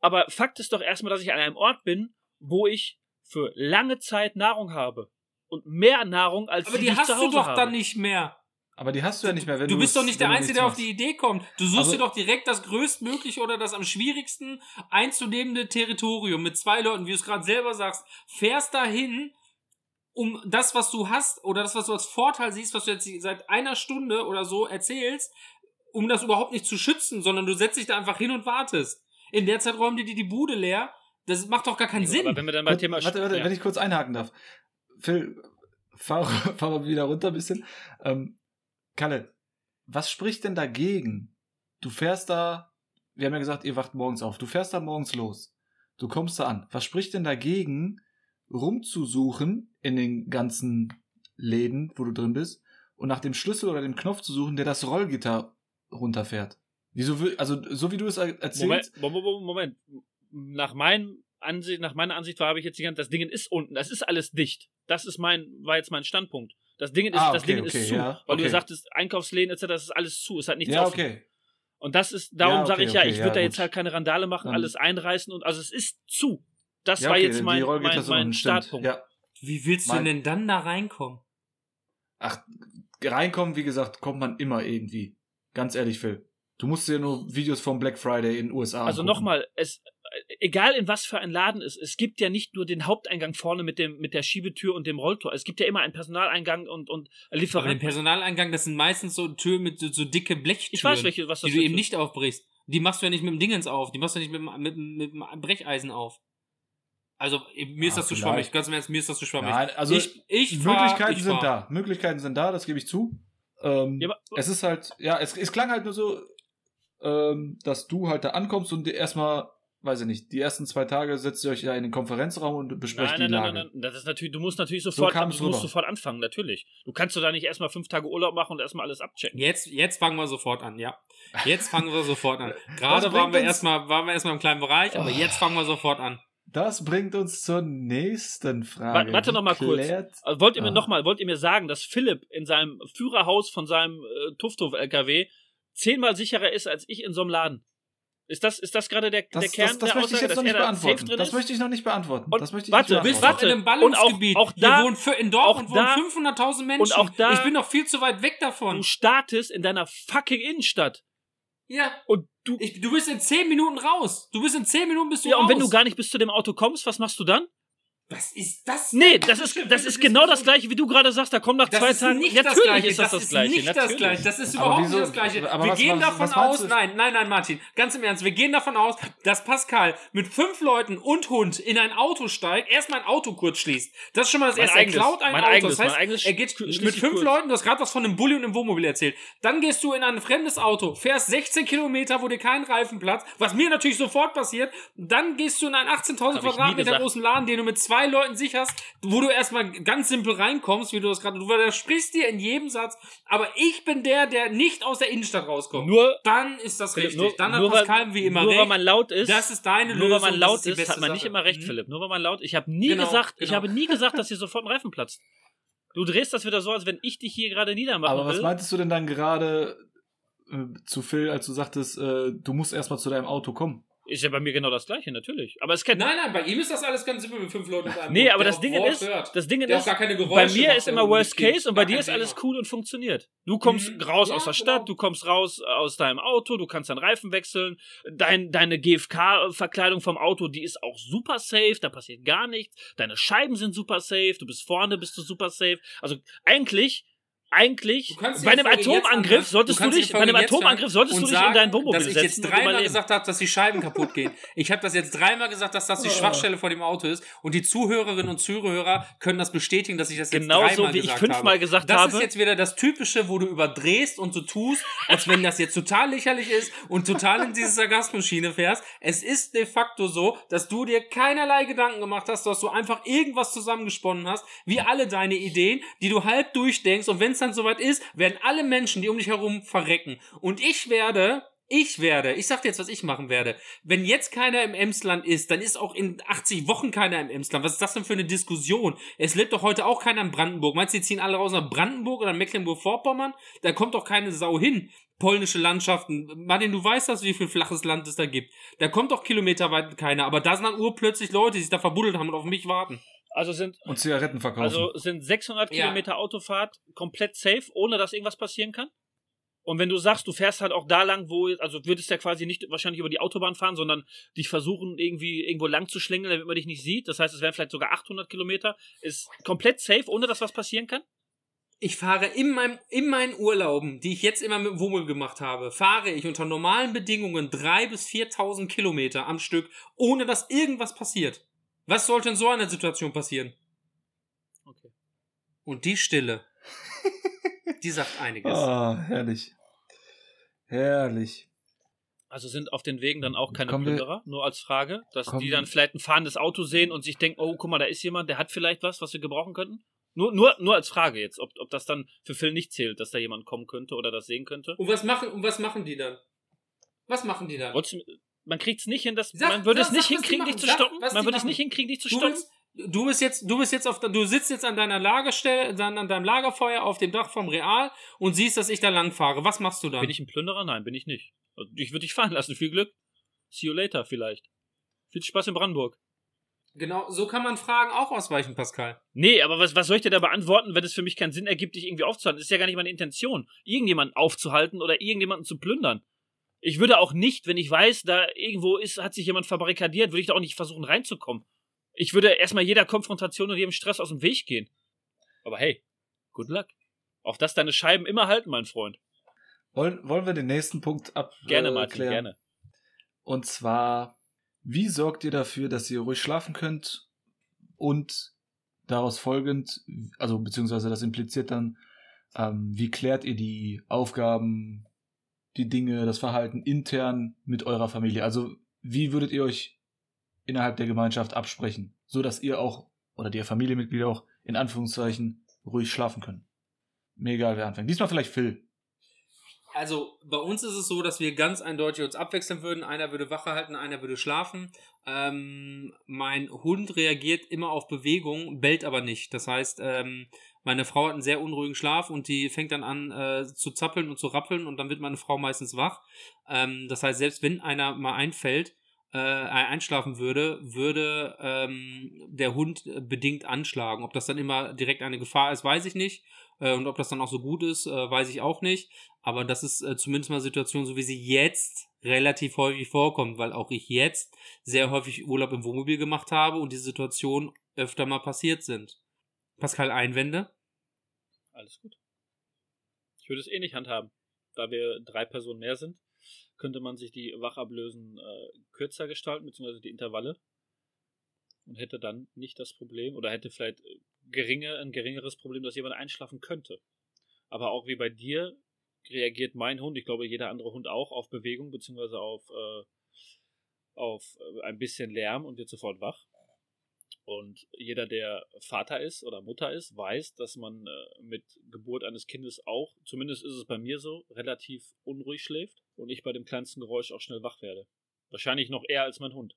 Aber Fakt ist doch erstmal, dass ich an einem Ort bin, wo ich für lange Zeit Nahrung habe. Und mehr Nahrung als Aber die, die ich hast du doch habe. dann nicht mehr. Aber die hast du ja nicht mehr, wenn du. Du bist doch nicht der Einzige, der auf die Idee kommt. Du suchst Also- dir doch direkt das größtmögliche oder das am schwierigsten einzunehmende Territorium mit zwei Leuten, wie du es gerade selber sagst, fährst dahin, um das, was du hast oder das, was du als Vorteil siehst, was du jetzt seit einer Stunde oder so erzählst, um das überhaupt nicht zu schützen, sondern du setzt dich da einfach hin und wartest. In der Zeit räumen die dir die Bude leer. Das macht doch gar keinen Sinn. Aber wenn wir dann beim Warte, Thema warte, warte ja. wenn ich kurz einhaken darf. Phil, fahr, fahr mal wieder runter ein bisschen. Ähm, Kalle, was spricht denn dagegen? Du fährst da, wir haben ja gesagt, ihr wacht morgens auf. Du fährst da morgens los. Du kommst da an. Was spricht denn dagegen, rumzusuchen in den ganzen Läden, wo du drin bist, und nach dem Schlüssel oder dem Knopf zu suchen, der das Rollgitter runterfährt? Wieso, also so wie du es er- erzählst, Moment, Moment, Moment. Nach, meinem Ansicht, nach meiner Ansicht war, habe ich jetzt die ganze, das Ding ist unten, das ist alles dicht. Das ist mein, war jetzt mein Standpunkt. Das Ding ist, Ah, das okay, Ding okay, ist zu. ja, weil du okay. sagtest, Einkaufsläden etc., das ist alles zu, es hat nichts ja, offen. okay. Und das ist, darum Ja, sage ich ja, ich würde da jetzt halt keine Randale machen, Dann- alles einreißen und, also es ist zu. Das Ja, war okay, jetzt denn mein, mein, sind mein. Startpunkt. Ja. Wie willst du Mein- denn dann da reinkommen? Ach, reinkommen, wie gesagt, kommt man immer irgendwie. Ganz ehrlich, Phil. Du musst dir nur Videos vom Black Friday in den USA Also nochmal, es, egal in was für ein Laden es ist, es gibt ja nicht nur den Haupteingang vorne mit dem, mit der Schiebetür und dem Rolltor. Es gibt ja immer einen Personaleingang und, und Aber den Lieferanten. Personaleingang, das sind meistens so Türen mit so, so dicke Blechtüren. Ich weiß, welche, was das die du eben Türen- nicht aufbrichst. Die machst du ja nicht mit dem Dingens auf. Die machst du nicht mit, dem- mit, mit dem Brecheisen auf. Also, mir ist Ah, das zu vielleicht. schwammig. Ganz im Ernst, mir ist das zu schwammig. Nein, also ich, ich fahr, Möglichkeiten ich sind fahr. da. Möglichkeiten sind da, das gebe ich zu. Ähm, Ja, aber- es ist halt, ja, es, es klang halt nur so, ähm, dass du halt da ankommst und erstmal, weiß ich nicht, die ersten zwei Tage setzt ihr euch ja in den Konferenzraum und besprecht Nein, die nein, nein, Lage. nein, nein, das ist natürlich, du musst natürlich sofort, kam's du musst sofort anfangen, natürlich. Du kannst du da nicht erstmal fünf Tage Urlaub machen und erstmal alles abchecken. Jetzt, jetzt fangen wir sofort an, ja. Jetzt fangen wir sofort an. Gerade waren wir erstmal, waren wir erstmal im kleinen Bereich, aber Oh. jetzt fangen wir sofort an. Das bringt uns zur nächsten Frage. Wa- warte noch mal kurz. klärt- Also wollt ihr mir Ah. noch mal, wollt ihr mir sagen, dass Philipp in seinem Führerhaus von seinem äh, Tufthof-LKW zehnmal sicherer ist als ich in so einem Laden? Ist das, ist das gerade der, Das, der Kern das, das der möchte ich Aussage, jetzt dass noch nicht er da safe beantworten. Das möchte ich noch nicht beantworten. Und das möchte ich warte, nicht Du bist beantworten. doch in einem Und auch- Ballungsgebiet. auch Hier da- wohnen für, in Dortmund auch wohnen da- 500.000 Menschen. und auch da- ich bin noch viel zu weit weg davon. Du startest in deiner fucking Innenstadt Ja, und du ich, du bist in 10 Minuten raus. Du bist in 10 Minuten bist du ja, raus. und wenn du gar nicht bis zu dem Auto kommst, was machst du dann? Was ist das? Nee, das ist, das ist genau das gleiche, wie du gerade sagst, da kommt nach Das zwei ist Tagen. nicht Natürlich das Gleiche. ist das das, ist Gleiche. nicht natürlich. das Gleiche. Das ist Aber überhaupt wieso- nicht das Gleiche. aber wir was- gehen was- davon was aus, du? nein, nein, nein, Martin, ganz im Ernst, wir gehen davon aus, dass Pascal mit fünf Leuten und Hund in ein Auto steigt, erstmal ein Auto kurz schließt. Das ist schon mal das Mein erste. eigenes, er klaut ein mein Auto. eigenes, das heißt, mein eigenes er geht mit fünf kurz. Leuten, du hast gerade was von einem Bulli und einem Wohnmobil erzählt. Dann gehst du in ein fremdes Auto, fährst 16 Kilometer, wo dir kein Reifen platzt, was mir natürlich sofort passiert. Dann gehst du in einen 18.000 Hab ich nie Quadratmeter großen Laden, den du mit zwei Leuten sicherst, wo du erstmal ganz simpel reinkommst, wie du das gerade, du widersprichst dir in jedem Satz, aber ich bin der, der nicht aus der Innenstadt rauskommt. Nur, dann ist das Philipp, richtig. nur, dann hat nur, Pascal weil, wie immer nur weil recht. man laut ist. das ist deine nur Lösung. weil man laut ist, beste hat man nicht Sache. immer recht, Mhm. Philipp. Nur weil man laut Ich habe nie Genau, gesagt, ich genau. habe nie gesagt, dass hier sofort ein Reifen platzt. Du drehst das wieder so, als wenn ich dich hier gerade niedermachen Aber was will. meintest du denn dann gerade äh, zu Phil, als du sagtest, äh, du musst erstmal zu deinem Auto kommen? Ist ja bei mir genau das gleiche, natürlich. Aber es kennt. Nein, nein, bei ihm ist das alles ganz simpel mit fünf Leuten. in einem nee, Boot, aber das Ding ist, hört. das Ding ist, bei mir ist immer Worst. Case und bei dir ist alles cool und funktioniert. Du kommst Mhm. raus Ja, aus der genau. Stadt, du kommst raus aus deinem Auto, du kannst deinen Reifen wechseln, dein, deine GFK-Verkleidung vom Auto, die ist auch super safe, da passiert gar nichts, deine Scheiben sind super safe, du bist vorne, bist du super safe. Also eigentlich, eigentlich, bei einem Atomangriff solltest du, dich, bei einem Atomangriff solltest du dich in sagen, dein Wohnmobil dass ich setzen jetzt dreimal gesagt habe, dass die Scheiben kaputt gehen. Ich habe das jetzt dreimal gesagt, dass das die Schwachstelle vor dem Auto ist. Und die Zuhörerinnen und Zuhörer können das bestätigen, dass ich das jetzt Genauso dreimal wie ich gesagt fünfmal habe. gesagt das habe. ist jetzt wieder das Typische, wo du überdrehst und so tust, als wenn das jetzt total lächerlich ist und total in diese Sargasmus-Schiene fährst. Es ist de facto so, dass du dir keinerlei Gedanken gemacht hast, dass du einfach irgendwas zusammengesponnen hast, wie alle deine Ideen, die du halb durchdenkst. Und wenn es dann soweit ist, werden alle Menschen, die um dich herum verrecken. Und ich werde Ich werde, ich sag dir jetzt, was ich machen werde. Wenn jetzt keiner im Emsland ist, dann ist auch in 80 Wochen keiner im Emsland. Was ist das denn für eine Diskussion? Es lebt doch heute auch keiner in Brandenburg. Meinst du, die ziehen alle raus nach Brandenburg oder Mecklenburg-Vorpommern? Da kommt doch keine Sau hin. Polnische Landschaften. Martin, du weißt das, wie viel flaches Land es da gibt. Da kommt doch kilometerweit keiner. Aber da sind dann urplötzlich Leute, die sich da verbuddelt haben und auf mich warten. Also sind, Und Zigaretten verkaufen. also sind 600 Ja. Kilometer Autofahrt komplett safe, ohne dass irgendwas passieren kann? Und wenn du sagst, du fährst halt auch da lang, wo, also würdest du ja quasi nicht wahrscheinlich über die Autobahn fahren, sondern dich versuchen, irgendwie irgendwo lang zu schlängeln, damit man dich nicht sieht. Das heißt, es wären vielleicht sogar 800 Kilometer. Ist komplett safe, ohne dass was passieren kann? Ich fahre in, meinem, in meinen Urlauben, die ich jetzt immer mit dem Wummel gemacht habe, fahre ich unter normalen Bedingungen 3.000 bis 4.000 Kilometer am Stück, ohne dass irgendwas passiert. Was sollte in so einer Situation passieren? Okay. Und die Stille, die sagt einiges. Ah, herrlich. Herrlich. Also sind auf den Wegen dann auch keine Kommen Plünderer, nur als Frage, dass Kommen- die dann vielleicht ein fahrendes Auto sehen und sich denken, oh, guck mal, da ist jemand, der hat vielleicht was, was wir gebrauchen könnten? Nur, nur, nur als Frage jetzt, ob, ob das dann für Phil nicht zählt, dass da jemand kommen könnte oder das sehen könnte. Und was machen, und was machen die dann? Was machen die dann? Trotzdem, man kriegt es nicht hin, dass Sag- man würde es nicht hinkriegen, dich zu Sag, stoppen. Man würde es nicht hinkriegen, dich zu stoppen. du bist jetzt, du bist jetzt auf, du sitzt jetzt an deiner Lagerstelle, dann an deinem Lagerfeuer auf dem Dach vom Real und siehst, dass ich da lang fahre. Was machst du dann? Bin ich ein Plünderer? Nein, bin ich nicht. Also, Ich würde dich fahren lassen. Viel Glück. See you later vielleicht. Viel Spaß in Brandenburg. genau, so kann man Fragen auch ausweichen, Pascal. Nee, aber was, was soll ich dir da beantworten, wenn es für mich keinen Sinn ergibt, dich irgendwie aufzuhalten? Das ist ja gar nicht meine Intention, irgendjemanden aufzuhalten oder irgendjemanden zu plündern. Ich würde auch nicht, wenn ich weiß, da irgendwo ist, hat sich jemand verbarrikadiert, würde ich da auch nicht versuchen reinzukommen. Ich würde erstmal jeder Konfrontation und jedem Stress aus dem Weg gehen. Aber hey, good luck. Auf das deine Scheiben immer halten, mein Freund. Wollen, wollen wir den nächsten Punkt ab Gerne, äh, Martin, klären? gerne. Und zwar, wie sorgt ihr dafür, dass ihr ruhig schlafen könnt und daraus folgend, also beziehungsweise das impliziert dann, ähm, wie klärt ihr die Aufgaben, die Dinge, das Verhalten intern mit eurer Familie? Also wie würdet ihr euch innerhalb der Gemeinschaft absprechen, so dass ihr auch oder die Familienmitglieder auch in Anführungszeichen ruhig schlafen können? Mir egal, wer anfängt. Diesmal vielleicht Phil. Also bei uns ist es so, dass wir ganz eindeutig uns abwechseln würden. Einer würde Wache halten, einer würde schlafen. Ähm, mein Hund reagiert immer auf Bewegung, bellt aber nicht. Das heißt, ähm, meine Frau hat einen sehr unruhigen Schlaf und die fängt dann an äh, zu zappeln und zu rappeln und dann wird meine Frau meistens wach. Ähm, das heißt, selbst wenn einer mal einfällt, äh, einschlafen würde, würde ähm, der Hund bedingt anschlagen. Ob das dann immer direkt eine Gefahr ist, weiß ich nicht. Äh, und ob das dann auch so gut ist, äh, weiß ich auch nicht. Aber das ist äh, zumindest mal eine Situation, so wie sie jetzt relativ häufig vorkommt, weil auch ich jetzt sehr häufig Urlaub im Wohnmobil gemacht habe und diese Situationen öfter mal passiert sind. Pascal, Einwände? Alles gut. Ich würde es eh nicht handhaben. Da wir drei Personen mehr sind, könnte man sich die Wachablösen äh, kürzer gestalten, beziehungsweise die Intervalle. Und hätte dann nicht das Problem, oder hätte vielleicht äh, geringe, ein geringeres Problem, dass jemand einschlafen könnte. Aber auch wie bei dir reagiert mein Hund, ich glaube jeder andere Hund auch, auf Bewegung, beziehungsweise auf, äh, auf äh, ein bisschen Lärm und wird sofort wach. Und jeder, der Vater ist oder Mutter ist, weiß, dass man äh, mit Geburt eines Kindes auch, zumindest ist es bei mir so, relativ unruhig schläft und ich bei dem kleinsten Geräusch auch schnell wach werde. Wahrscheinlich noch eher als mein Hund.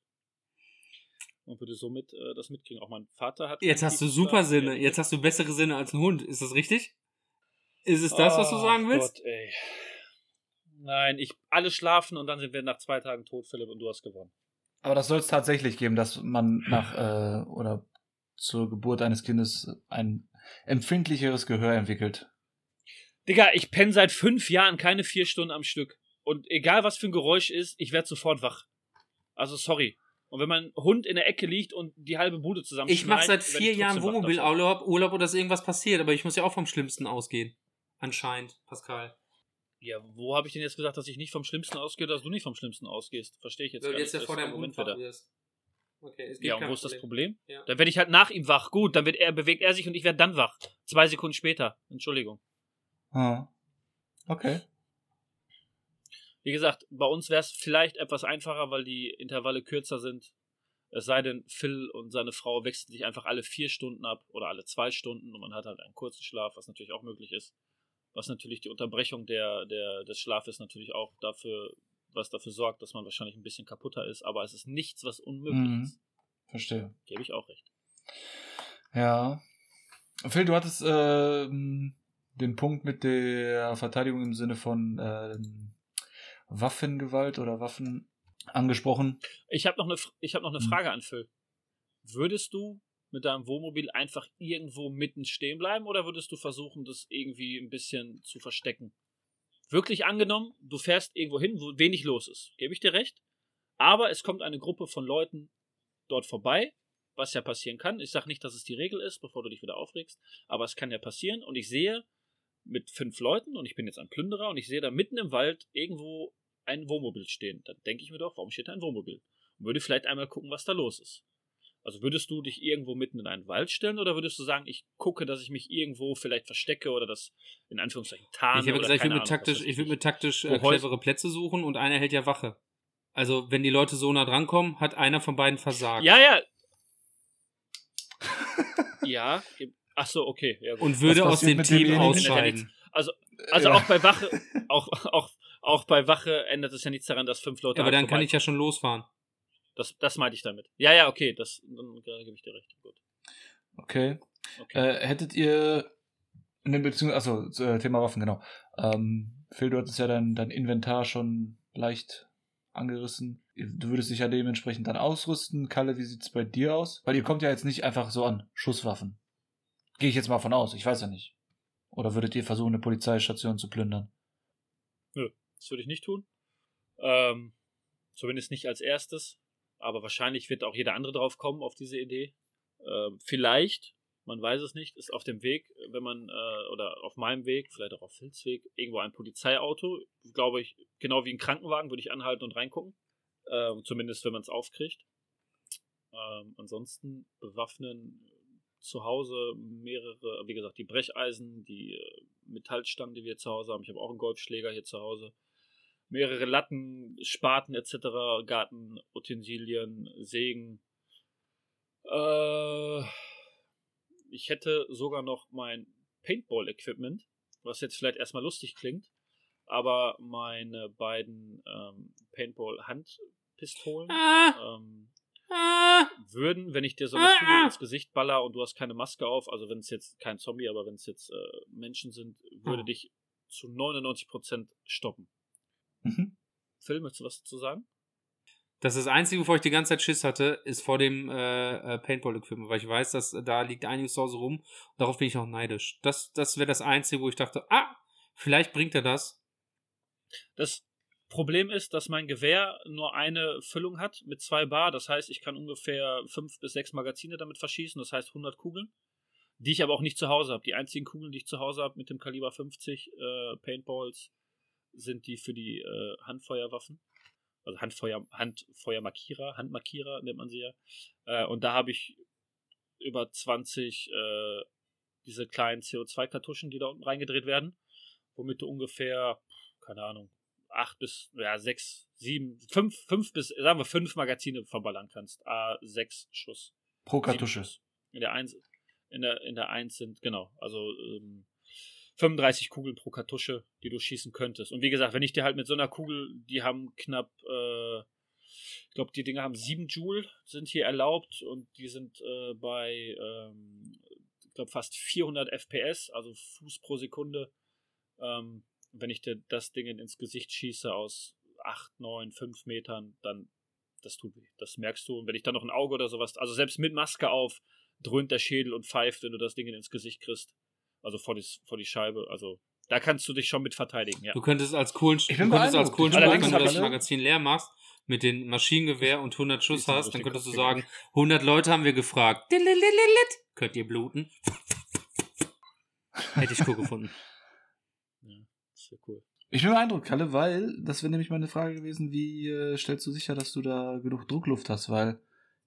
Und würde somit äh, das mitkriegen. Auch mein Vater hat. Jetzt hast du super Sinne. Jetzt hast du bessere Sinne als ein Hund. Ist das richtig? Ist es das, was du sagen willst? Gott, ey. Nein, ich alle schlafen und dann sind wir nach zwei Tagen tot, Philipp, und du hast gewonnen. Aber das soll es tatsächlich geben, dass man nach äh, oder zur Geburt eines Kindes ein empfindlicheres Gehör entwickelt. Digga, ich penne seit fünf Jahren keine vier Stunden am Stück. Und egal was für ein Geräusch ist, ich werde sofort wach. Also sorry. Und wenn mein Hund in der Ecke liegt und die halbe Bude zusammen Ich mache seit vier Jahren Wohnmobilurlaub, Urlaub oder ist irgendwas passiert, aber ich muss ja auch vom Schlimmsten ausgehen. Anscheinend, Pascal. Ja, wo habe ich denn jetzt gesagt, dass ich nicht vom Schlimmsten ausgehe, dass du nicht vom Schlimmsten ausgehst? Verstehe ich jetzt gar du jetzt nicht. ja vor deinem wirst. Okay, es gibt Ja, und wo ist das Problem? Ja. Dann werde ich halt nach ihm wach. Gut, dann wird er, bewegt er sich und ich werde dann wach. Zwei Sekunden später. Entschuldigung. Ah. Okay. Wie gesagt, bei uns wäre es vielleicht etwas einfacher, weil die Intervalle kürzer sind. Es sei denn, Phil und seine Frau wechseln sich einfach alle vier Stunden ab oder alle zwei Stunden und man hat halt einen kurzen Schlaf, was natürlich auch möglich ist. Was natürlich die Unterbrechung der, der, des Schlafes natürlich auch dafür was dafür sorgt, dass man wahrscheinlich ein bisschen kaputter ist, aber es ist nichts, was unmöglich Mhm. ist. Verstehe. Gebe ich auch recht. Ja. Phil, du hattest ähm, den Punkt mit der Verteidigung im Sinne von ähm, Waffengewalt oder Waffen angesprochen. Ich habe noch eine, ich hab noch eine Hm. Frage an Phil. Würdest du mit deinem Wohnmobil einfach irgendwo mitten stehen bleiben oder würdest du versuchen, das irgendwie ein bisschen zu verstecken? Wirklich angenommen, du fährst irgendwo hin, wo wenig los ist. Gebe ich dir recht? Aber es kommt eine Gruppe von Leuten dort vorbei, was ja passieren kann. Ich sage nicht, dass es die Regel ist, bevor du dich wieder aufregst, aber es kann ja passieren. Und ich sehe mit fünf Leuten und ich bin jetzt ein Plünderer und ich sehe da mitten im Wald irgendwo ein Wohnmobil stehen. Dann denke ich mir doch, warum steht da ein Wohnmobil? Und würde vielleicht einmal gucken, was da los ist. Also würdest du dich irgendwo mitten in einen Wald stellen oder würdest du sagen, ich gucke, dass ich mich irgendwo vielleicht verstecke oder das in Anführungszeichen tarne? ich habe oder gesagt, ich würde mir taktisch, ich würde mir taktisch äh, clevere Plätze suchen und einer hält ja Wache. Also, wenn die Leute so nah drankommen, hat einer von beiden versagt. Ja, ja. ja. Ach so, okay. Ja. Und würde aus dem Team ausscheiden. Also Ja. auch bei Wache, auch, auch, auch bei Wache ändert es ja nichts daran, dass fünf Leute. Aber halt dann kann ich ja schon losfahren. Das, das meinte ich damit. Ja, ja, okay, das dann äh, gebe ich dir recht. Gut. Okay. Okay. Äh, hättet ihr in dem Beziehung, also äh, Thema Waffen, genau. Ähm, Phil, du hattest ja dein, dein Inventar schon leicht angerissen. Du würdest dich ja dementsprechend dann ausrüsten. Kalle, wie sieht's bei dir aus? Weil ihr kommt ja jetzt nicht einfach so an Schusswaffen. Gehe ich jetzt mal von aus, ich weiß ja nicht. Oder würdet ihr versuchen, eine Polizeistation zu plündern? Das würde ich nicht tun. Ähm, zumindest nicht als erstes. Aber wahrscheinlich wird auch jeder andere drauf kommen, auf diese Idee. Ähm, vielleicht, man weiß es nicht, ist auf dem Weg, wenn man, äh, oder auf meinem Weg, vielleicht auch auf Phils Weg, irgendwo ein Polizeiauto. Glaube ich, genau wie ein Krankenwagen würde ich anhalten und reingucken. Ähm, zumindest, wenn man es aufkriegt. Ähm, ansonsten bewaffnen zu Hause mehrere, wie gesagt, die Brecheisen, die äh, Metallstangen, die wir zu Hause haben. Ich habe auch einen Golfschläger hier zu Hause. Mehrere Latten, Spaten etc., Gartenutensilien, Sägen. Äh, ich hätte sogar noch mein Paintball-Equipment, was jetzt vielleicht erstmal lustig klingt, aber meine beiden ähm, Paintball-Handpistolen Ah, ähm, ah, würden, wenn ich dir so eine Kugel ins Gesicht baller und du hast keine Maske auf, also wenn es jetzt kein Zombie, aber wenn es jetzt äh, Menschen sind, würde Oh. dich zu 99% stoppen. Mhm. Phil, möchtest du was dazu sagen? Das ist das Einzige, wovor ich die ganze Zeit Schiss hatte, ist vor dem äh, äh, Paintball-Equipment, weil ich weiß, dass äh, da liegt einiges zu Hause rum. Darauf bin ich auch neidisch. Das, das wäre das Einzige, wo ich dachte, ah, vielleicht bringt er das. Das Problem ist, dass mein Gewehr nur eine Füllung hat mit zwei Bar. Das heißt, ich kann ungefähr fünf bis sechs Magazine damit verschießen. Das heißt 100 Kugeln, die ich aber auch nicht zu Hause habe. Die einzigen Kugeln, die ich zu Hause habe mit dem Kaliber 50 äh, Paintballs, sind die für die äh, Handfeuerwaffen. Also Handfeuer, Handfeuermarkierer, Handmarkierer nennt man sie ja. Äh, und da habe ich über 20 äh, diese kleinen CO2-Kartuschen, die da unten reingedreht werden, womit du ungefähr, keine Ahnung, acht bis, ja, sechs, sieben, fünf, fünf bis, sagen wir, fünf Magazine verballern kannst. A, sechs Schuss. Pro Kartusche. In der eins, in der, in der eins sind, genau, also ähm, 35 Kugeln pro Kartusche, die du schießen könntest. Und wie gesagt, wenn ich dir halt mit so einer Kugel, die haben knapp, äh, ich glaube, die Dinger haben 7 Joule, sind hier erlaubt und die sind äh, bei, ähm, ich glaube, fast 400 FPS, also Fuß pro Sekunde. Ähm, wenn ich dir das Ding ins Gesicht schieße aus 8, 9, 5 Metern, dann das tut weh. Das merkst du. Und wenn ich dann noch ein Auge oder sowas, also selbst mit Maske auf, dröhnt der Schädel und pfeift, wenn du das Ding ins Gesicht kriegst. Also vor die, vor die Scheibe. Also da kannst du dich schon mit verteidigen, ja. Du könntest als coolen, Ich du könntest als Allerdings wenn du das Magazin leer machst, mit dem Maschinengewehr und 100 Schuss Ist hast, dann könntest du sagen, 100 Leute haben wir gefragt. Könnt ihr bluten? Hätte ich cool gefunden. ja das wäre cool. Ich bin beeindruckt, Kalle, weil das wäre nämlich meine Frage gewesen, wie äh, stellst du sicher, dass du da genug Druckluft hast? Weil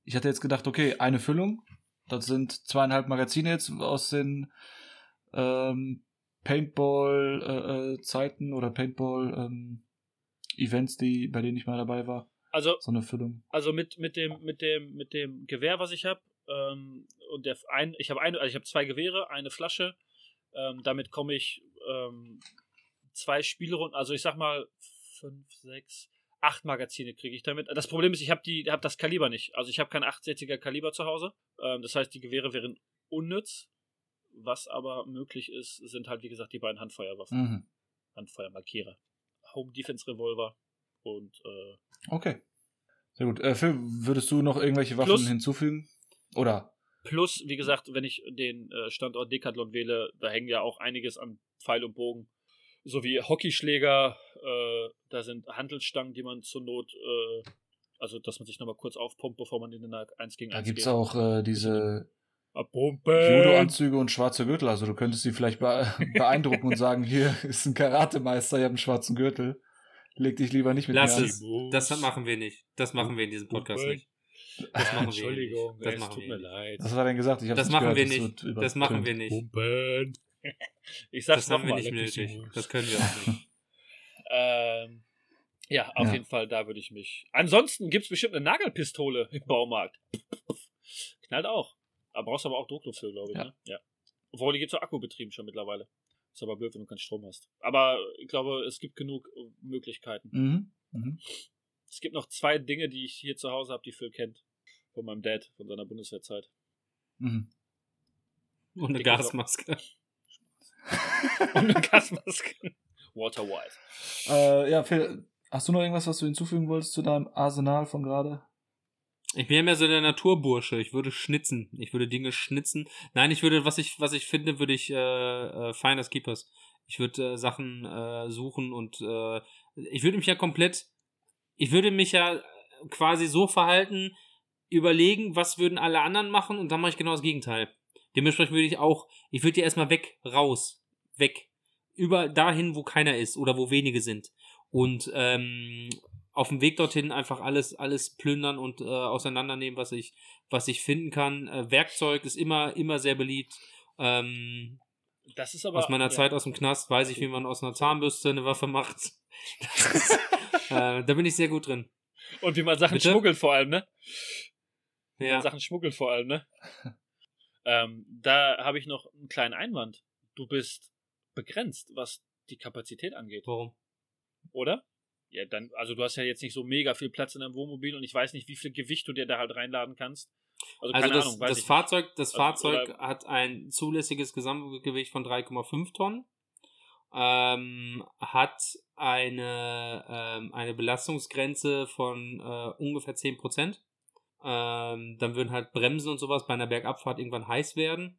ich hatte jetzt gedacht, okay, eine Füllung, das sind zweieinhalb Magazine jetzt aus den ähm, Paintball-Zeiten oder Paintball-Events, die, bei denen ich mal dabei war. Also, So eine Füllung. also mit, mit dem, mit dem, mit dem Gewehr, was ich habe, ähm, und der ein, ich habe eine, also ich habe zwei Gewehre, eine Flasche. Ähm, damit komme ich ähm, zwei Spielrunden, also ich sag mal fünf, sechs, acht Magazine kriege ich damit. Das Problem ist, ich habe die, habe das Kaliber nicht. Also ich habe kein 68er Kaliber zu Hause. Ähm, das heißt, die Gewehre wären unnütz. Was aber möglich ist, sind halt wie gesagt die beiden Handfeuerwaffen, Mhm. Handfeuermarkierer, Home Defense Revolver und äh, Okay. Sehr gut. Äh, Phil, würdest du noch irgendwelche Waffen Plus- hinzufügen? Oder? plus, wie gesagt, wenn ich den äh, Standort Decathlon wähle, da hängen ja auch einiges an Pfeil und Bogen. Sowie Hockeyschläger, äh, da sind Handelsstangen, die man zur Not, äh, also dass man sich nochmal kurz aufpumpt, bevor man in den 1 gegen 1 Da geht. gibt's auch äh, diese! Judo-Anzüge und schwarze Gürtel. Also du könntest sie vielleicht be beeindrucken und sagen, hier ist ein Karatemeister, ihr habt einen schwarzen Gürtel. Leg dich lieber nicht mit Lass mir es. Das machen wir nicht. Das machen wir in diesem Podcast nicht. Das machen wir Entschuldigung, nicht. Das es machen tut wir mir leid. an. Was hat er denn gesagt? Ich Das machen gehört, wir es nicht. wird Das machen wir nicht. Pumpen! Ich sag's Das haben wir nicht nötig. Das können wir auch nicht. Ähm, ja, auf Ja. jeden Fall, da würde ich mich. Ansonsten gibt's bestimmt eine Nagelpistole im Baumarkt. Knallt auch. Aber brauchst aber auch Druckluft für, glaube ich. Ja. Ne? ja. Obwohl, die gibt's auch akkubetrieben schon mittlerweile. Ist aber blöd, wenn du keinen Strom hast. Aber ich glaube, es gibt genug äh, Möglichkeiten. Mhm. Mhm. Es gibt noch zwei Dinge, die ich hier zu Hause habe, die Phil kennt. Von meinem Dad, von seiner Bundeswehrzeit. Mhm. Und eine Gasmaske. Und eine Gasmaske. Walter White. Äh, ja, Phil, hast du noch irgendwas, was du hinzufügen wolltest zu deinem Arsenal von gerade? Ich bin ja mehr so der Naturbursche. Ich würde schnitzen. Ich würde Dinge schnitzen. Nein, ich würde, was ich, was ich finde, würde ich äh, äh, Finders Keepers. Ich würde äh, Sachen äh, suchen und äh, ich würde mich ja komplett, ich würde mich ja quasi so verhalten, überlegen, was würden alle anderen machen und dann mache ich genau das Gegenteil. Dementsprechend würde ich auch, ich würde ja erstmal weg, raus, weg. Über dahin, wo keiner ist oder wo wenige sind. Und ähm, auf dem Weg dorthin einfach alles, alles plündern und äh, auseinandernehmen, was ich, was ich finden kann. Äh, Werkzeug ist immer, immer sehr beliebt. Ähm, Das ist aber. aus meiner ja. Zeit aus dem Knast weiß ich, wie man aus einer Zahnbürste eine Waffe macht. Ist, äh, da bin ich sehr gut drin. Und wie man Sachen Bitte? schmuggelt vor allem, ne? Wie Ja. man Sachen schmuggelt vor allem, ne? ähm, da habe ich noch einen kleinen Einwand. Du bist begrenzt, was die Kapazität angeht, Warum? oder? Ja, dann, also du hast ja jetzt nicht so mega viel Platz in deinem Wohnmobil und ich weiß nicht, wie viel Gewicht du dir da halt reinladen kannst. Also, Also keine das, Ahnung, das Fahrzeug, das Also, Fahrzeug hat ein zulässiges Gesamtgewicht von 3,5 Tonnen. Ähm, hat eine, ähm, eine Belastungsgrenze von äh, ungefähr 10 Prozent. Ähm, dann würden halt Bremsen und sowas bei einer Bergabfahrt irgendwann heiß werden.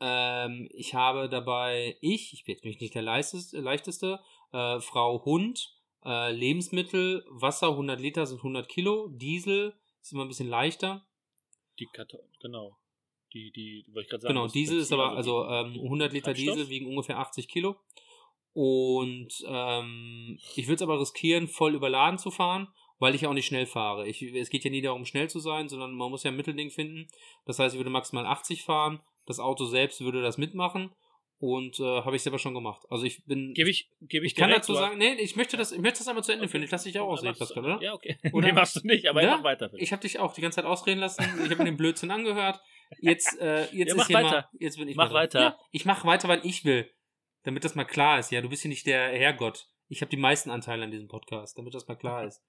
Ähm, ich habe dabei, ich, ich bin jetzt nicht der leichteste, leichteste äh, Frau Hund, äh, Lebensmittel, Wasser 100 Liter sind 100 Kilo, Diesel ist immer ein bisschen leichter. Die Karton, genau. Die, die, wollte ich gerade sagen. Genau, Diesel ist aber, also die- ähm, 100 Liter Treibstoff? Diesel wiegen ungefähr 80 Kilo. Und ähm, ich würde es aber riskieren, voll überladen zu fahren, weil ich ja auch nicht schnell fahre. Ich, es geht ja nie darum, schnell zu sein, sondern man muss ja ein Mittelding finden. Das heißt, ich würde maximal 80 fahren. Das Auto selbst würde das mitmachen. Und äh, habe ich selber schon gemacht. Also ich bin. Gebe ich, gebe ich ich kann dazu sagen, nee, ich möchte das, ich möchte das einmal zu Ende Okay. führen. Ich lasse dich auch ausreden, Pascal, oder? Ja, okay. Oder? Nee, machst du nicht, aber Ja? mach weiter. bitte. Ich habe dich auch die ganze Zeit ausreden lassen. Ich habe mir den Blödsinn angehört. Jetzt, äh, jetzt Ja, ist mach hier weiter. mal, jetzt bin ich Mach weiter. Ja, ich mache weiter, wann ich will. Damit das mal klar ist. Ja, du bist hier nicht der Herrgott. Ich habe die meisten Anteile an diesem Podcast, damit das mal klar ist.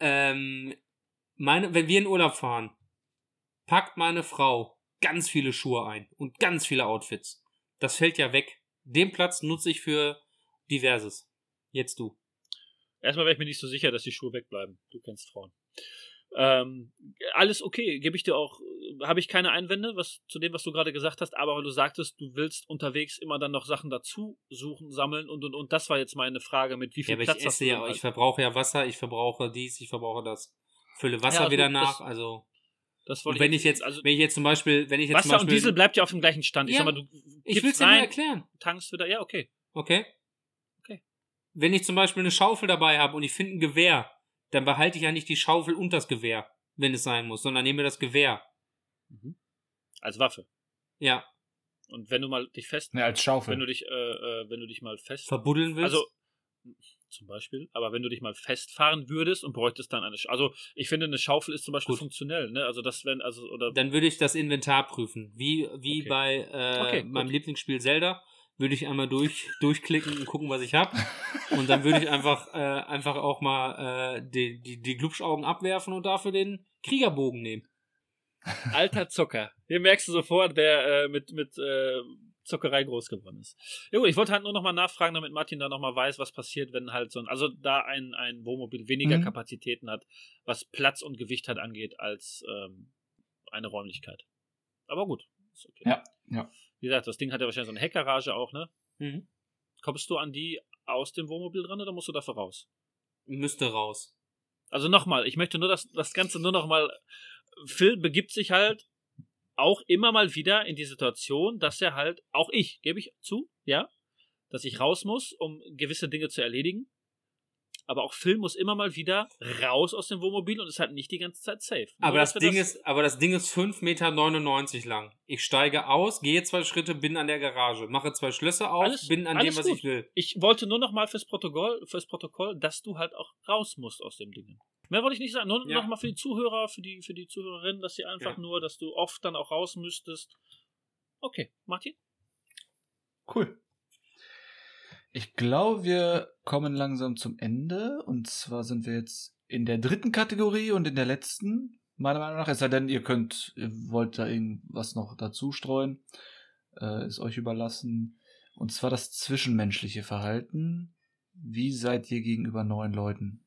Ähm, meine, wenn wir in Urlaub fahren, packt meine Frau ganz viele Schuhe ein und ganz viele Outfits. Das fällt ja weg. Den Platz nutze ich für diverses. Jetzt du. Erstmal wäre ich mir nicht so sicher, dass die Schuhe wegbleiben. Du kennst Frauen. Ähm, alles okay, gebe ich dir auch, äh, habe ich keine Einwände was, zu dem, was du gerade gesagt hast, aber weil du sagtest, du willst unterwegs immer dann noch Sachen dazu suchen, sammeln und und und. Das war jetzt meine Frage, mit wie viel Ja, aber Platz ich esse ja, denn ich halt? verbrauche ja Wasser, ich verbrauche dies, ich verbrauche das. Fülle Wasser Ja, wieder gut, nach, also. Das Und wollte wenn ich jetzt, also wenn ich jetzt zum Beispiel, wenn ich jetzt Wasser zum Beispiel, und Diesel bleibt ja auf dem gleichen Stand. Ich Ja, sag mal, du ich gibst will es dir nur rein, erklären, tankst wieder, ja, okay. okay? Okay. Wenn ich zum Beispiel eine Schaufel dabei habe und ich finde ein Gewehr, dann behalte ich ja nicht die Schaufel und das Gewehr, wenn es sein muss, sondern nehme das Gewehr. Als Waffe. Ja, Und wenn du mal dich fest, Ne, als Schaufel. wenn du dich, äh, äh, wenn du dich mal fest verbuddeln willst. Also, zum Beispiel, aber wenn du dich mal festfahren würdest und bräuchtest dann eine, Sch also ich finde, eine Schaufel ist zum Beispiel Gut. funktionell, ne? Also das wenn, also, oder dann würde ich das Inventar prüfen. Wie, wie Okay. bei äh, Okay, meinem. Lieblingsspiel Zelda. würde ich einmal durch, durchklicken und gucken, was ich habe. Und dann würde ich einfach, äh, einfach auch mal äh, die, die, die Glubschaugen abwerfen und dafür den Kriegerbogen nehmen. Alter Zocker. Hier merkst du sofort, wer äh, mit, mit äh, Zockerei groß geworden ist. Ja gut, ich wollte halt nur nochmal nachfragen, damit Martin da nochmal weiß, was passiert, wenn halt so ein, also da ein, ein Wohnmobil weniger mhm. Kapazitäten hat, was Platz und Gewicht halt angeht, als ähm, eine Räumlichkeit. Aber gut, ist okay. Ja, ja. Wie gesagt, das Ding hat ja wahrscheinlich so eine Heckgarage auch, ne? Mhm. Kommst du an die aus dem Wohnmobil dran oder musst du dafür raus? Müsste raus. Also nochmal, ich möchte nur das, das Ganze nur nochmal. Phil begibt sich halt auch immer mal wieder in die Situation, dass er halt, auch ich, gebe ich zu, ja, dass ich raus muss, um gewisse Dinge zu erledigen aber auch Phil muss immer mal wieder raus aus dem Wohnmobil und ist halt nicht die ganze Zeit safe. Aber das Ding das ist, aber das Ding ist 5,99 Meter lang. Ich steige aus, gehe zwei Schritte, bin an der Garage, mache zwei Schlösser auf, alles, bin an dem, was gut. ich will. Ich wollte nur noch mal fürs Protokoll, fürs Protokoll, dass du halt auch raus musst aus dem Ding. Mehr wollte ich nicht sagen. Nur ja. noch mal für die Zuhörer, für die, für die Zuhörerinnen, dass sie einfach ja. nur, dass du oft dann auch raus müsstest. Okay, Martin? Cool. Ich glaube, wir kommen langsam zum Ende. Und zwar sind wir jetzt in der dritten Kategorie und in der letzten, meiner Meinung nach. Es sei denn, ihr könnt, ihr wollt da irgendwas noch dazu streuen. Äh, ist euch überlassen. Und zwar das zwischenmenschliche Verhalten. Wie seid ihr gegenüber neuen Leuten?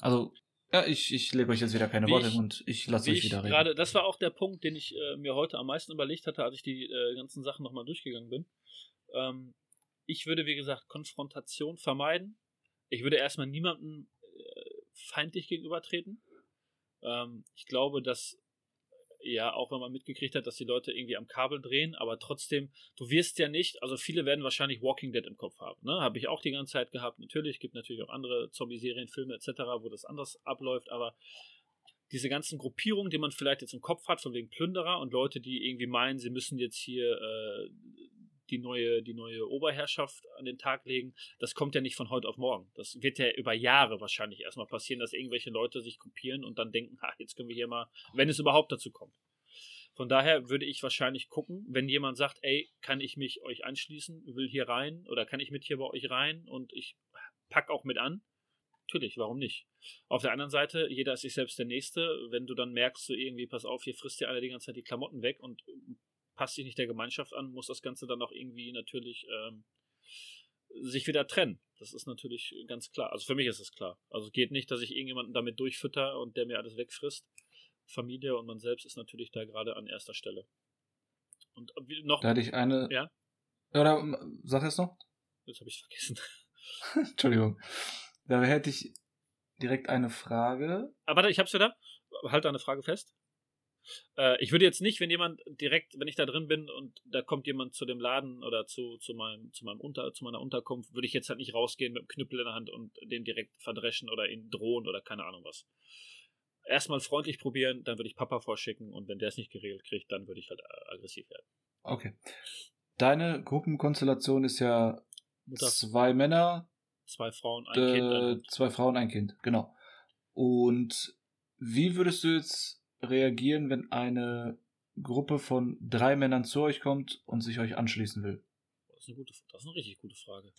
Also, ja, ich, ich lege euch jetzt wieder keine wie Worte ich, und ich lasse euch wieder reden. Gerade, das war auch der Punkt, den ich äh, mir heute am meisten überlegt hatte, als ich die äh, ganzen Sachen nochmal durchgegangen bin. Ähm, ich würde, wie gesagt, Konfrontation vermeiden. Ich würde erstmal niemandem äh, feindlich gegenübertreten. Ähm, ich glaube, dass ja, auch wenn man mitgekriegt hat, dass die Leute irgendwie am Kabel drehen, aber trotzdem, du wirst ja nicht, also viele werden wahrscheinlich Walking Dead im Kopf haben, ne? Habe ich auch die ganze Zeit gehabt. Natürlich, gibt natürlich auch andere Zombie-Serien, Filme etc., wo das anders abläuft, aber diese ganzen Gruppierungen, die man vielleicht jetzt im Kopf hat, von wegen Plünderer und Leute, die irgendwie meinen, sie müssen jetzt hier äh, die neue, die neue Oberherrschaft an den Tag legen, das kommt ja nicht von heute auf morgen. Das wird ja über Jahre wahrscheinlich erstmal passieren, dass irgendwelche Leute sich kopieren und dann denken, ha, jetzt können wir hier mal, wenn es überhaupt dazu kommt. Von daher würde ich wahrscheinlich gucken, wenn jemand sagt, ey, kann ich mich euch anschließen, will hier rein oder kann ich mit hier bei euch rein und ich pack auch mit an. Natürlich, warum nicht? Auf der anderen Seite, jeder ist sich selbst der Nächste. Wenn du dann merkst, so irgendwie, pass auf, hier frisst ja alle die ganze Zeit die Klamotten weg und passt sich nicht der Gemeinschaft an, muss das Ganze dann auch irgendwie natürlich ähm, sich wieder trennen. Das ist natürlich ganz klar. Also für mich ist es klar. Also geht nicht, dass ich irgendjemanden damit durchfütter und der mir alles wegfrisst. Familie und man selbst ist natürlich da gerade an erster Stelle. Und äh, noch. Da hatte ich eine. Ja. Oder ähm, sag es noch? Jetzt habe ich es vergessen. Entschuldigung. Da hätte ich direkt eine Frage. Aber warte, ich hab's wieder. Halt eine Frage fest. Äh, ich würde jetzt nicht, wenn jemand direkt, wenn ich da drin bin und da kommt jemand zu dem Laden oder zu, zu, meinem, zu, meinem Unter, zu meiner Unterkunft, würde ich jetzt halt nicht rausgehen mit dem Knüppel in der Hand und den direkt verdreschen oder ihn drohen oder keine Ahnung was. Erstmal freundlich probieren, dann würde ich Papa vorschicken und wenn der es nicht geregelt kriegt, dann würde ich halt aggressiv werden. Okay. Deine Gruppenkonstellation ist ja Mutter, zwei Männer, zwei Frauen, ein äh, Kind. Ein zwei Frauen, ein Kind, genau. Und wie würdest du jetzt reagieren, wenn eine Gruppe von drei Männern zu euch kommt und sich euch anschließen will? Das ist eine, gute, das ist eine richtig gute Frage.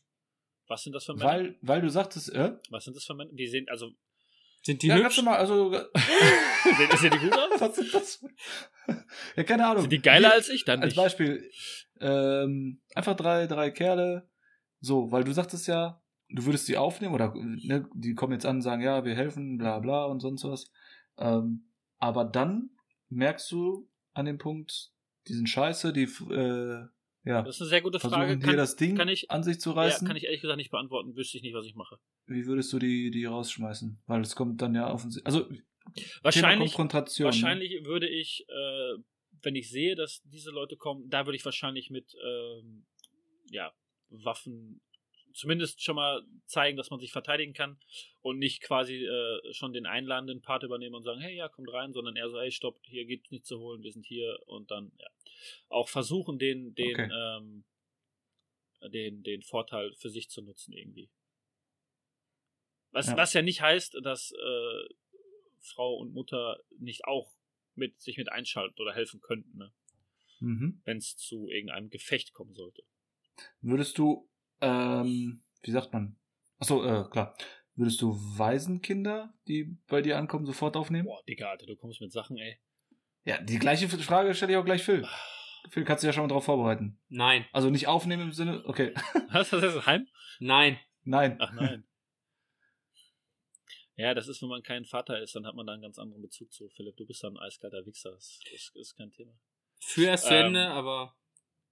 Was sind das für Männer? Weil, weil du sagtest, äh? Was sind das für Männer? Wie sehen, also. Sind die ja, hübsch? Mal, also. sehen, die gut aus? Was sind das? ja, keine Ahnung. Sind die geiler Wie, als ich dann? Als Beispiel, ähm, einfach drei, drei Kerle. So, weil du sagtest ja, du würdest sie aufnehmen oder ne, die kommen jetzt an und sagen, ja, wir helfen, bla bla und sonst was. Ähm, aber dann merkst du an dem Punkt, die sind scheiße, die, äh, ja. Das ist eine sehr gute Frage. Kann, dir das Ding kann ich, an sich zu reißen? Ja, kann ich ehrlich gesagt nicht beantworten. Wüsste ich nicht, was ich mache. Wie würdest du die, die rausschmeißen? Weil es kommt dann ja offensichtlich. Also, wahrscheinlich, Konfrontation. Ne? Wahrscheinlich ne? würde ich, äh, wenn ich sehe, dass diese Leute kommen, da würde ich wahrscheinlich mit, ähm, ja, Waffen zumindest schon mal zeigen, dass man sich verteidigen kann und nicht quasi äh, schon den einladenden Part übernehmen und sagen, hey, ja, kommt rein, sondern eher so, hey, stopp, hier geht's nicht zu holen, wir sind hier und dann, ja, auch versuchen, den, den, okay. ähm, den, den Vorteil für sich zu nutzen irgendwie. Was ja, was ja nicht heißt, dass äh, Frau und Mutter nicht auch mit sich mit einschalten oder helfen könnten, ne? Mhm. wenn es zu irgendeinem Gefecht kommen sollte. Würdest du, ähm, wie sagt man? Achso, äh, klar. Würdest du Waisenkinder, die bei dir ankommen, sofort aufnehmen? Boah, Digga, Alter, du kommst mit Sachen, ey. Ja, die gleiche Frage stelle ich auch gleich Phil. Phil, kannst du ja schon mal drauf vorbereiten. Nein. Also nicht aufnehmen im Sinne, okay. Was, das ist Heim? Nein. Nein. Ach nein. Ja, das ist, wenn man kein Vater ist, dann hat man da einen ganz anderen Bezug zu. Philipp, du bist dann ein eiskalter Wichser. Das ist, ist kein Thema. Für erst zu Ähm, Ende, aber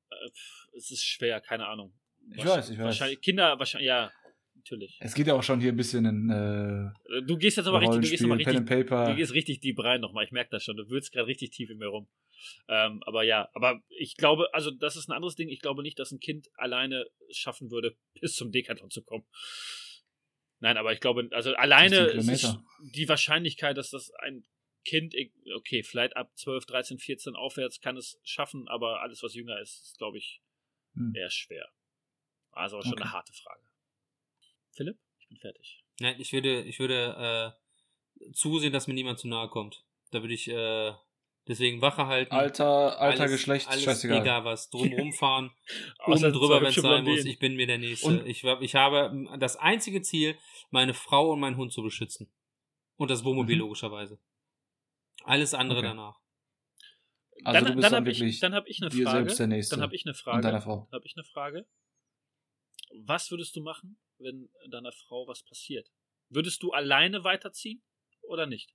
Äh, Es ist schwer, keine Ahnung. Ich weiß, ich weiß. Wahrscheinlich, Kinder, wahrscheinlich, ja, natürlich. Es geht ja auch schon hier ein bisschen in äh, Du gehst jetzt aber richtig, du gehst Rollenspiel, nochmal Pen richtig, and Paper. du gehst richtig deep rein nochmal. Ich merke das schon. Du würzt gerade richtig tief in mir rum. Ähm, aber ja, aber ich glaube, also das ist ein anderes Ding. Ich glaube nicht, dass ein Kind alleine schaffen würde, bis zum Decathlon zu kommen. Nein, aber ich glaube, also alleine 16 ist die Wahrscheinlichkeit, dass das ein Kind, okay, vielleicht ab 12, 13, 14 aufwärts kann es schaffen, aber alles, was jünger ist, ist, glaube ich, Hm. eher schwer. Also schon Okay. eine harte Frage. Philipp, ich bin fertig. nein, ich würde, ich würde äh, zusehen, dass mir niemand zu nahe kommt. Da würde ich äh, deswegen Wache halten. Alter, Alter, alles, Geschlecht, alles scheißegal. egal was. Drumrum fahren, Außer oben drüber, wenn es sein muss. Ich bin mir der Nächste. Und- ich, ich habe das einzige Ziel, meine Frau und meinen Hund zu beschützen. Und das Wohnmobil Mhm. logischerweise. Alles andere Okay. danach. Also dann du bist dann dann habe ich, wirklich dann hab ich eine dir Frage. selbst der Nächste. Dann habe ich eine und Frage. deiner Frau. Dann habe ich eine Frage. Was würdest du machen, wenn deiner Frau was passiert? Würdest du alleine weiterziehen oder nicht?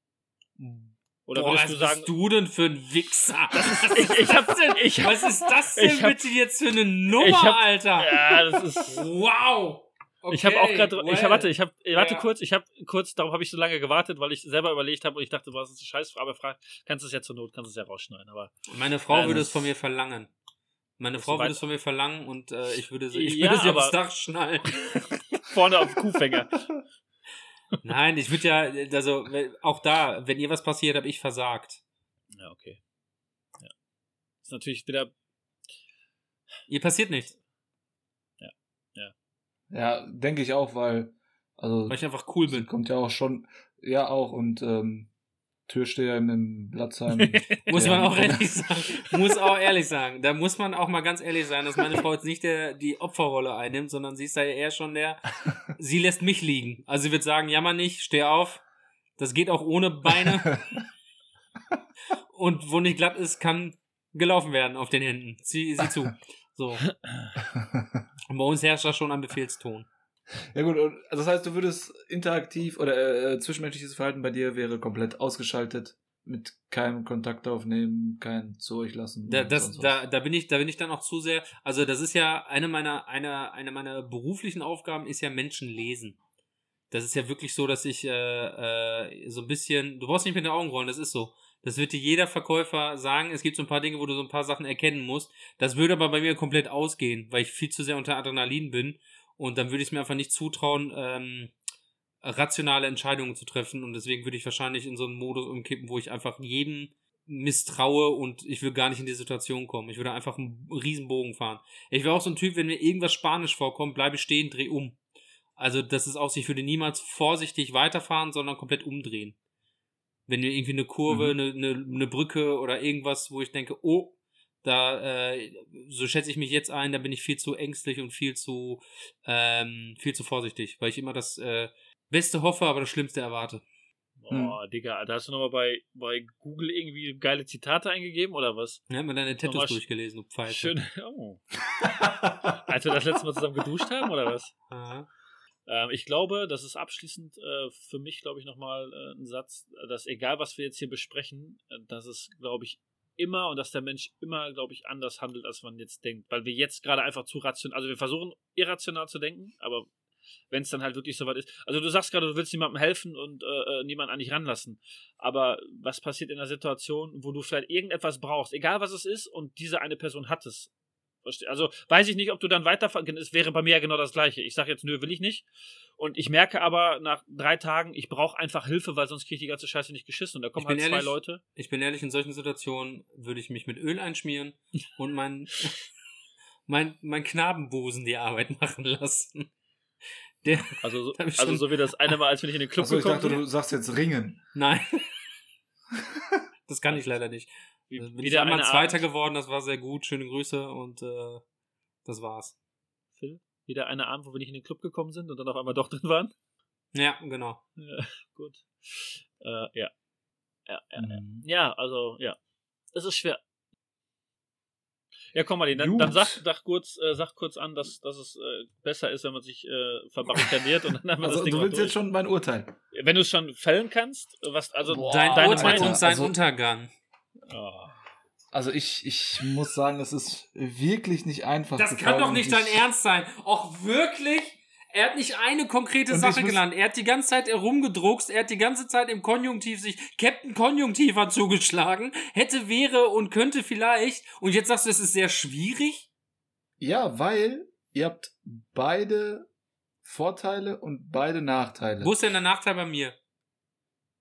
Oder Boah, würdest was du sagen, bist du denn für ein Wichser? ich, ich hab, ich hab, was ist das denn ich hab- bitte jetzt für eine Nummer, hab- Alter? ja, das ist. Wow! ich habe auch Okay, gerade, ich well. warte, ich habe, warte Ja. kurz, ich habe kurz, darum habe ich so lange gewartet, weil ich selber überlegt habe und ich dachte, was ist eine Scheißfrage, aber frag, kannst du es ja zur Not, kannst du es ja rausschneiden, aber Meine Frau Ja, würde es von mir verlangen. Meine Frau würde es von mir verlangen und äh, ich würde sie, ich Ja, würde sie aufs Dach schnallen. vorne auf dem Kuhfänger. Nein, ich würde ja, also auch da, wenn ihr was passiert, habe ich versagt. Ja, okay. Ja. Ist natürlich wieder, Ihr passiert nichts, Ja, denke ich auch, weil, also, weil ich einfach cool bin. kommt ja auch schon, ja auch, und ähm, Türsteher im, im Blatzheim. Muss man auch ehrlich sagen. Muss auch ehrlich sagen. Da muss man auch mal ganz ehrlich sein, dass meine Frau jetzt nicht der, die Opferrolle einnimmt, sondern sie ist da ja eher schon der, sie lässt mich liegen. Also sie wird sagen, jammer nicht, steh auf. Das geht auch ohne Beine. Und wo nicht glatt ist, kann gelaufen werden auf den Händen. Sieh, sieh zu. So. Und bei uns herrscht da schon ein Befehlston. Ja gut, also das heißt, du würdest interaktiv oder äh, zwischenmenschliches Verhalten bei dir wäre komplett ausgeschaltet, mit keinem Kontakt aufnehmen, kein Zurücklassen. Da, und das, sonst was. da, da bin ich, da bin ich dann auch zu sehr. Also das ist ja eine meiner, eine, eine meiner beruflichen Aufgaben ist ja Menschen lesen. Das ist ja wirklich so, dass ich äh, äh, so ein bisschen. Du brauchst nicht mit den Augen rollen, das ist so. Das wird dir jeder Verkäufer sagen. Es gibt so ein paar Dinge, wo du so ein paar Sachen erkennen musst. Das würde aber bei mir komplett ausgehen, weil ich viel zu sehr unter Adrenalin bin. Und dann würde ich es mir einfach nicht zutrauen, ähm, rationale Entscheidungen zu treffen. Und deswegen würde ich wahrscheinlich in so einen Modus umkippen, wo ich einfach jedem misstraue und ich will gar nicht in die Situation kommen. Ich würde einfach einen riesen Bogen fahren. Ich wäre auch so ein Typ, wenn mir irgendwas Spanisch vorkommt, bleibe stehen, dreh um. Also das ist auch, so, ich würde niemals vorsichtig weiterfahren, sondern komplett umdrehen. Wenn mir irgendwie eine Kurve, Mhm. eine, eine, eine Brücke oder irgendwas, wo ich denke, oh, da, äh, so schätze ich mich jetzt ein, da bin ich viel zu ängstlich und viel zu, ähm, viel zu vorsichtig, weil ich immer das äh, Beste hoffe, aber das Schlimmste erwarte. Boah, Digga, da hast du nochmal bei, bei Google irgendwie geile Zitate eingegeben oder was? Ja, hat mir deine Tattoos Nochmal durchgelesen, du Pfeife. Schön. Oh. Als wir das letzte Mal zusammen geduscht haben oder was? Aha. Ähm, ich glaube, das ist abschließend äh, für mich, glaube ich, nochmal äh, ein Satz, dass egal, was wir jetzt hier besprechen, äh, dass es, glaube ich, immer und dass der Mensch immer, glaube ich, anders handelt, als man jetzt denkt. Weil wir jetzt gerade einfach zu rational, also wir versuchen irrational zu denken, aber wenn es dann halt wirklich soweit ist. Also du sagst gerade, du willst niemandem helfen und äh, äh, niemanden an dich ranlassen. Aber was passiert in einer Situation, wo du vielleicht irgendetwas brauchst, egal was es ist, und diese eine Person hat es. Also weiß ich nicht, ob du dann weiter. Es wäre bei mir ja genau das Gleiche. Ich sage jetzt, nö, will ich nicht. Und ich merke aber nach drei Tagen, ich brauche einfach Hilfe, weil sonst kriege ich die ganze Scheiße nicht geschissen. Und da kommen Ich halt zwei ehrlich, Leute. Ich bin ehrlich, in solchen Situationen würde ich mich mit Öl einschmieren und mein, mein, mein Knabenbusen die Arbeit machen lassen. Der, Also, so- ich also schon- so wie das eine Mal, als wir nicht in den Club Achso, ich gekommen dachte, sind. du sagst jetzt Ringen. nein. Das kann ich leider nicht. Wie, Bin wie ich der einmal Zweiter Abend- geworden, das war sehr gut. Schöne Grüße und äh, das war's. Phil? Wieder eine Abend, wo wir nicht in den Club gekommen sind und dann auf einmal doch drin waren? Ja, genau. Ja, gut. Äh, ja. Ja, ja, Mhm. ja, also, ja. Es ist schwer. Ja, komm mal, dann, dann sag, sag, kurz, äh, sag kurz an, dass, dass es äh, besser ist, wenn man sich äh, verbarrikadiert und dann haben wir Also, das Ding du willst jetzt schon mein Urteil. Wenn du es schon fällen kannst, was, also Boah, Dein deine Urteil Meinung. und sein Also- Untergang. Oh. Also ich, ich muss sagen, es ist wirklich nicht einfach. Das gefallen kann doch nicht ich, dein Ernst sein. Auch wirklich? Er hat nicht eine konkrete Und Sache genannt. Er hat die ganze Zeit herumgedruckst. Er hat die ganze Zeit im Konjunktiv sich Captain Konjunktiver zugeschlagen. Hätte, wäre und könnte vielleicht. Und jetzt sagst du, es ist sehr schwierig? Ja, weil ihr habt beide Vorteile und beide Nachteile. Wo ist denn der Nachteil bei mir?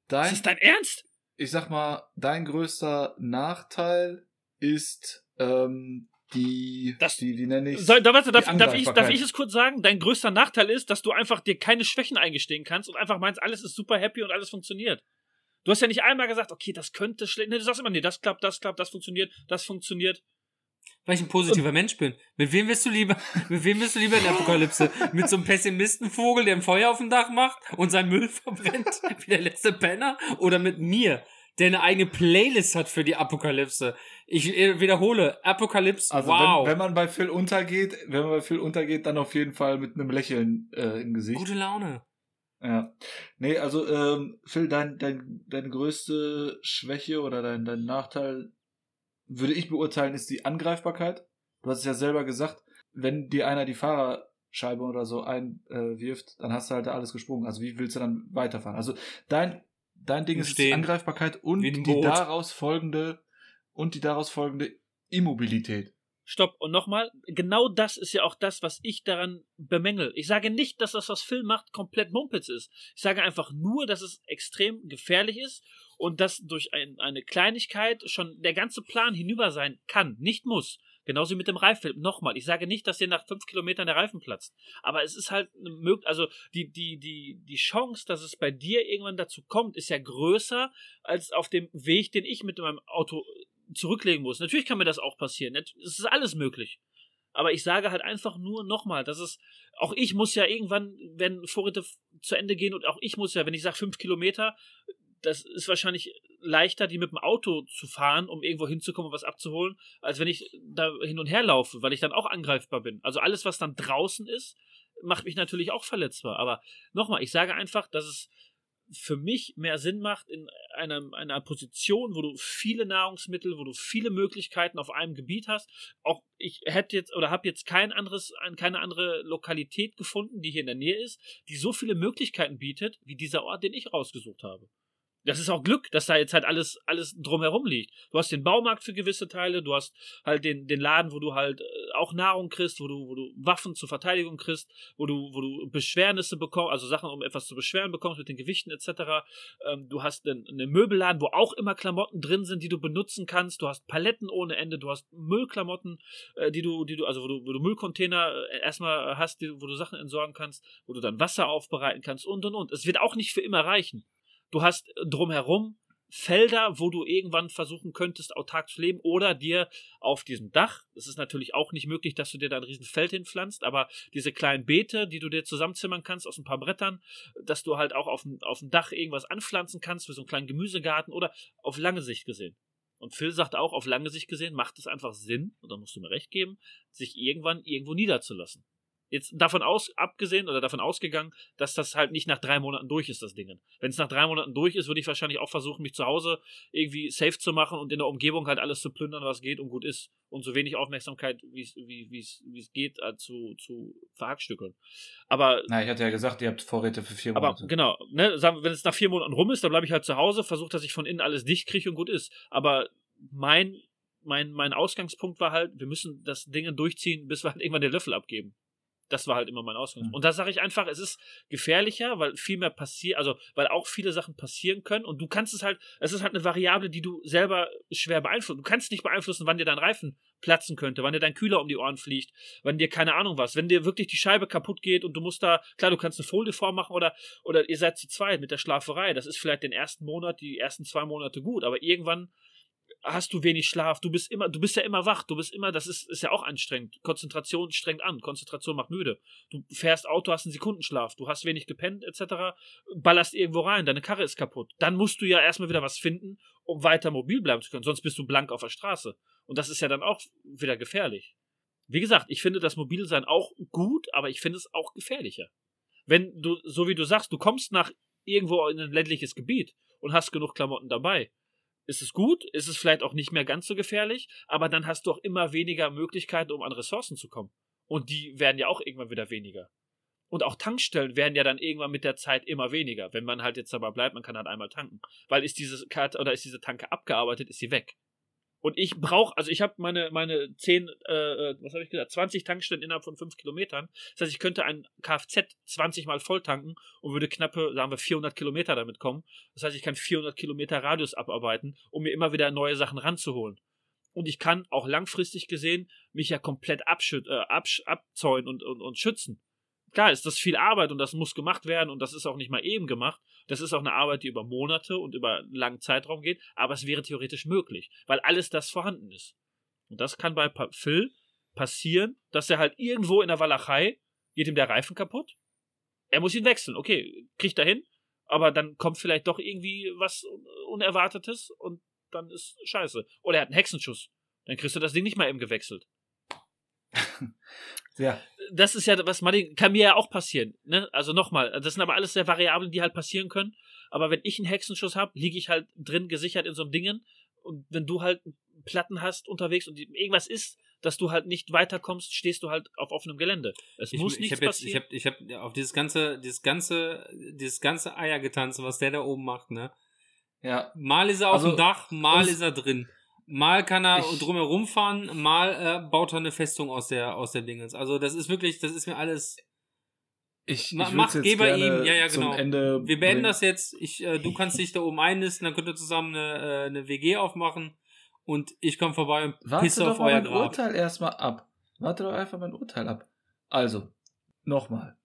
Dein, Ist das dein Ernst? Ich sag mal, dein größter Nachteil ist ähm, die, Das- die, wie nenne ich Soll, da, warte, darf, Die darf, ich, darf ich es kurz sagen? Dein größter Nachteil ist, dass du einfach dir keine Schwächen eingestehen kannst und einfach meinst, alles ist super happy und alles funktioniert. Du hast ja nicht einmal gesagt, okay, das könnte schlecht. Nee, du sagst immer, nee, das klappt, das klappt, das funktioniert, das funktioniert. Weil ich ein positiver Mensch bin. Mit wem bist du lieber, mit wem bist du lieber in der Apokalypse? Mit so einem Pessimistenvogel, der ein Feuer auf dem Dach macht und seinen Müll verbrennt, wie der letzte Penner? Oder mit mir, der eine eigene Playlist hat für die Apokalypse? Ich äh, wiederhole, Apokalypse, Also wow. wenn, wenn man bei Phil untergeht, wenn man bei Phil untergeht, dann auf jeden Fall mit einem Lächeln äh, im Gesicht. Gute Laune. Ja. Nee, also ähm, Phil, dein, dein, deine größte Schwäche oder dein, dein Nachteil, würde ich beurteilen, ist die Angreifbarkeit. Du hast es ja selber gesagt, wenn dir einer die Fahrerscheibe oder so einwirft, äh, wirft, dann hast du halt da alles gesprungen. Also wie willst du dann weiterfahren? Also dein, dein Ding ist die. Angreifbarkeit und die daraus folgende und die daraus folgende Immobilität. Stopp. Und nochmal, genau das ist ja auch das, was ich daran bemängel. Ich sage nicht, dass das, was Phil macht, komplett Mumpitz ist. Ich sage einfach nur, dass es extrem gefährlich ist und dass durch ein, eine Kleinigkeit schon der ganze Plan hinüber sein kann, nicht muss. Genauso wie mit dem Reifen. Nochmal, ich sage nicht, dass dir nach fünf Kilometern der Reifen platzt. Aber es ist halt möglich, also die, die, die, die Chance, dass es bei dir irgendwann dazu kommt, ist ja größer als auf dem Weg, den ich mit meinem Auto zurücklegen muss. Natürlich kann mir das auch passieren. Es ist alles möglich. Aber ich sage halt einfach nur nochmal, dass es, auch ich muss ja irgendwann, wenn Vorräte zu Ende gehen und auch ich muss ja, wenn ich sage fünf Kilometer, das ist wahrscheinlich leichter, die mit dem Auto zu fahren, um irgendwo hinzukommen und was abzuholen, als wenn ich da hin und her laufe, weil ich dann auch angreifbar bin. Also alles, was dann draußen ist, macht mich natürlich auch verletzbar. Aber nochmal, ich sage einfach, dass es für mich mehr Sinn macht in einer, einer Position, wo du viele Nahrungsmittel, wo du viele Möglichkeiten auf einem Gebiet hast. Auch ich hätte jetzt oder habe jetzt kein anderes, ein- keine andere Lokalität gefunden, die hier in der Nähe ist, die so viele Möglichkeiten bietet, wie dieser Ort, den ich rausgesucht habe. Das ist auch Glück, dass da jetzt halt alles, alles drumherum liegt. Du hast den Baumarkt für gewisse Teile, du hast halt den, den Laden, wo du halt äh, auch Nahrung kriegst, wo du, wo du Waffen zur Verteidigung kriegst, wo du, wo du Beschwernisse bekommst, also Sachen, um etwas zu beschweren bekommst mit den Gewichten etc. Ähm, du hast einen, einen Möbelladen, wo auch immer Klamotten drin sind, die du benutzen kannst. Du hast Paletten ohne Ende, du hast Müllklamotten, äh, die du, die du, also wo du, wo du Müllcontainer äh, erstmal hast, die, wo du Sachen entsorgen kannst, wo du dann Wasser aufbereiten kannst und und und. Es wird auch nicht für immer reichen. Du hast drumherum Felder, wo du irgendwann versuchen könntest, autark zu leben oder dir auf diesem Dach, es ist natürlich auch nicht möglich, dass du dir da ein riesen Feld hinpflanzt, aber diese kleinen Beete, die du dir zusammenzimmern kannst aus ein paar Brettern, dass du halt auch auf dem, auf dem Dach irgendwas anpflanzen kannst für so einen kleinen Gemüsegarten oder auf lange Sicht gesehen. Und Phil sagt auch, auf lange Sicht gesehen macht es einfach Sinn, und da musst du mir recht geben, sich irgendwann irgendwo niederzulassen. Jetzt davon aus, abgesehen oder davon ausgegangen, dass das halt nicht nach drei Monaten durch ist, das Ding. Wenn es nach drei Monaten durch ist, würde ich wahrscheinlich auch versuchen, mich zu Hause irgendwie safe zu machen und in der Umgebung halt alles zu plündern, was geht und gut ist. Und so wenig Aufmerksamkeit, wie's, wie es geht, äh, zu, zu verhackstückeln. Aber Na, ich hatte ja gesagt, ihr habt Vorräte für vier aber Monate. genau, ne, sagen, wenn es nach vier Monaten rum ist, dann bleibe ich halt zu Hause, versuche, dass ich von innen alles dicht kriege und gut ist. Aber mein, mein, mein Ausgangspunkt war halt, wir müssen das Ding durchziehen, bis wir halt irgendwann den Löffel abgeben. Das war halt immer mein Ausgangspunkt. Mhm. Und da sage ich einfach, es ist gefährlicher, weil viel mehr passiert, also weil auch viele Sachen passieren können und du kannst es halt, es ist halt eine Variable, die du selber schwer beeinflussen. Du kannst nicht beeinflussen, wann dir dein Reifen platzen könnte, wann dir dein Kühler um die Ohren fliegt, wann dir keine Ahnung was, wenn dir wirklich die Scheibe kaputt geht und du musst da, klar, du kannst eine Folie vormachen oder, oder ihr seid zu zweit mit der Schlaferei. Das ist vielleicht den ersten Monat, die ersten zwei Monate gut, aber irgendwann hast du wenig Schlaf, du bist immer, du bist ja immer wach, du bist immer, das ist, ist ja auch anstrengend. Konzentration strengt an, Konzentration macht müde. Du fährst Auto, hast einen Sekundenschlaf, du hast wenig gepennt, etc., ballerst irgendwo rein, deine Karre ist kaputt. Dann musst du ja erstmal wieder was finden, um weiter mobil bleiben zu können, sonst bist du blank auf der Straße. Und das ist ja dann auch wieder gefährlich. Wie gesagt, ich finde das Mobilsein auch gut, aber ich finde es auch gefährlicher. Wenn du, so wie du sagst, du kommst nach irgendwo in ein ländliches Gebiet und hast genug Klamotten dabei, ist es gut, ist es vielleicht auch nicht mehr ganz so gefährlich, aber dann hast du auch immer weniger Möglichkeiten, um an Ressourcen zu kommen. Und die werden ja auch irgendwann wieder weniger. Und auch Tankstellen werden ja dann irgendwann mit der Zeit immer weniger. Wenn man halt jetzt dabei bleibt, man kann halt einmal tanken. Weil ist diese Karte oder ist diese Tanke abgearbeitet, ist sie weg. Und ich brauche, also ich habe meine, meine 10, äh, äh, was habe ich gesagt, 20 Tankstellen innerhalb von 5 Kilometern. Das heißt, ich könnte ein Kfz 20 mal voll tanken und würde knappe, sagen wir, 400 Kilometer damit kommen. Das heißt, ich kann 400 Kilometer Radius abarbeiten, um mir immer wieder neue Sachen ranzuholen. Und ich kann auch langfristig gesehen mich ja komplett abschüt, äh, absch abzäunen und, und, und schützen. Klar ist das viel Arbeit und das muss gemacht werden und das ist auch nicht mal eben gemacht. Das ist auch eine Arbeit, die über Monate und über einen langen Zeitraum geht, aber es wäre theoretisch möglich, weil alles das vorhanden ist. Und das kann bei Phil passieren, dass er halt irgendwo in der Walachei geht ihm der Reifen kaputt. Er muss ihn wechseln. Okay, kriegt er hin, aber dann kommt vielleicht doch irgendwie was Unerwartetes und dann ist scheiße. Oder er hat einen Hexenschuss. Dann kriegst du das Ding nicht mal eben gewechselt. ja. Das ist ja, was Martin, kann mir ja auch passieren. Ne? Also nochmal, das sind aber alles sehr Variablen, die halt passieren können. Aber wenn ich einen Hexenschuss habe, liege ich halt drin gesichert in so einem Dingen. Und wenn du halt Platten hast unterwegs und irgendwas ist, dass du halt nicht weiterkommst, stehst du halt auf offenem Gelände. Es ich, muss ich nichts hab jetzt, passieren. Ich habe ich hab auf dieses ganze, dieses ganze, dieses ganze Eiergetanze, was der da oben macht, ne? Ja. Mal ist er auf Also, dem Dach, mal ist er drin. Mal kann er Ich- drumherum fahren, mal äh, baut er eine Festung aus der, aus der Dingens. Also das ist wirklich, das ist mir alles. Ich, ich mach, würd's jetzt geh bei gerne ihm. Ja, ja, genau. Ende Wir beenden bringen. das jetzt. Ich, äh, du kannst dich da oben einnisten, dann könnt ihr zusammen eine, äh, eine WG aufmachen und ich komme vorbei und Warte pisse doch auf euer mein Grab. Urteil erstmal ab. Warte doch einfach mein Urteil ab. Also, nochmal.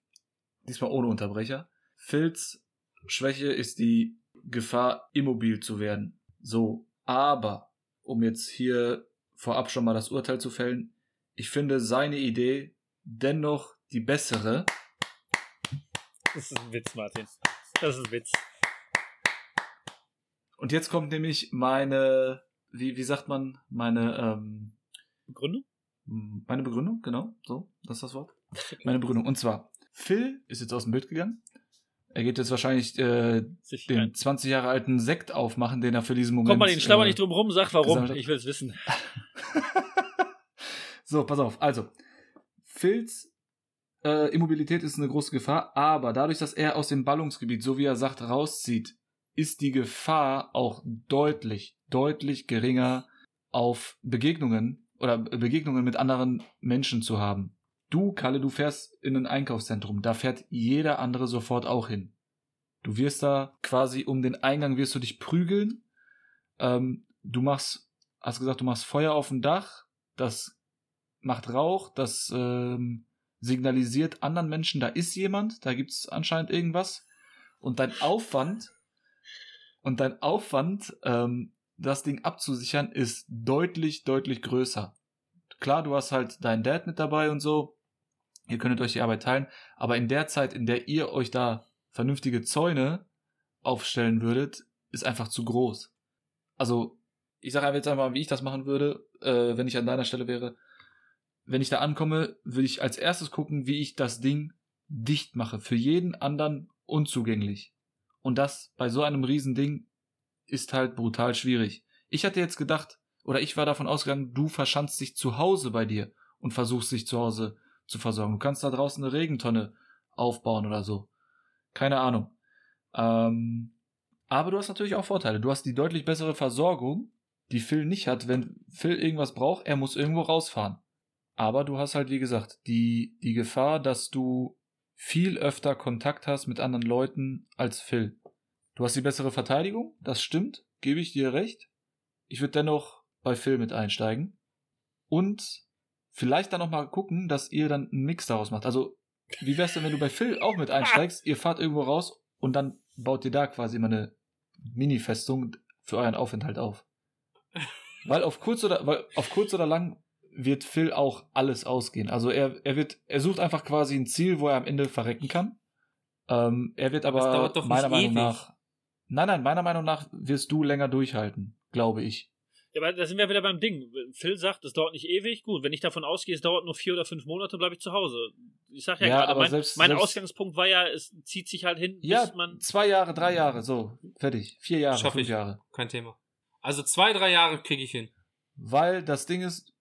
Diesmal ohne Unterbrecher. Phils Schwäche ist die Gefahr, immobil zu werden. So, aber, um jetzt hier vorab schon mal das Urteil zu fällen, ich finde seine Idee dennoch die bessere. Das ist ein Witz, Martin. Das ist ein Witz. Und jetzt kommt nämlich meine, wie, wie sagt man, meine, ähm, Begründung? meine Begründung, genau, so, das ist das Wort. Meine Begründung. Und zwar, Phil ist jetzt aus dem Bild gegangen. Er geht jetzt wahrscheinlich äh, den 20 Jahre alten Sekt aufmachen, den er für diesen Moment. Komm mal den Schlauer äh, nicht drum rum, sag warum. Ich will es wissen. so, pass auf. Also, Phils äh, Immobilität ist eine große Gefahr, aber dadurch, dass er aus dem Ballungsgebiet, so wie er sagt, rauszieht, ist die Gefahr auch deutlich, deutlich geringer auf Begegnungen oder Begegnungen mit anderen Menschen zu haben. Du, Kalle, du fährst in ein Einkaufszentrum, da fährt jeder andere sofort auch hin. Du wirst da quasi um den Eingang wirst du dich prügeln. Ähm, du machst, hast gesagt, du machst Feuer auf dem Dach, das macht Rauch, das ähm, signalisiert anderen Menschen, da ist jemand, da gibt's anscheinend irgendwas. Und dein Aufwand und dein Aufwand, ähm, das Ding abzusichern, ist deutlich, deutlich größer. Klar, du hast halt deinen Dad mit dabei und so. Ihr könntet euch die Arbeit teilen, aber in der Zeit, in der ihr euch da vernünftige Zäune aufstellen würdet, ist einfach zu groß. Also, ich sage einfach jetzt einmal, wie ich das machen würde, äh, wenn ich an deiner Stelle wäre. Wenn ich da ankomme, würde ich als erstes gucken, wie ich das Ding dicht mache, für jeden anderen unzugänglich. Und das bei so einem Riesending ist halt brutal schwierig. Ich hatte jetzt gedacht, oder ich war davon ausgegangen, du verschanzt dich zu Hause bei dir und versuchst dich zu Hause zu versorgen. Du kannst da draußen eine Regentonne aufbauen oder so. Keine Ahnung. Ähm, aber du hast natürlich auch Vorteile. Du hast die deutlich bessere Versorgung, die Phil nicht hat. Wenn Phil irgendwas braucht, er muss irgendwo rausfahren. Aber du hast halt, wie gesagt, die, die Gefahr, dass du viel öfter Kontakt hast mit anderen Leuten als Phil. Du hast die bessere Verteidigung, das stimmt, gebe ich dir recht. Ich würde dennoch bei Phil mit einsteigen. Und vielleicht dann noch mal gucken, dass ihr dann einen Mix daraus macht. Also, wie wär's denn, wenn du bei Phil auch mit einsteigst, ihr fahrt irgendwo raus und dann baut ihr da quasi immer eine Mini-Festung für euren Aufenthalt auf. Weil auf kurz oder, weil auf kurz oder lang wird Phil auch alles ausgehen. Also er, er wird, er sucht einfach quasi ein Ziel, wo er am Ende verrecken kann. Ähm, er wird aber meiner Meinung ewig. nach, nein, nein, meiner Meinung nach wirst du länger durchhalten, glaube ich. Ja, aber da sind wir wieder beim Ding. Phil sagt, es dauert nicht ewig. Gut, wenn ich davon ausgehe, es dauert nur vier oder fünf Monate, bleibe ich zu Hause. Ich sag ja, Ja, gerade, aber mein, selbst- mein selbst- Ausgangspunkt war ja, es zieht sich halt hin, Ja, bis man. zwei Jahre, drei Jahre, so, fertig. Vier Jahre, Schaff fünf ich. Jahre. Kein Thema. Also zwei, drei Jahre kriege ich hin. Weil das Ding ist,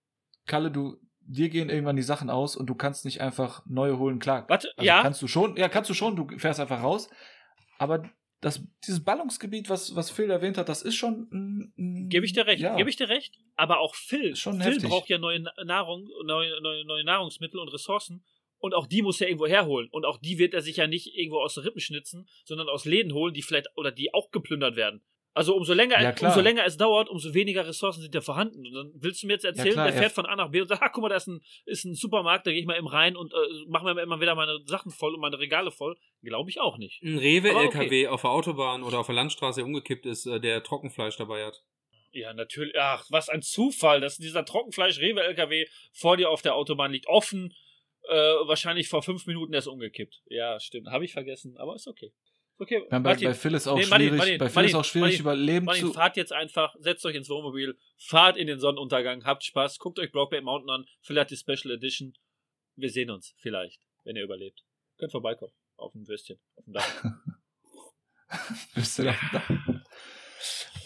Kalle, du, dir gehen irgendwann die Sachen aus und du kannst nicht einfach neue holen, klar. Warte, Also ja, kannst du schon, ja, kannst du schon, du fährst einfach raus. Aber das, dieses Ballungsgebiet, was, was Phil erwähnt hat, das ist schon. mm, gebe ich dir recht. Ja. Gebe ich dir recht. Aber auch Phil. Schon Phil heftig. braucht ja neue Nahrung, neue, neue, neue Nahrungsmittel und Ressourcen. Und auch die muss er irgendwo herholen. Und auch die wird er sich ja nicht irgendwo aus den Rippen schnitzen, sondern aus Läden holen, die vielleicht oder die auch geplündert werden. Also umso länger, Ja, umso länger es dauert, umso weniger Ressourcen sind ja vorhanden. Und dann willst du mir jetzt erzählen, klar, der er- fährt von A nach B und sagt, ah, guck mal, da ist ein, ist ein Supermarkt, da gehe ich mal eben rein und äh, mache mir immer wieder meine Sachen voll und meine Regale voll. Glaube ich auch nicht. Ein Rewe-LKW auf der Autobahn oder auf der Landstraße der umgekippt ist, äh, der Trockenfleisch dabei hat. Ja, natürlich. Ach, was ein Zufall, dass dieser Trockenfleisch-Rewe-LKW vor dir auf der Autobahn liegt. Offen, äh, wahrscheinlich vor fünf Minuten erst umgekippt. Ja, stimmt. Habe ich vergessen, aber ist okay. Okay. Ja, bei, bei Phil ist auch Nee, schwierig, Martin, bei Phil Martin, ist auch schwierig, überleben Martin, zu. fahrt jetzt einfach, setzt euch ins Wohnmobil, fahrt in den Sonnenuntergang, habt Spaß, guckt euch Brokeback Mountain an, vielleicht die Special Edition. Wir sehen uns, vielleicht, wenn ihr überlebt. Könnt vorbeikommen, auf dem Würstchen, auf dem Dach. Bist du da?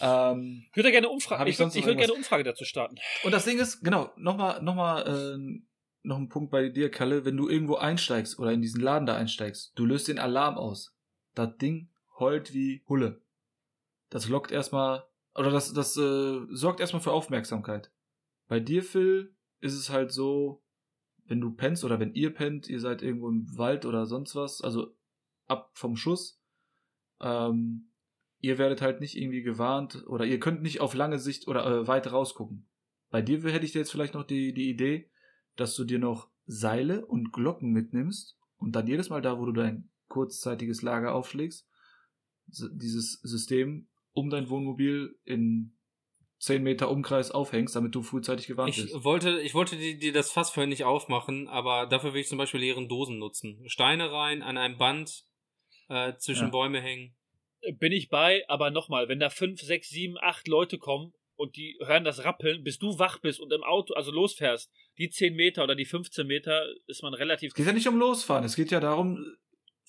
ähm, Ich würde gerne Umfrage, Hab ich würd- ich noch würde gerne irgendwas? Umfrage dazu starten. und das Ding ist, genau, nochmal, nochmal, äh, noch ein Punkt bei dir, Kalle, wenn du irgendwo einsteigst oder in diesen Laden da einsteigst, du löst den Alarm aus. Das Ding heult wie Hulle. Das lockt erstmal, oder das, das äh, sorgt erstmal für Aufmerksamkeit. Bei dir, Phil, ist es halt so, wenn du pennst oder wenn ihr pennt, ihr seid irgendwo im Wald oder sonst was, also ab vom Schuss, ähm, ihr werdet halt nicht irgendwie gewarnt oder ihr könnt nicht auf lange Sicht oder äh, weit rausgucken. Bei dir hätte ich jetzt vielleicht noch die, die Idee, dass du dir noch Seile und Glocken mitnimmst und dann jedes Mal da, wo du dein kurzzeitiges Lager aufschlägst, dieses System um dein Wohnmobil in 10 Meter Umkreis aufhängst, damit du frühzeitig gewarnt Ich bist. wollte, ich wollte dir, dir das Fass vorhin nicht aufmachen, aber dafür will ich zum Beispiel leeren Dosen nutzen. Steine rein, an einem Band äh, zwischen Ja. Bäume hängen. bin ich bei, aber nochmal, wenn da fünf, sechs, sieben, acht Leute kommen und die hören das Rappeln, bis du wach bist und im Auto, also losfährst, die 10 Meter oder die 15 Meter ist man relativ. Es geht ja nicht um Losfahren, es geht ja darum,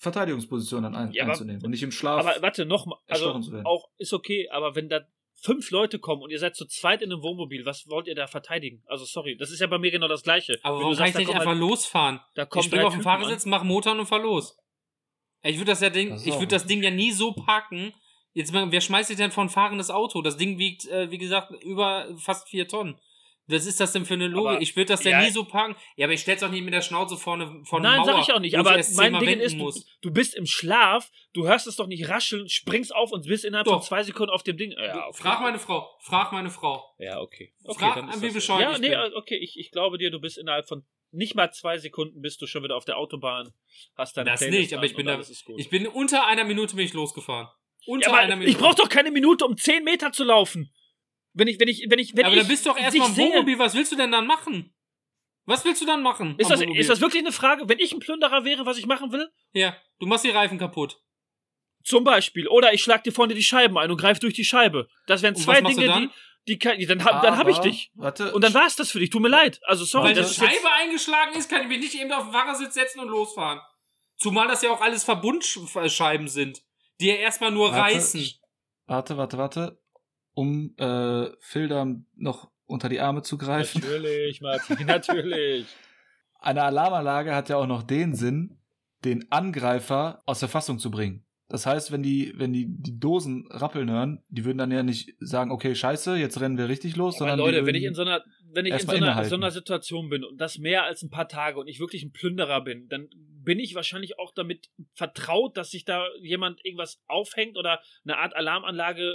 Verteidigungspositionen ein, Ja, aber- einzunehmen und nicht im Schlaf. Aber warte, nochmal, also erstochen zu werden. auch ist okay, aber wenn da fünf Leute kommen und ihr seid zu zweit in einem Wohnmobil, was wollt ihr da verteidigen? Also sorry, das ist ja bei mir genau das Gleiche. Aber Wenn warum du kann sagst, ich nicht einfach halt- losfahren? Da Ich springe auf den. Fahrersitz, mach Motor und fahr los. Ich würde das, ja Ding, Das ich würde das Ding ja nie so parken. Jetzt wer schmeißt sich denn vor ein fahrendes Auto? Das Ding wiegt, äh, wie gesagt, über fast vier Tonnen. Was ist das denn für eine Logik? Aber- ich würde das ja, ja. nie so parken. Ja, aber ich stell's doch nicht mit der Schnauze vorne von Nein, Mauer, sag ich auch nicht, aber mein Ding ist, du, du bist im Schlaf, du hörst es doch nicht rascheln, springst auf und bist innerhalb von Doch. zwei Sekunden auf dem Ding. Ja, okay. Frag meine Frau, frag meine Frau. Ja, okay. okay Frag dann an, wie bescheuert Ja, ich nee, bin. okay, ich, ich glaube dir, du bist innerhalb von nicht mal zwei Sekunden bist du schon wieder auf der Autobahn, hast deine Das Playlist nicht, aber ich bin da, alles ist gut. ich bin unter einer Minute bin ich losgefahren. Unter ja, einer Minute. ich brauche doch keine Minute, um 10 Meter zu laufen. Wenn ich, wenn ich, wenn ich, wenn aber ich dann bist du doch dich erstmal im sehe- Wohnmobil, was willst du denn dann machen? Was willst du dann machen? Ist das, Wohnmobil? ist das wirklich eine Frage? Wenn ich ein Plünderer wäre, was ich machen will? Ja, du machst die Reifen kaputt. Zum Beispiel. Oder ich schlag dir vorne die Scheiben ein und greif durch die Scheibe. Das wären zwei Dinge, dann? die, die kann, dann, hab- dann hab ich Aber- dich. Warte, Und dann war es das für dich. Tut mir leid. Also sorry, Weil die Scheibe jetzt, eingeschlagen ist, kann ich mich nicht eben auf den Fahrersitz setzen und losfahren. Zumal das ja auch alles Verbundscheiben sind, die ja erstmal nur Warte, reißen. Warte, warte, warte. Um äh, da noch unter die Arme zu greifen. Natürlich, Martin, natürlich. Eine Alarmanlage hat ja auch noch den Sinn, den Angreifer aus der Fassung zu bringen. Das heißt, wenn die, wenn die die Dosen rappeln hören, die würden dann ja nicht sagen, okay, scheiße, jetzt rennen wir richtig los, Aber sondern Leute, wenn ich in so einer, wenn ich in so einer, so einer Situation bin und das mehr als ein paar Tage und ich wirklich ein Plünderer bin, dann bin ich wahrscheinlich auch damit vertraut, dass sich da jemand irgendwas aufhängt oder eine Art Alarmanlage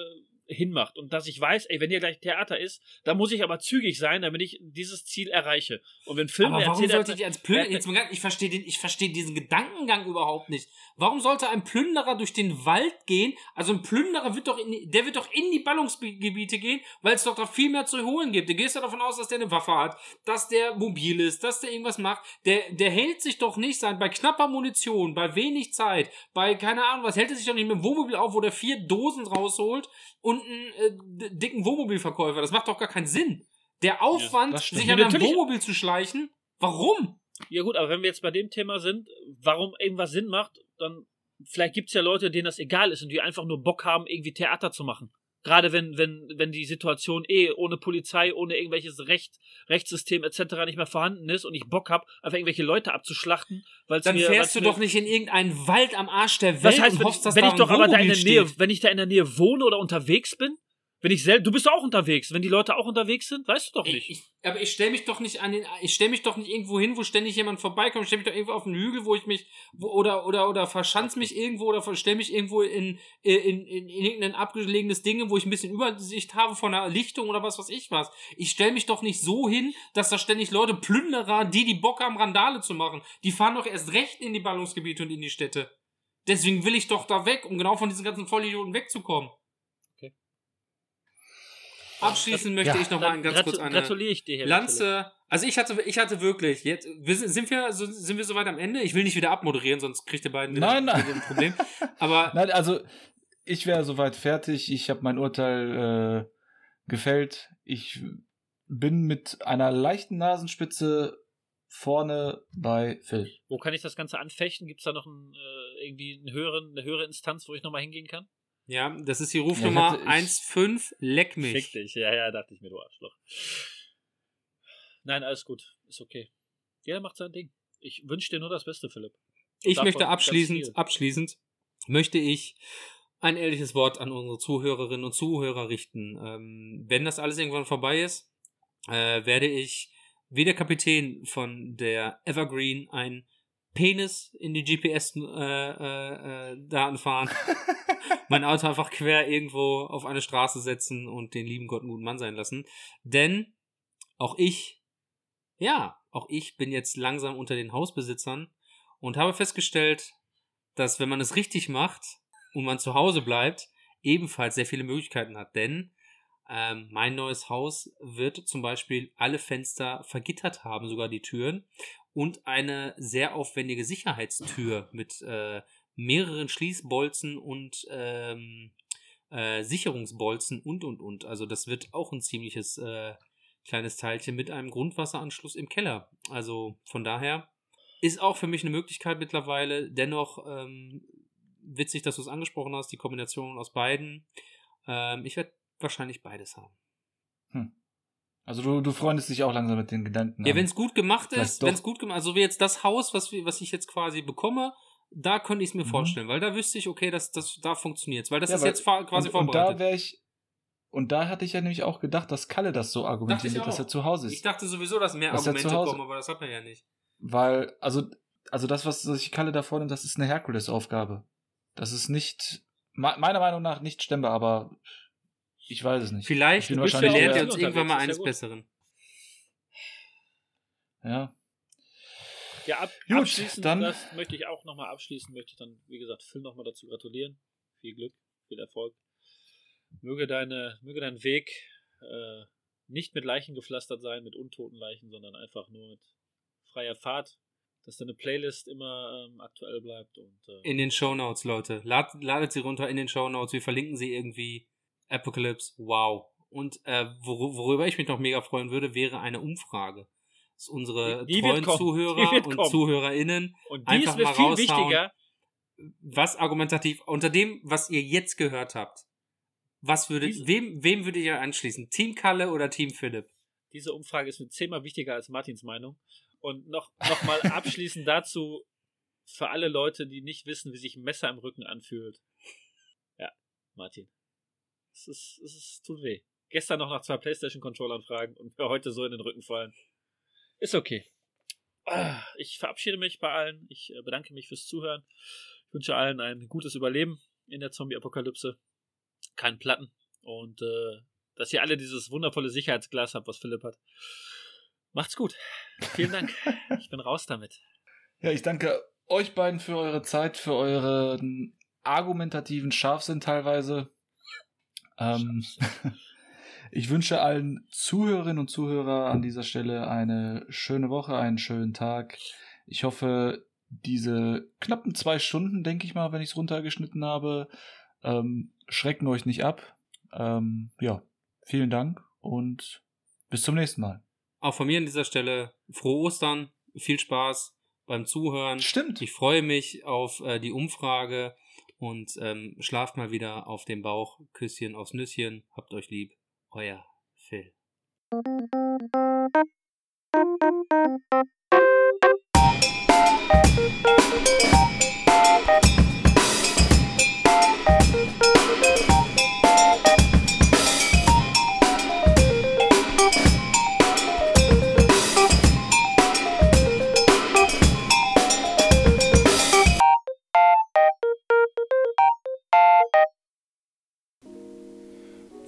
hinmacht und dass ich weiß, ey, wenn hier gleich Theater ist, dann muss ich aber zügig sein, damit ich dieses Ziel erreiche. Und wenn Filme aber warum erzählt, sollte ich als Plünderer, jetzt mal ganz, ich verstehe den, ich verstehe diesen Gedankengang überhaupt nicht. Warum sollte ein Plünderer durch den Wald gehen? Also ein Plünderer wird doch in, die- der wird doch in die Ballungsgebiete gehen, weil es doch da viel mehr zu holen gibt. Du gehst ja davon aus, dass der eine Waffe hat, dass der mobil ist, dass der irgendwas macht. Der, der hält sich doch nicht sein, bei knapper Munition, bei wenig Zeit, bei keine Ahnung was, hält er sich doch nicht mit dem Wohnmobil auf, wo der vier Dosen rausholt und einen äh, dicken Wohnmobilverkäufer. Das macht doch gar keinen Sinn. Der Aufwand, stimmt. sich Ja, an einem natürlich. Wohnmobil zu schleichen, warum? Ja gut, aber wenn wir jetzt bei dem Thema sind, warum irgendwas Sinn macht, dann vielleicht gibt es ja Leute, denen das egal ist und die einfach nur Bock haben, irgendwie Theater zu machen. Gerade wenn, wenn, wenn die Situation eh ohne Polizei, ohne irgendwelches Recht, Rechtssystem etc. nicht mehr vorhanden ist und ich Bock habe, einfach irgendwelche Leute abzuschlachten, weil Dann mir, fährst du doch nicht in irgendeinen Wald am Arsch der Welt Was heißt, und wenn, hoffst, dass wenn da ich doch aber da in der Nähe, steht. wenn ich da in der Nähe wohne oder unterwegs bin, wenn ich selbst, du bist auch unterwegs, wenn die Leute auch unterwegs sind, weißt du doch nicht. Ich, ich, aber ich stelle mich doch nicht an den, ich stelle mich doch nicht irgendwo hin, wo ständig jemand vorbeikommt. Ich stelle mich doch irgendwo auf einen Hügel, wo ich mich, wo, oder, oder, oder verschanz mich irgendwo oder stelle mich irgendwo in, in, in, in irgendein abgelegenes Ding, wo ich ein bisschen Übersicht habe von einer Lichtung oder was weiß ich was. Ich stelle mich doch nicht so hin, dass da ständig Leute Plünderer, die die Bock haben, Randale zu machen. Die fahren doch erst recht in die Ballungsgebiete und in die Städte. Deswegen will ich doch da weg, um genau von diesen ganzen Vollidioten wegzukommen. Abschließend möchte Ja. ich noch mal ganz gratu- kurz eine gratuliere ich dir hier. Lanze. Also ich hatte, ich hatte wirklich. Jetzt sind, wir so, sind wir soweit am Ende. Ich will nicht wieder abmoderieren, sonst kriegt ihr beiden wieder Nein, nein. ein Problem. Aber Nein, also ich wäre soweit fertig. Ich habe mein Urteil äh, gefällt. Ich bin mit einer leichten Nasenspitze vorne bei Phil. Wo kann ich das Ganze anfechten? Gibt es da noch ein, äh, irgendwie einen höheren, eine höhere Instanz, wo ich nochmal hingehen kann? Ja, das ist die Rufnummer Ja, ich hätte- 15. Leck mich. Fick dich. Ja, ja, dachte ich mir, du Arschloch. Nein, alles gut. Ist okay. Jeder macht sein Ding. Ich wünsche dir nur das Beste, Philipp. Ich Davon möchte abschließend, abschließend möchte ich ein ehrliches Wort an unsere Zuhörerinnen und Zuhörer richten. Ähm, wenn das alles irgendwann vorbei ist, äh, werde ich wie der Kapitän von der Evergreen ein Penis in die GPS-Daten äh, äh, Daten fahren, mein Auto einfach quer irgendwo auf eine Straße setzen und den lieben Gott einen guten Mann sein lassen. Denn auch ich, ja, auch ich bin jetzt langsam unter den Hausbesitzern und habe festgestellt, dass wenn man es richtig macht und man zu Hause bleibt, ebenfalls sehr viele Möglichkeiten hat. Denn ähm, mein neues Haus wird zum Beispiel alle Fenster vergittert haben, sogar die Türen, und eine sehr aufwendige Sicherheitstür mit äh, mehreren Schließbolzen und ähm, äh, Sicherungsbolzen und und und. Also das wird auch ein ziemliches äh, kleines Teilchen mit einem Grundwasseranschluss im Keller. Also von daher ist auch für mich eine Möglichkeit mittlerweile. Dennoch ähm, witzig, dass du es angesprochen hast, die Kombination aus beiden. Ähm, ich werde wahrscheinlich beides haben. Also du, du freundest dich auch langsam mit den Gedanken. Ja, wenn es gut gemacht ist, wenn es gut gemacht also wie jetzt das Haus, was, was ich jetzt quasi bekomme, da könnte ich es mir Mhm. vorstellen, weil da wüsste ich, okay, das, das, da funktioniert weil das Ja, ist weil- jetzt quasi und, und da vorbereitet. wäre ich. Und da hatte ich ja nämlich auch gedacht, dass Kalle das so argumentiert, ich dass er zu Hause ich ist. dachte sowieso, dass mehr Das ist ja Argumente zu Hause. kommen, aber das hat man ja nicht. Weil, also, also das, was sich Kalle da vornimmt, das ist eine Herkulesaufgabe. Das ist nicht, me- meiner Meinung nach nicht stemmbar, aber ich weiß es nicht. Vielleicht Ich eher- ihr uns irgendwann mal eines. Besseren. Ja. Ja, ab, Gut, abschließend, dann- das möchte ich auch nochmal abschließen, möchte ich dann, wie gesagt, Phil nochmal dazu gratulieren. Viel Glück, viel Erfolg. Möge, deine, möge dein Weg äh, nicht mit Leichen gepflastert sein, mit untoten Leichen, sondern einfach nur mit freier Fahrt, dass deine Playlist immer ähm, aktuell bleibt und äh, In den Shownotes, Leute. Lad, ladet sie runter in den Shownotes. Wir verlinken sie irgendwie. Apocalypse, wow. Und äh, wor worüber ich mich noch mega freuen würde, wäre eine Umfrage. Dass unsere Die- die treuen kommen. Zuhörer und. ZuhörerInnen und die einfach ist mir mal viel raushauen. wichtiger. was argumentativ unter dem, was ihr jetzt gehört habt, was würdet, Diese- wem, wem würdet ihr anschließen? Team Kalle oder Team Philipp? Diese Umfrage ist mir zehnmal wichtiger als Martins Meinung. Und noch, noch mal abschließend dazu für alle Leute, die nicht wissen, wie sich ein Messer im Rücken anfühlt. Ja, Martin. Es ist, es ist, tut weh. Gestern noch nach zwei Playstation-Controllern fragen und mir heute so in den Rücken fallen. Ist okay. Ah, Ich verabschiede mich bei allen. Ich äh, bedanke mich fürs Zuhören. Ich wünsche allen ein gutes Überleben in der Zombie-Apokalypse. Keinen Platten. und äh, dass ihr alle dieses wundervolle Sicherheitsglas habt, was Philipp hat. Macht's gut. Vielen Dank. ich bin raus damit. Ja, ich danke euch beiden für eure Zeit, für euren argumentativen Scharfsinn teilweise. Ähm, ich wünsche allen Zuhörerinnen und Zuhörern an dieser Stelle eine schöne Woche, einen schönen Tag. Ich hoffe, diese knappen zwei Stunden, denke ich mal, wenn ich es runtergeschnitten habe, ähm, schrecken euch nicht ab. Ähm, ja, vielen Dank und bis zum nächsten Mal. Auch von mir an dieser Stelle frohe Ostern, viel Spaß beim Zuhören. Stimmt. Ich freue mich auf äh, die Umfrage und ähm, schlaft mal wieder auf dem Bauch. Küsschen aufs Nüsschen. Habt euch lieb. Euer Phil.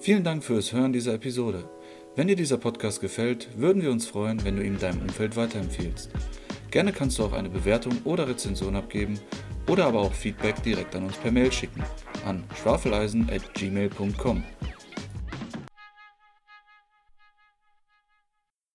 Vielen Dank fürs Hören dieser Episode. Wenn dir dieser Podcast gefällt, würden wir uns freuen, wenn du ihn deinem Umfeld weiterempfiehlst. Gerne kannst du auch eine Bewertung oder Rezension abgeben oder aber auch Feedback direkt an uns per Mail schicken an schwafeleisen@gmail.com.